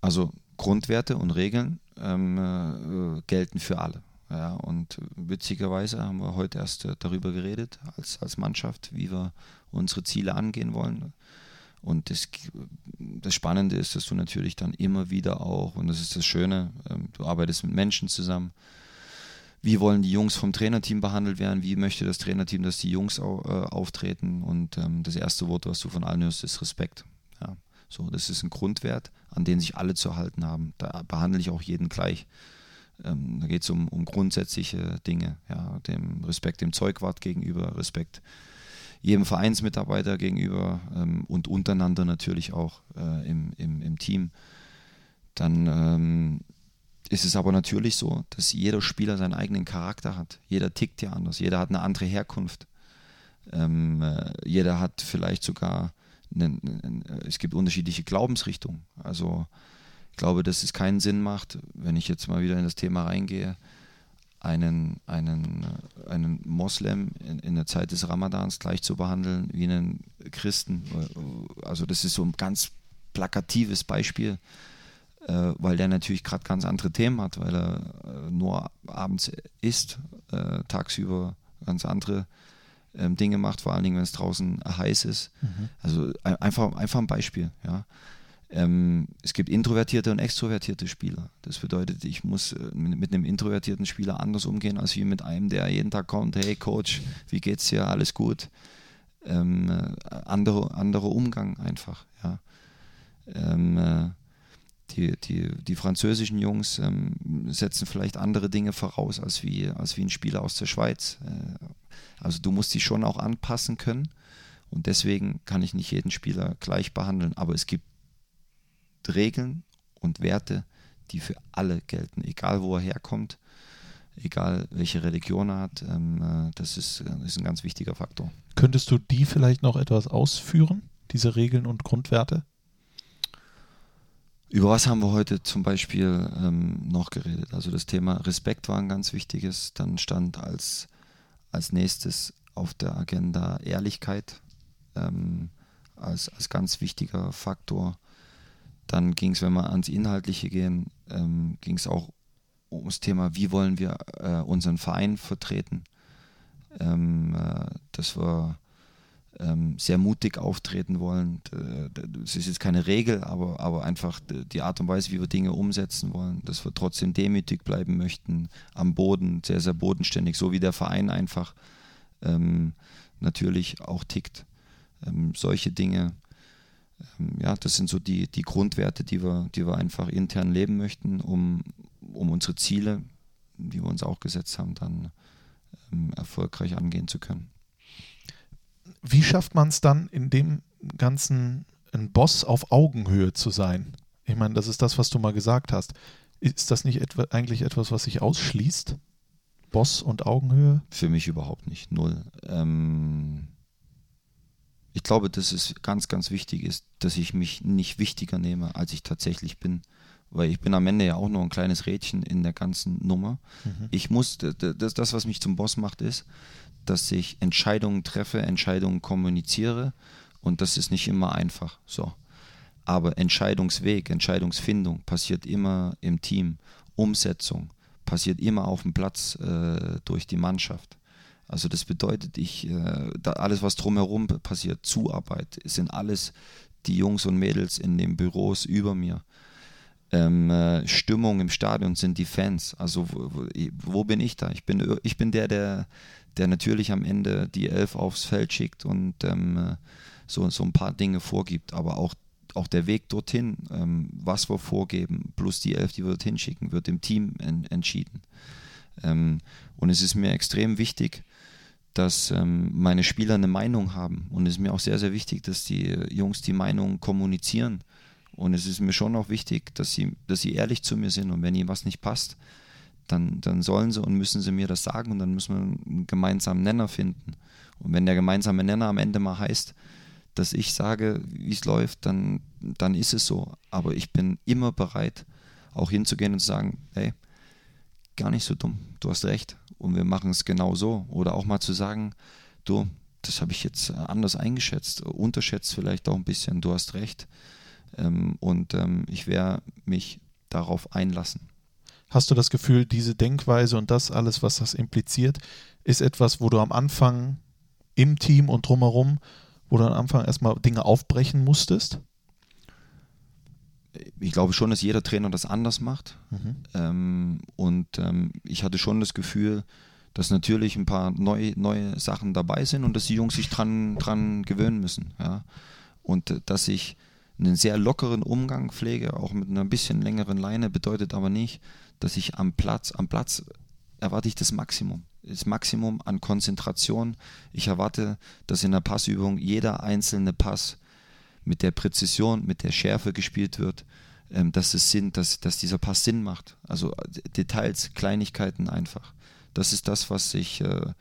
Also Grundwerte und Regeln ähm, äh, gelten für alle. Ja, und witzigerweise haben wir heute erst äh, darüber geredet, als, als Mannschaft, wie wir unsere Ziele angehen wollen. Und das, das Spannende ist, dass du natürlich dann immer wieder auch, und das ist das Schöne, ähm, du arbeitest mit Menschen zusammen. Wie wollen die Jungs vom Trainerteam behandelt werden? Wie möchte das Trainerteam, dass die Jungs äh, auftreten? Und ähm, das erste Wort, was du von allen hörst, ist Respekt. Ja, so, das ist ein Grundwert, an den sich alle zu halten haben. Da behandle ich auch jeden gleich. Ähm, da geht es um, um grundsätzliche Dinge, ja, dem Respekt dem Zeugwart gegenüber, Respekt jedem Vereinsmitarbeiter gegenüber ähm, und untereinander natürlich auch äh, im, im, im, Team. Dann ähm, ist es aber natürlich so, dass jeder Spieler seinen eigenen Charakter hat. Jeder tickt ja anders, jeder hat eine andere Herkunft. Ähm, äh, jeder hat vielleicht sogar, eine, eine, es gibt unterschiedliche Glaubensrichtungen. Also ich glaube, dass es keinen Sinn macht, wenn ich jetzt mal wieder in das Thema reingehe, einen, einen, einen Moslem in, in der Zeit des Ramadans gleich zu behandeln wie einen Christen. Also das ist so ein ganz plakatives Beispiel, äh, weil der natürlich gerade ganz andere Themen hat, weil er äh, nur abends isst, äh, tagsüber ganz andere ähm, Dinge macht, vor allen Dingen, wenn es draußen heiß ist. Mhm. Also einfach, einfach ein Beispiel, ja. Ähm, es gibt introvertierte und extrovertierte Spieler. Das bedeutet, ich muss äh, mit einem introvertierten Spieler anders umgehen, als wie mit einem, der jeden Tag kommt, hey Coach, wie geht's dir, alles gut. Ähm, äh, andere, anderer Umgang einfach, ja. Ähm, äh, die, die, die französischen Jungs ähm, setzen vielleicht andere Dinge voraus als wie, als wie ein Spieler aus der Schweiz. Äh, also du musst dich schon auch anpassen können und deswegen kann ich nicht jeden Spieler gleich behandeln, aber es gibt Regeln und Werte, die für alle gelten, egal wo er herkommt, egal welche Religion er hat. Ähm, äh, das ist, äh, ist ein ganz wichtiger Faktor. Könntest du die vielleicht noch etwas ausführen, diese Regeln und Grundwerte? Über was haben wir heute zum Beispiel ähm, noch geredet? Also das Thema Respekt war ein ganz wichtiges. Dann stand als, als nächstes auf der Agenda Ehrlichkeit ähm, als, als ganz wichtiger Faktor. Dann ging es, wenn wir ans Inhaltliche gehen, ähm, ging es auch ums Thema, wie wollen wir äh, unseren Verein vertreten. Ähm, äh, dass wir ähm, sehr mutig auftreten wollen. Das ist jetzt keine Regel, aber, aber einfach die Art und Weise, wie wir Dinge umsetzen wollen, dass wir trotzdem demütig bleiben möchten, am Boden, sehr, sehr bodenständig, so wie der Verein einfach ähm, natürlich auch tickt. Ähm, solche Dinge, ja, das sind so die, die Grundwerte, die wir, die wir einfach intern leben möchten, um, um unsere Ziele, die wir uns auch gesetzt haben, dann ähm, erfolgreich angehen zu können. Wie schafft man es dann, in dem Ganzen ein Boss auf Augenhöhe zu sein? Ich meine, das ist das, was du mal gesagt hast. Ist das nicht etwa, eigentlich etwas, was sich ausschließt? Boss und Augenhöhe? Für mich überhaupt nicht. Null. Ähm ich glaube, dass es ganz, ganz wichtig ist, dass ich mich nicht wichtiger nehme, als ich tatsächlich bin. Weil ich bin am Ende ja auch nur ein kleines Rädchen in der ganzen Nummer. Mhm. Ich muss, das, das, was mich zum Boss macht, ist, dass ich Entscheidungen treffe, Entscheidungen kommuniziere und das ist nicht immer einfach. So. Aber Entscheidungsweg, Entscheidungsfindung passiert immer im Team. Umsetzung passiert immer auf dem Platz äh, durch die Mannschaft. Also das bedeutet, ich, äh, da alles, was drumherum passiert, Zuarbeit, sind alles die Jungs und Mädels in den Büros über mir. Ähm, äh, Stimmung im Stadion sind die Fans. Also wo, wo, bin ich da? Ich bin, ich bin der, der, der natürlich am Ende die Elf aufs Feld schickt und ähm, äh, so, so ein paar Dinge vorgibt. Aber auch, auch der Weg dorthin, ähm, was wir vorgeben, plus die Elf, die wir dorthin schicken, wird im Team en entschieden. Ähm, und es ist mir extrem wichtig, dass ähm, meine Spieler eine Meinung haben. Und es ist mir auch sehr, sehr wichtig, dass die Jungs die Meinung kommunizieren. Und es ist mir schon auch wichtig, dass sie, dass sie ehrlich zu mir sind. Und wenn ihnen was nicht passt, dann, dann sollen sie und müssen sie mir das sagen und dann müssen wir einen gemeinsamen Nenner finden. Und wenn der gemeinsame Nenner am Ende mal heißt, dass ich sage, wie es läuft, dann, dann ist es so. Aber ich bin immer bereit, auch hinzugehen und zu sagen, hey, gar nicht so dumm, du hast recht und wir machen es genau so. Oder auch mal zu sagen, du, das habe ich jetzt anders eingeschätzt, unterschätzt vielleicht auch ein bisschen, du hast recht. Ähm, und ähm, ich werde mich darauf einlassen. Hast du das Gefühl, diese Denkweise und das alles, was das impliziert, ist etwas, wo du am Anfang im Team und drumherum, wo du am Anfang erstmal Dinge aufbrechen musstest? Ich glaube schon, dass jeder Trainer das anders macht. Mhm. Ähm, und ähm, ich hatte schon das Gefühl, dass natürlich ein paar neue, neue Sachen dabei sind und dass die Jungs sich dran, dran gewöhnen müssen. Ja? Und äh, dass ich einen sehr lockeren Umgang pflege, auch mit einer bisschen längeren Leine, bedeutet aber nicht, dass ich am Platz, am Platz erwarte ich das Maximum. Das Maximum an Konzentration. Ich erwarte, dass in der Passübung jeder einzelne Pass mit der Präzision, mit der Schärfe gespielt wird, ähm, dass es Sinn, dass, dass dieser Pass Sinn macht. Also äh, Details, Kleinigkeiten einfach. Das ist das, was ich, äh,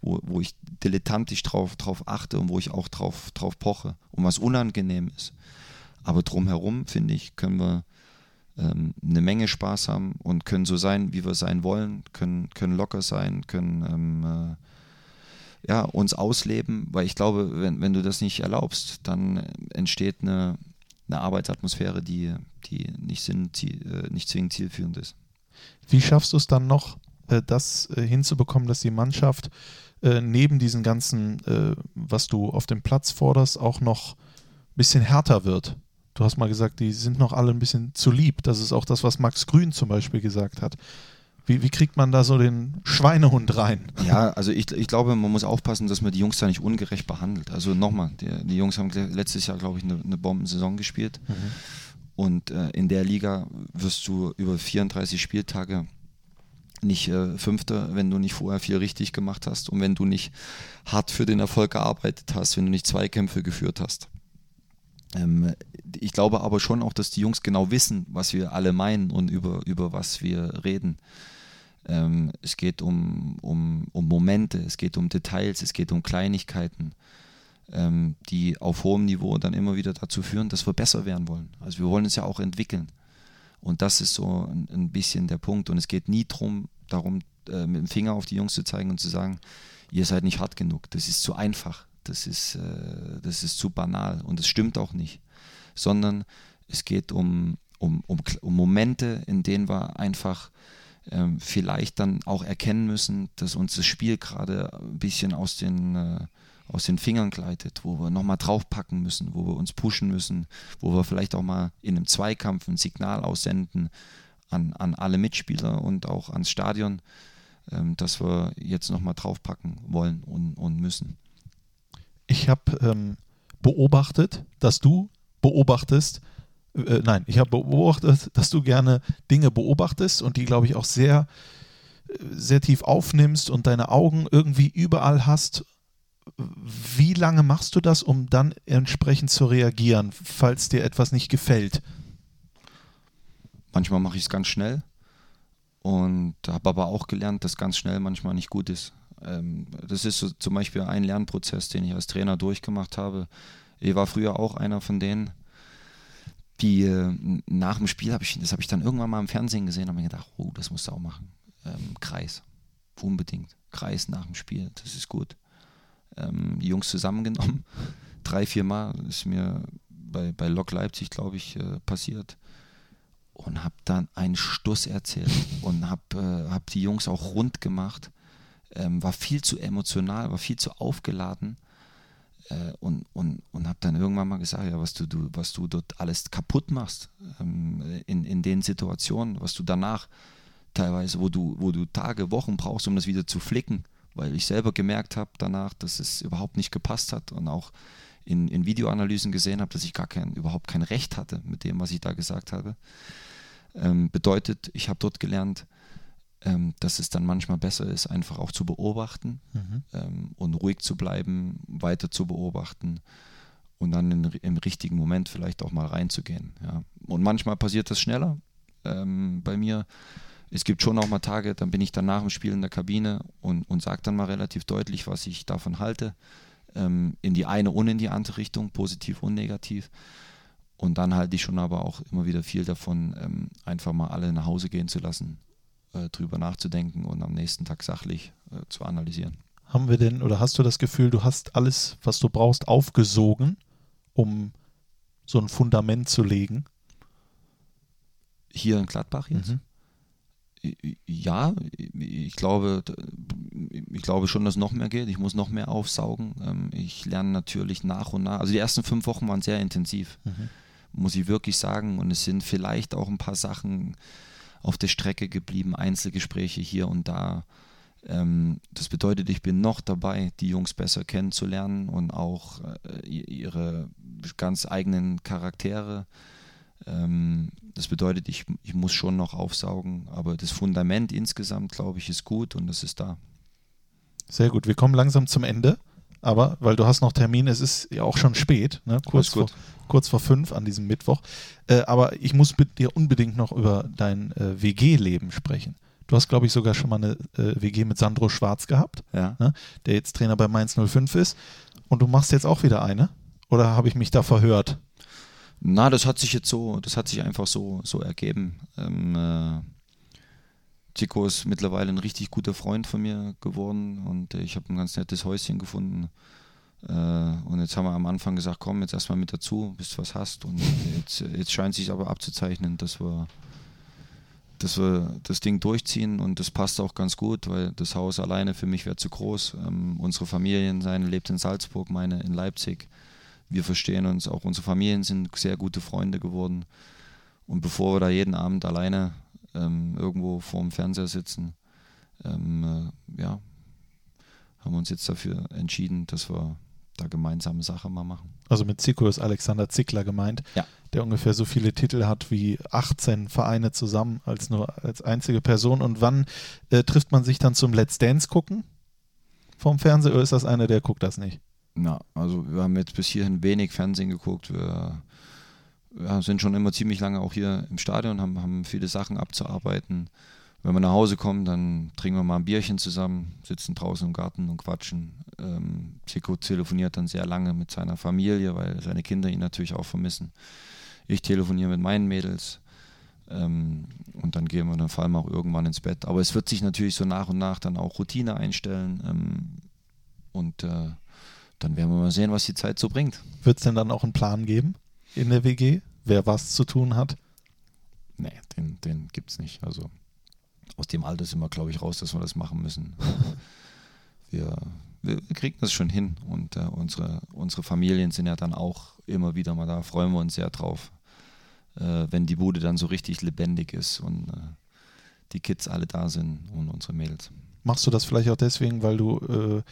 wo, wo ich dilettantisch drauf, drauf achte und wo ich auch drauf, drauf poche und was unangenehm ist. Aber drumherum, finde ich, können wir ähm, eine Menge Spaß haben und können so sein, wie wir sein wollen, können, können locker sein, können ähm, äh, ja, uns ausleben, weil ich glaube, wenn, wenn du das nicht erlaubst, dann entsteht eine, eine Arbeitsatmosphäre, die, die nicht, Sinn, ziel, äh, nicht zwingend zielführend ist. Wie schaffst du es dann noch, äh, das äh, hinzubekommen, dass die Mannschaft neben diesen ganzen, was du auf dem Platz forderst, auch noch ein bisschen härter wird? Du hast mal gesagt, die sind noch alle ein bisschen zu lieb. Das ist auch das, was Max Grün zum Beispiel gesagt hat. Wie, wie, kriegt man da so den Schweinehund rein? Ja, also ich, ich glaube, man muss aufpassen, dass man die Jungs da nicht ungerecht behandelt. Also nochmal, die, die Jungs haben letztes Jahr, glaube ich, eine, eine Bombensaison gespielt. Mhm. Und äh, in der Liga wirst du über 34 Spieltage nicht äh, Fünfter, wenn du nicht vorher viel richtig gemacht hast und wenn du nicht hart für den Erfolg gearbeitet hast, wenn du nicht Zweikämpfe geführt hast. Ähm, ich glaube aber schon auch, dass die Jungs genau wissen, was wir alle meinen und über, über was wir reden. Ähm, es geht um, um, um Momente, es geht um Details, es geht um Kleinigkeiten, ähm, die auf hohem Niveau dann immer wieder dazu führen, dass wir besser werden wollen. Also wir wollen uns ja auch entwickeln. Und das ist so ein, ein bisschen der Punkt. Und es geht nie drum, darum, äh, mit dem Finger auf die Jungs zu zeigen und zu sagen, ihr seid nicht hart genug. Das ist zu einfach. Das ist, äh, das ist zu banal. Und es stimmt auch nicht. Sondern es geht um, um, um, um Momente, in denen wir einfach ähm, vielleicht dann auch erkennen müssen, dass uns das Spiel gerade ein bisschen aus den, äh, aus den Fingern gleitet, wo wir nochmal draufpacken müssen, wo wir uns pushen müssen, wo wir vielleicht auch mal in einem Zweikampf ein Signal aussenden an, an alle Mitspieler und auch ans Stadion, ähm, dass wir jetzt nochmal draufpacken wollen und, und müssen. Ich habe ähm, beobachtet, dass du beobachtest, äh, nein, ich habe beobachtet, dass du gerne Dinge beobachtest und die, glaube ich, auch sehr, sehr tief aufnimmst und deine Augen irgendwie überall hast. Wie lange machst du das, um dann entsprechend zu reagieren, falls dir etwas nicht gefällt? Manchmal mache ich es ganz schnell und habe aber auch gelernt, dass ganz schnell manchmal nicht gut ist. Ähm, das ist so zum Beispiel ein Lernprozess, den ich als Trainer durchgemacht habe. Ich war früher auch einer von denen, die äh, nach dem Spiel habe ich, das habe ich dann irgendwann mal im Fernsehen gesehen, habe mir gedacht, oh, das musst du auch machen. Ähm, Kreis, unbedingt. Kreis nach dem Spiel, das ist gut. Ähm, die Jungs zusammengenommen, drei, vier Mal ist mir bei, bei Lok Leipzig, glaube ich, äh, passiert. Und habe dann einen Stuss erzählt und habe äh, hab die Jungs auch rund gemacht. Ähm, war viel zu emotional, war viel zu aufgeladen äh, und, und, und habe dann irgendwann mal gesagt, ja, was du, du, was du dort alles kaputt machst ähm, in, in den Situationen, was du danach teilweise, wo du, wo du Tage, Wochen brauchst, um das wieder zu flicken, weil ich selber gemerkt habe danach, dass es überhaupt nicht gepasst hat und auch in, in Videoanalysen gesehen habe, dass ich gar kein, überhaupt kein Recht hatte mit dem, was ich da gesagt habe. Ähm, bedeutet, ich habe dort gelernt, ähm, dass es dann manchmal besser ist, einfach auch zu beobachten mhm. ähm, und ruhig zu bleiben, weiter zu beobachten und dann in, im richtigen Moment vielleicht auch mal reinzugehen. Ja. Und manchmal passiert das schneller ähm, bei mir. Es gibt schon auch mal Tage, dann bin ich dann nach dem Spiel in der Kabine und, und sage dann mal relativ deutlich, was ich davon halte, ähm, in die eine und in die andere Richtung, positiv und negativ. Und dann halte ich schon aber auch immer wieder viel davon, ähm, einfach mal alle nach Hause gehen zu lassen äh, drüber nachzudenken und am nächsten Tag sachlich äh, zu analysieren. Haben wir denn oder hast du das Gefühl, du hast alles, was du brauchst, aufgesogen, um so ein Fundament zu legen? Hier in Gladbach jetzt? Mhm. Ja, ich glaube, ich glaube schon, dass noch mehr geht. Ich muss noch mehr aufsaugen. Ähm, ich lerne natürlich nach und nach. Also die ersten fünf Wochen waren sehr intensiv, mhm. muss ich wirklich sagen. Und es sind vielleicht auch ein paar Sachen, auf der Strecke geblieben, Einzelgespräche hier und da. Ähm, das bedeutet, ich bin noch dabei, die Jungs besser kennenzulernen und auch äh, ihre ganz eigenen Charaktere. Ähm, das bedeutet, ich, ich muss schon noch aufsaugen, aber das Fundament insgesamt, glaube ich, ist gut und das ist da. Sehr gut. Wir kommen langsam zum Ende aber weil du hast noch Termin, es ist ja auch schon spät, ne? kurz, vor, kurz vor fünf an diesem Mittwoch. Äh, aber ich muss mit dir unbedingt noch über dein äh, WG-Leben sprechen. Du hast, glaube ich, sogar schon mal eine äh, WG mit Sandro Schwarz gehabt, ja. ne? der jetzt Trainer bei Mainz 05 ist. Und du machst jetzt auch wieder eine? Oder habe ich mich da verhört? Na, das hat sich jetzt so, das hat sich einfach so, so ergeben. Ähm, äh, Chico ist mittlerweile ein richtig guter Freund von mir geworden und ich habe ein ganz nettes Häuschen gefunden. Äh, und jetzt haben wir am Anfang gesagt, komm jetzt erstmal mit dazu, bis du was hast. Und jetzt, jetzt scheint sich aber abzuzeichnen, dass wir, dass wir das Ding durchziehen und das passt auch ganz gut, weil das Haus alleine für mich wäre zu groß. Ähm, unsere Familien, seine lebt in Salzburg, meine in Leipzig. Wir verstehen uns, auch unsere Familien sind sehr gute Freunde geworden. Und bevor wir da jeden Abend alleine ähm, irgendwo vorm Fernseher sitzen, ähm, äh, ja, haben wir uns jetzt dafür entschieden, dass wir da gemeinsame Sache mal machen. Also mit Zico ist Alexander Zickler gemeint, ja. der ungefähr so viele Titel hat wie 18 Vereine zusammen als nur als einzige Person. Und wann äh, trifft man sich dann zum Let's Dance gucken vom Fernseher oder ist das einer, der guckt das nicht? Na, also wir haben jetzt bis hierhin wenig Fernsehen geguckt. Wir, wir sind schon immer ziemlich lange auch hier im Stadion, haben, haben viele Sachen abzuarbeiten. Wenn wir nach Hause kommen, dann trinken wir mal ein Bierchen zusammen, sitzen draußen im Garten und quatschen. Ähm, telefoniert dann sehr lange mit seiner Familie, weil seine Kinder ihn natürlich auch vermissen. Ich telefoniere mit meinen Mädels. Ähm, und dann gehen wir, dann fallen wir auch irgendwann ins Bett. Aber es wird sich natürlich so nach und nach dann auch Routine einstellen. Ähm, und äh, dann werden wir mal sehen, was die Zeit so bringt. Wird es denn dann auch einen Plan geben in der WG, wer was zu tun hat? Nee, den, den gibt es nicht. Also aus dem Alter sind wir, glaube ich, raus, dass wir das machen müssen. wir, wir, kriegen das schon hin und äh, unsere, unsere Familien sind ja dann auch immer wieder mal da, freuen wir uns sehr drauf, äh, wenn die Bude dann so richtig lebendig ist und äh, die Kids alle da sind und unsere Mädels. Machst du das vielleicht auch deswegen, weil du äh,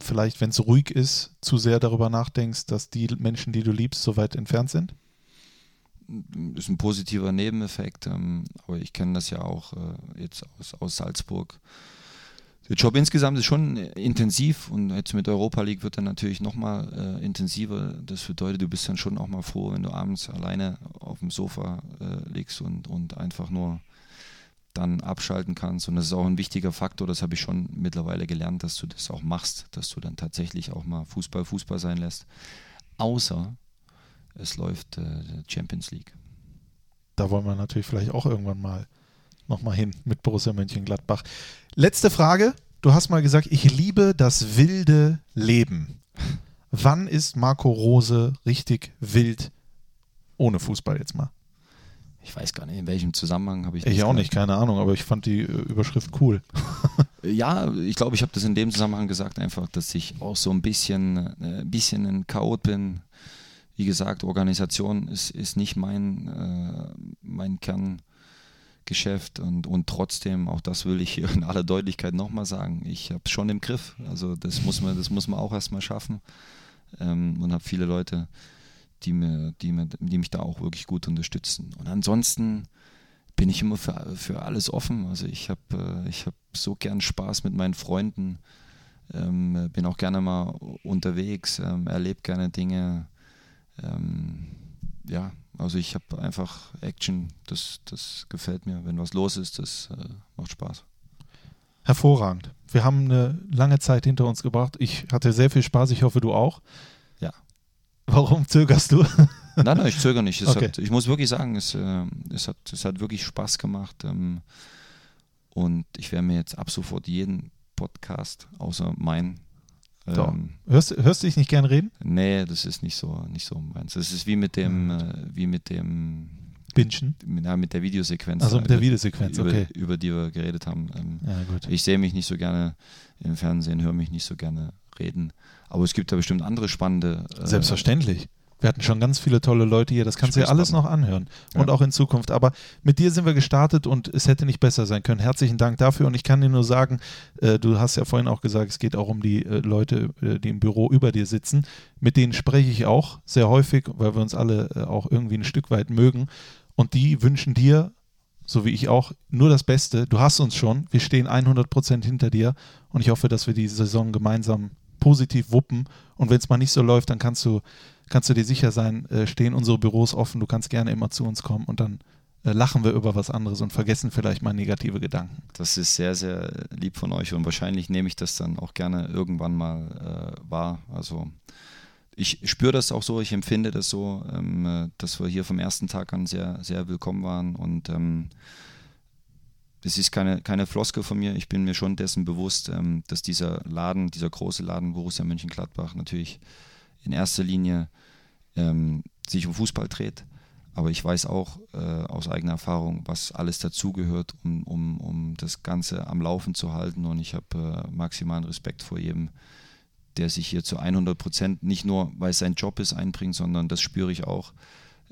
vielleicht, wenn es ruhig ist, zu sehr darüber nachdenkst, dass die Menschen, die du liebst, so weit entfernt sind? ist ein positiver Nebeneffekt, ähm, aber ich kenne das ja auch äh, jetzt aus, aus Salzburg. Der Job insgesamt ist schon intensiv und jetzt mit Europa League wird er natürlich nochmal äh, intensiver. Das bedeutet, du bist dann schon auch mal froh, wenn du abends alleine auf dem Sofa äh, liegst und, und einfach nur dann abschalten kannst. Und das ist auch ein wichtiger Faktor, das habe ich schon mittlerweile gelernt, dass du das auch machst, dass du dann tatsächlich auch mal Fußball Fußball sein lässt. Außer es läuft äh, Champions League. Da wollen wir natürlich vielleicht auch irgendwann mal nochmal hin mit Borussia Mönchengladbach. Letzte Frage. Du hast mal gesagt, ich liebe das wilde Leben. Wann ist Marco Rose richtig wild ohne Fußball jetzt mal? Ich weiß gar nicht, in welchem Zusammenhang habe ich das. Ich auch nicht, keine Ahnung, aber ich fand die äh, Überschrift cool. ja, ich glaube, ich habe das in dem Zusammenhang gesagt, einfach, dass ich auch so ein bisschen, äh, ein bisschen ein Chaot bin, wie gesagt, Organisation ist, ist nicht mein, äh, mein Kerngeschäft und, und trotzdem, auch das will ich hier in aller Deutlichkeit nochmal sagen, ich habe es schon im Griff. Also das muss man, das muss man auch erstmal schaffen ähm, und habe viele Leute, die, mir, die, mir, die mich da auch wirklich gut unterstützen. Und ansonsten bin ich immer für, für alles offen. Also ich habe äh, hab so gern Spaß mit meinen Freunden, ähm, bin auch gerne mal unterwegs, ähm, erlebe gerne Dinge ähm, ja, also ich habe einfach Action, das, das gefällt mir. Wenn was los ist, das äh, macht Spaß. Hervorragend. Wir haben eine lange Zeit hinter uns gebracht. Ich hatte sehr viel Spaß, ich hoffe, du auch. Warum zögerst du? Nein, nein, ich zögere nicht. Okay. Hat, ich muss wirklich sagen, es, äh, es, hat, es hat wirklich Spaß gemacht. Ähm, und ich werde mir jetzt ab sofort jeden Podcast, außer meinen, ähm, hörst, hörst du dich nicht gern reden? Nee, das ist nicht so, nicht so meins. Das ist wie mit dem, äh, wie mit dem Bingen? Ja, mit der Videosequenz. Also mit der Videosequenz, über, okay. Über die wir geredet haben. Ähm, ja, gut. Ich sehe mich nicht so gerne im Fernsehen, höre mich nicht so gerne reden. Aber es gibt da bestimmt andere spannende. Äh, Selbstverständlich. Wir hatten schon ganz viele tolle Leute hier, das kannst du ja alles noch anhören und ja. auch in Zukunft. Aber mit dir sind wir gestartet und es hätte nicht besser sein können. Herzlichen Dank dafür und ich kann dir nur sagen, äh, du hast ja vorhin auch gesagt, es geht auch um die äh, Leute, äh, die im Büro über dir sitzen. Mit denen spreche ich auch sehr häufig, weil wir uns alle äh, auch irgendwie ein Stück weit mögen und die wünschen dir, so wie ich auch, nur das Beste. Du hast uns schon, wir stehen 100% hinter dir und ich hoffe, dass wir die Saison gemeinsam positiv wuppen und wenn es mal nicht so läuft, dann kannst du kannst du dir sicher sein, äh, stehen unsere Büros offen, du kannst gerne immer zu uns kommen und dann äh, lachen wir über was anderes und vergessen vielleicht mal negative Gedanken. Das ist sehr, sehr lieb von euch und wahrscheinlich nehme ich das dann auch gerne irgendwann mal äh, wahr. Also ich spüre das auch so, ich empfinde das so, ähm, äh, dass wir hier vom ersten Tag an sehr, sehr willkommen waren und ähm, das ist keine, keine Floskel von mir. Ich bin mir schon dessen bewusst, ähm, dass dieser Laden, dieser große Laden Borussia Mönchengladbach natürlich in erster Linie ähm, sich um Fußball dreht. Aber ich weiß auch äh, aus eigener Erfahrung, was alles dazugehört, um, um, um das Ganze am Laufen zu halten. Und ich habe äh, maximalen Respekt vor jedem, der sich hier zu 100 Prozent, nicht nur weil es sein Job ist, einbringt, sondern das spüre ich auch,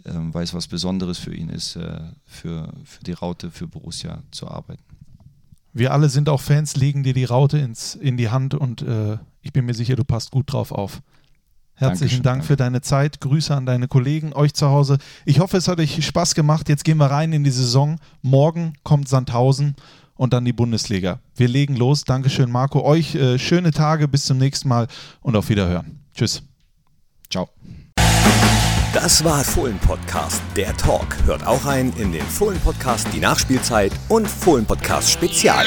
äh, weil es was Besonderes für ihn ist, äh, für, für die Raute, für Borussia zu arbeiten. Wir alle sind auch Fans, legen dir die Raute ins, in die Hand und äh, ich bin mir sicher, du passt gut drauf auf. Herzlichen Dankeschön, Dank für deine Zeit. Grüße an deine Kollegen, euch zu Hause. Ich hoffe, es hat euch Spaß gemacht. Jetzt gehen wir rein in die Saison. Morgen kommt Sandhausen und dann die Bundesliga. Wir legen los. Dankeschön, Marco. Euch äh, schöne Tage, bis zum nächsten Mal und auf Wiederhören. Tschüss. Ciao. Das war Fohlen Podcast, der Talk. Hört auch ein in den Fohlen Podcast, die Nachspielzeit und Fohlen Podcast Spezial.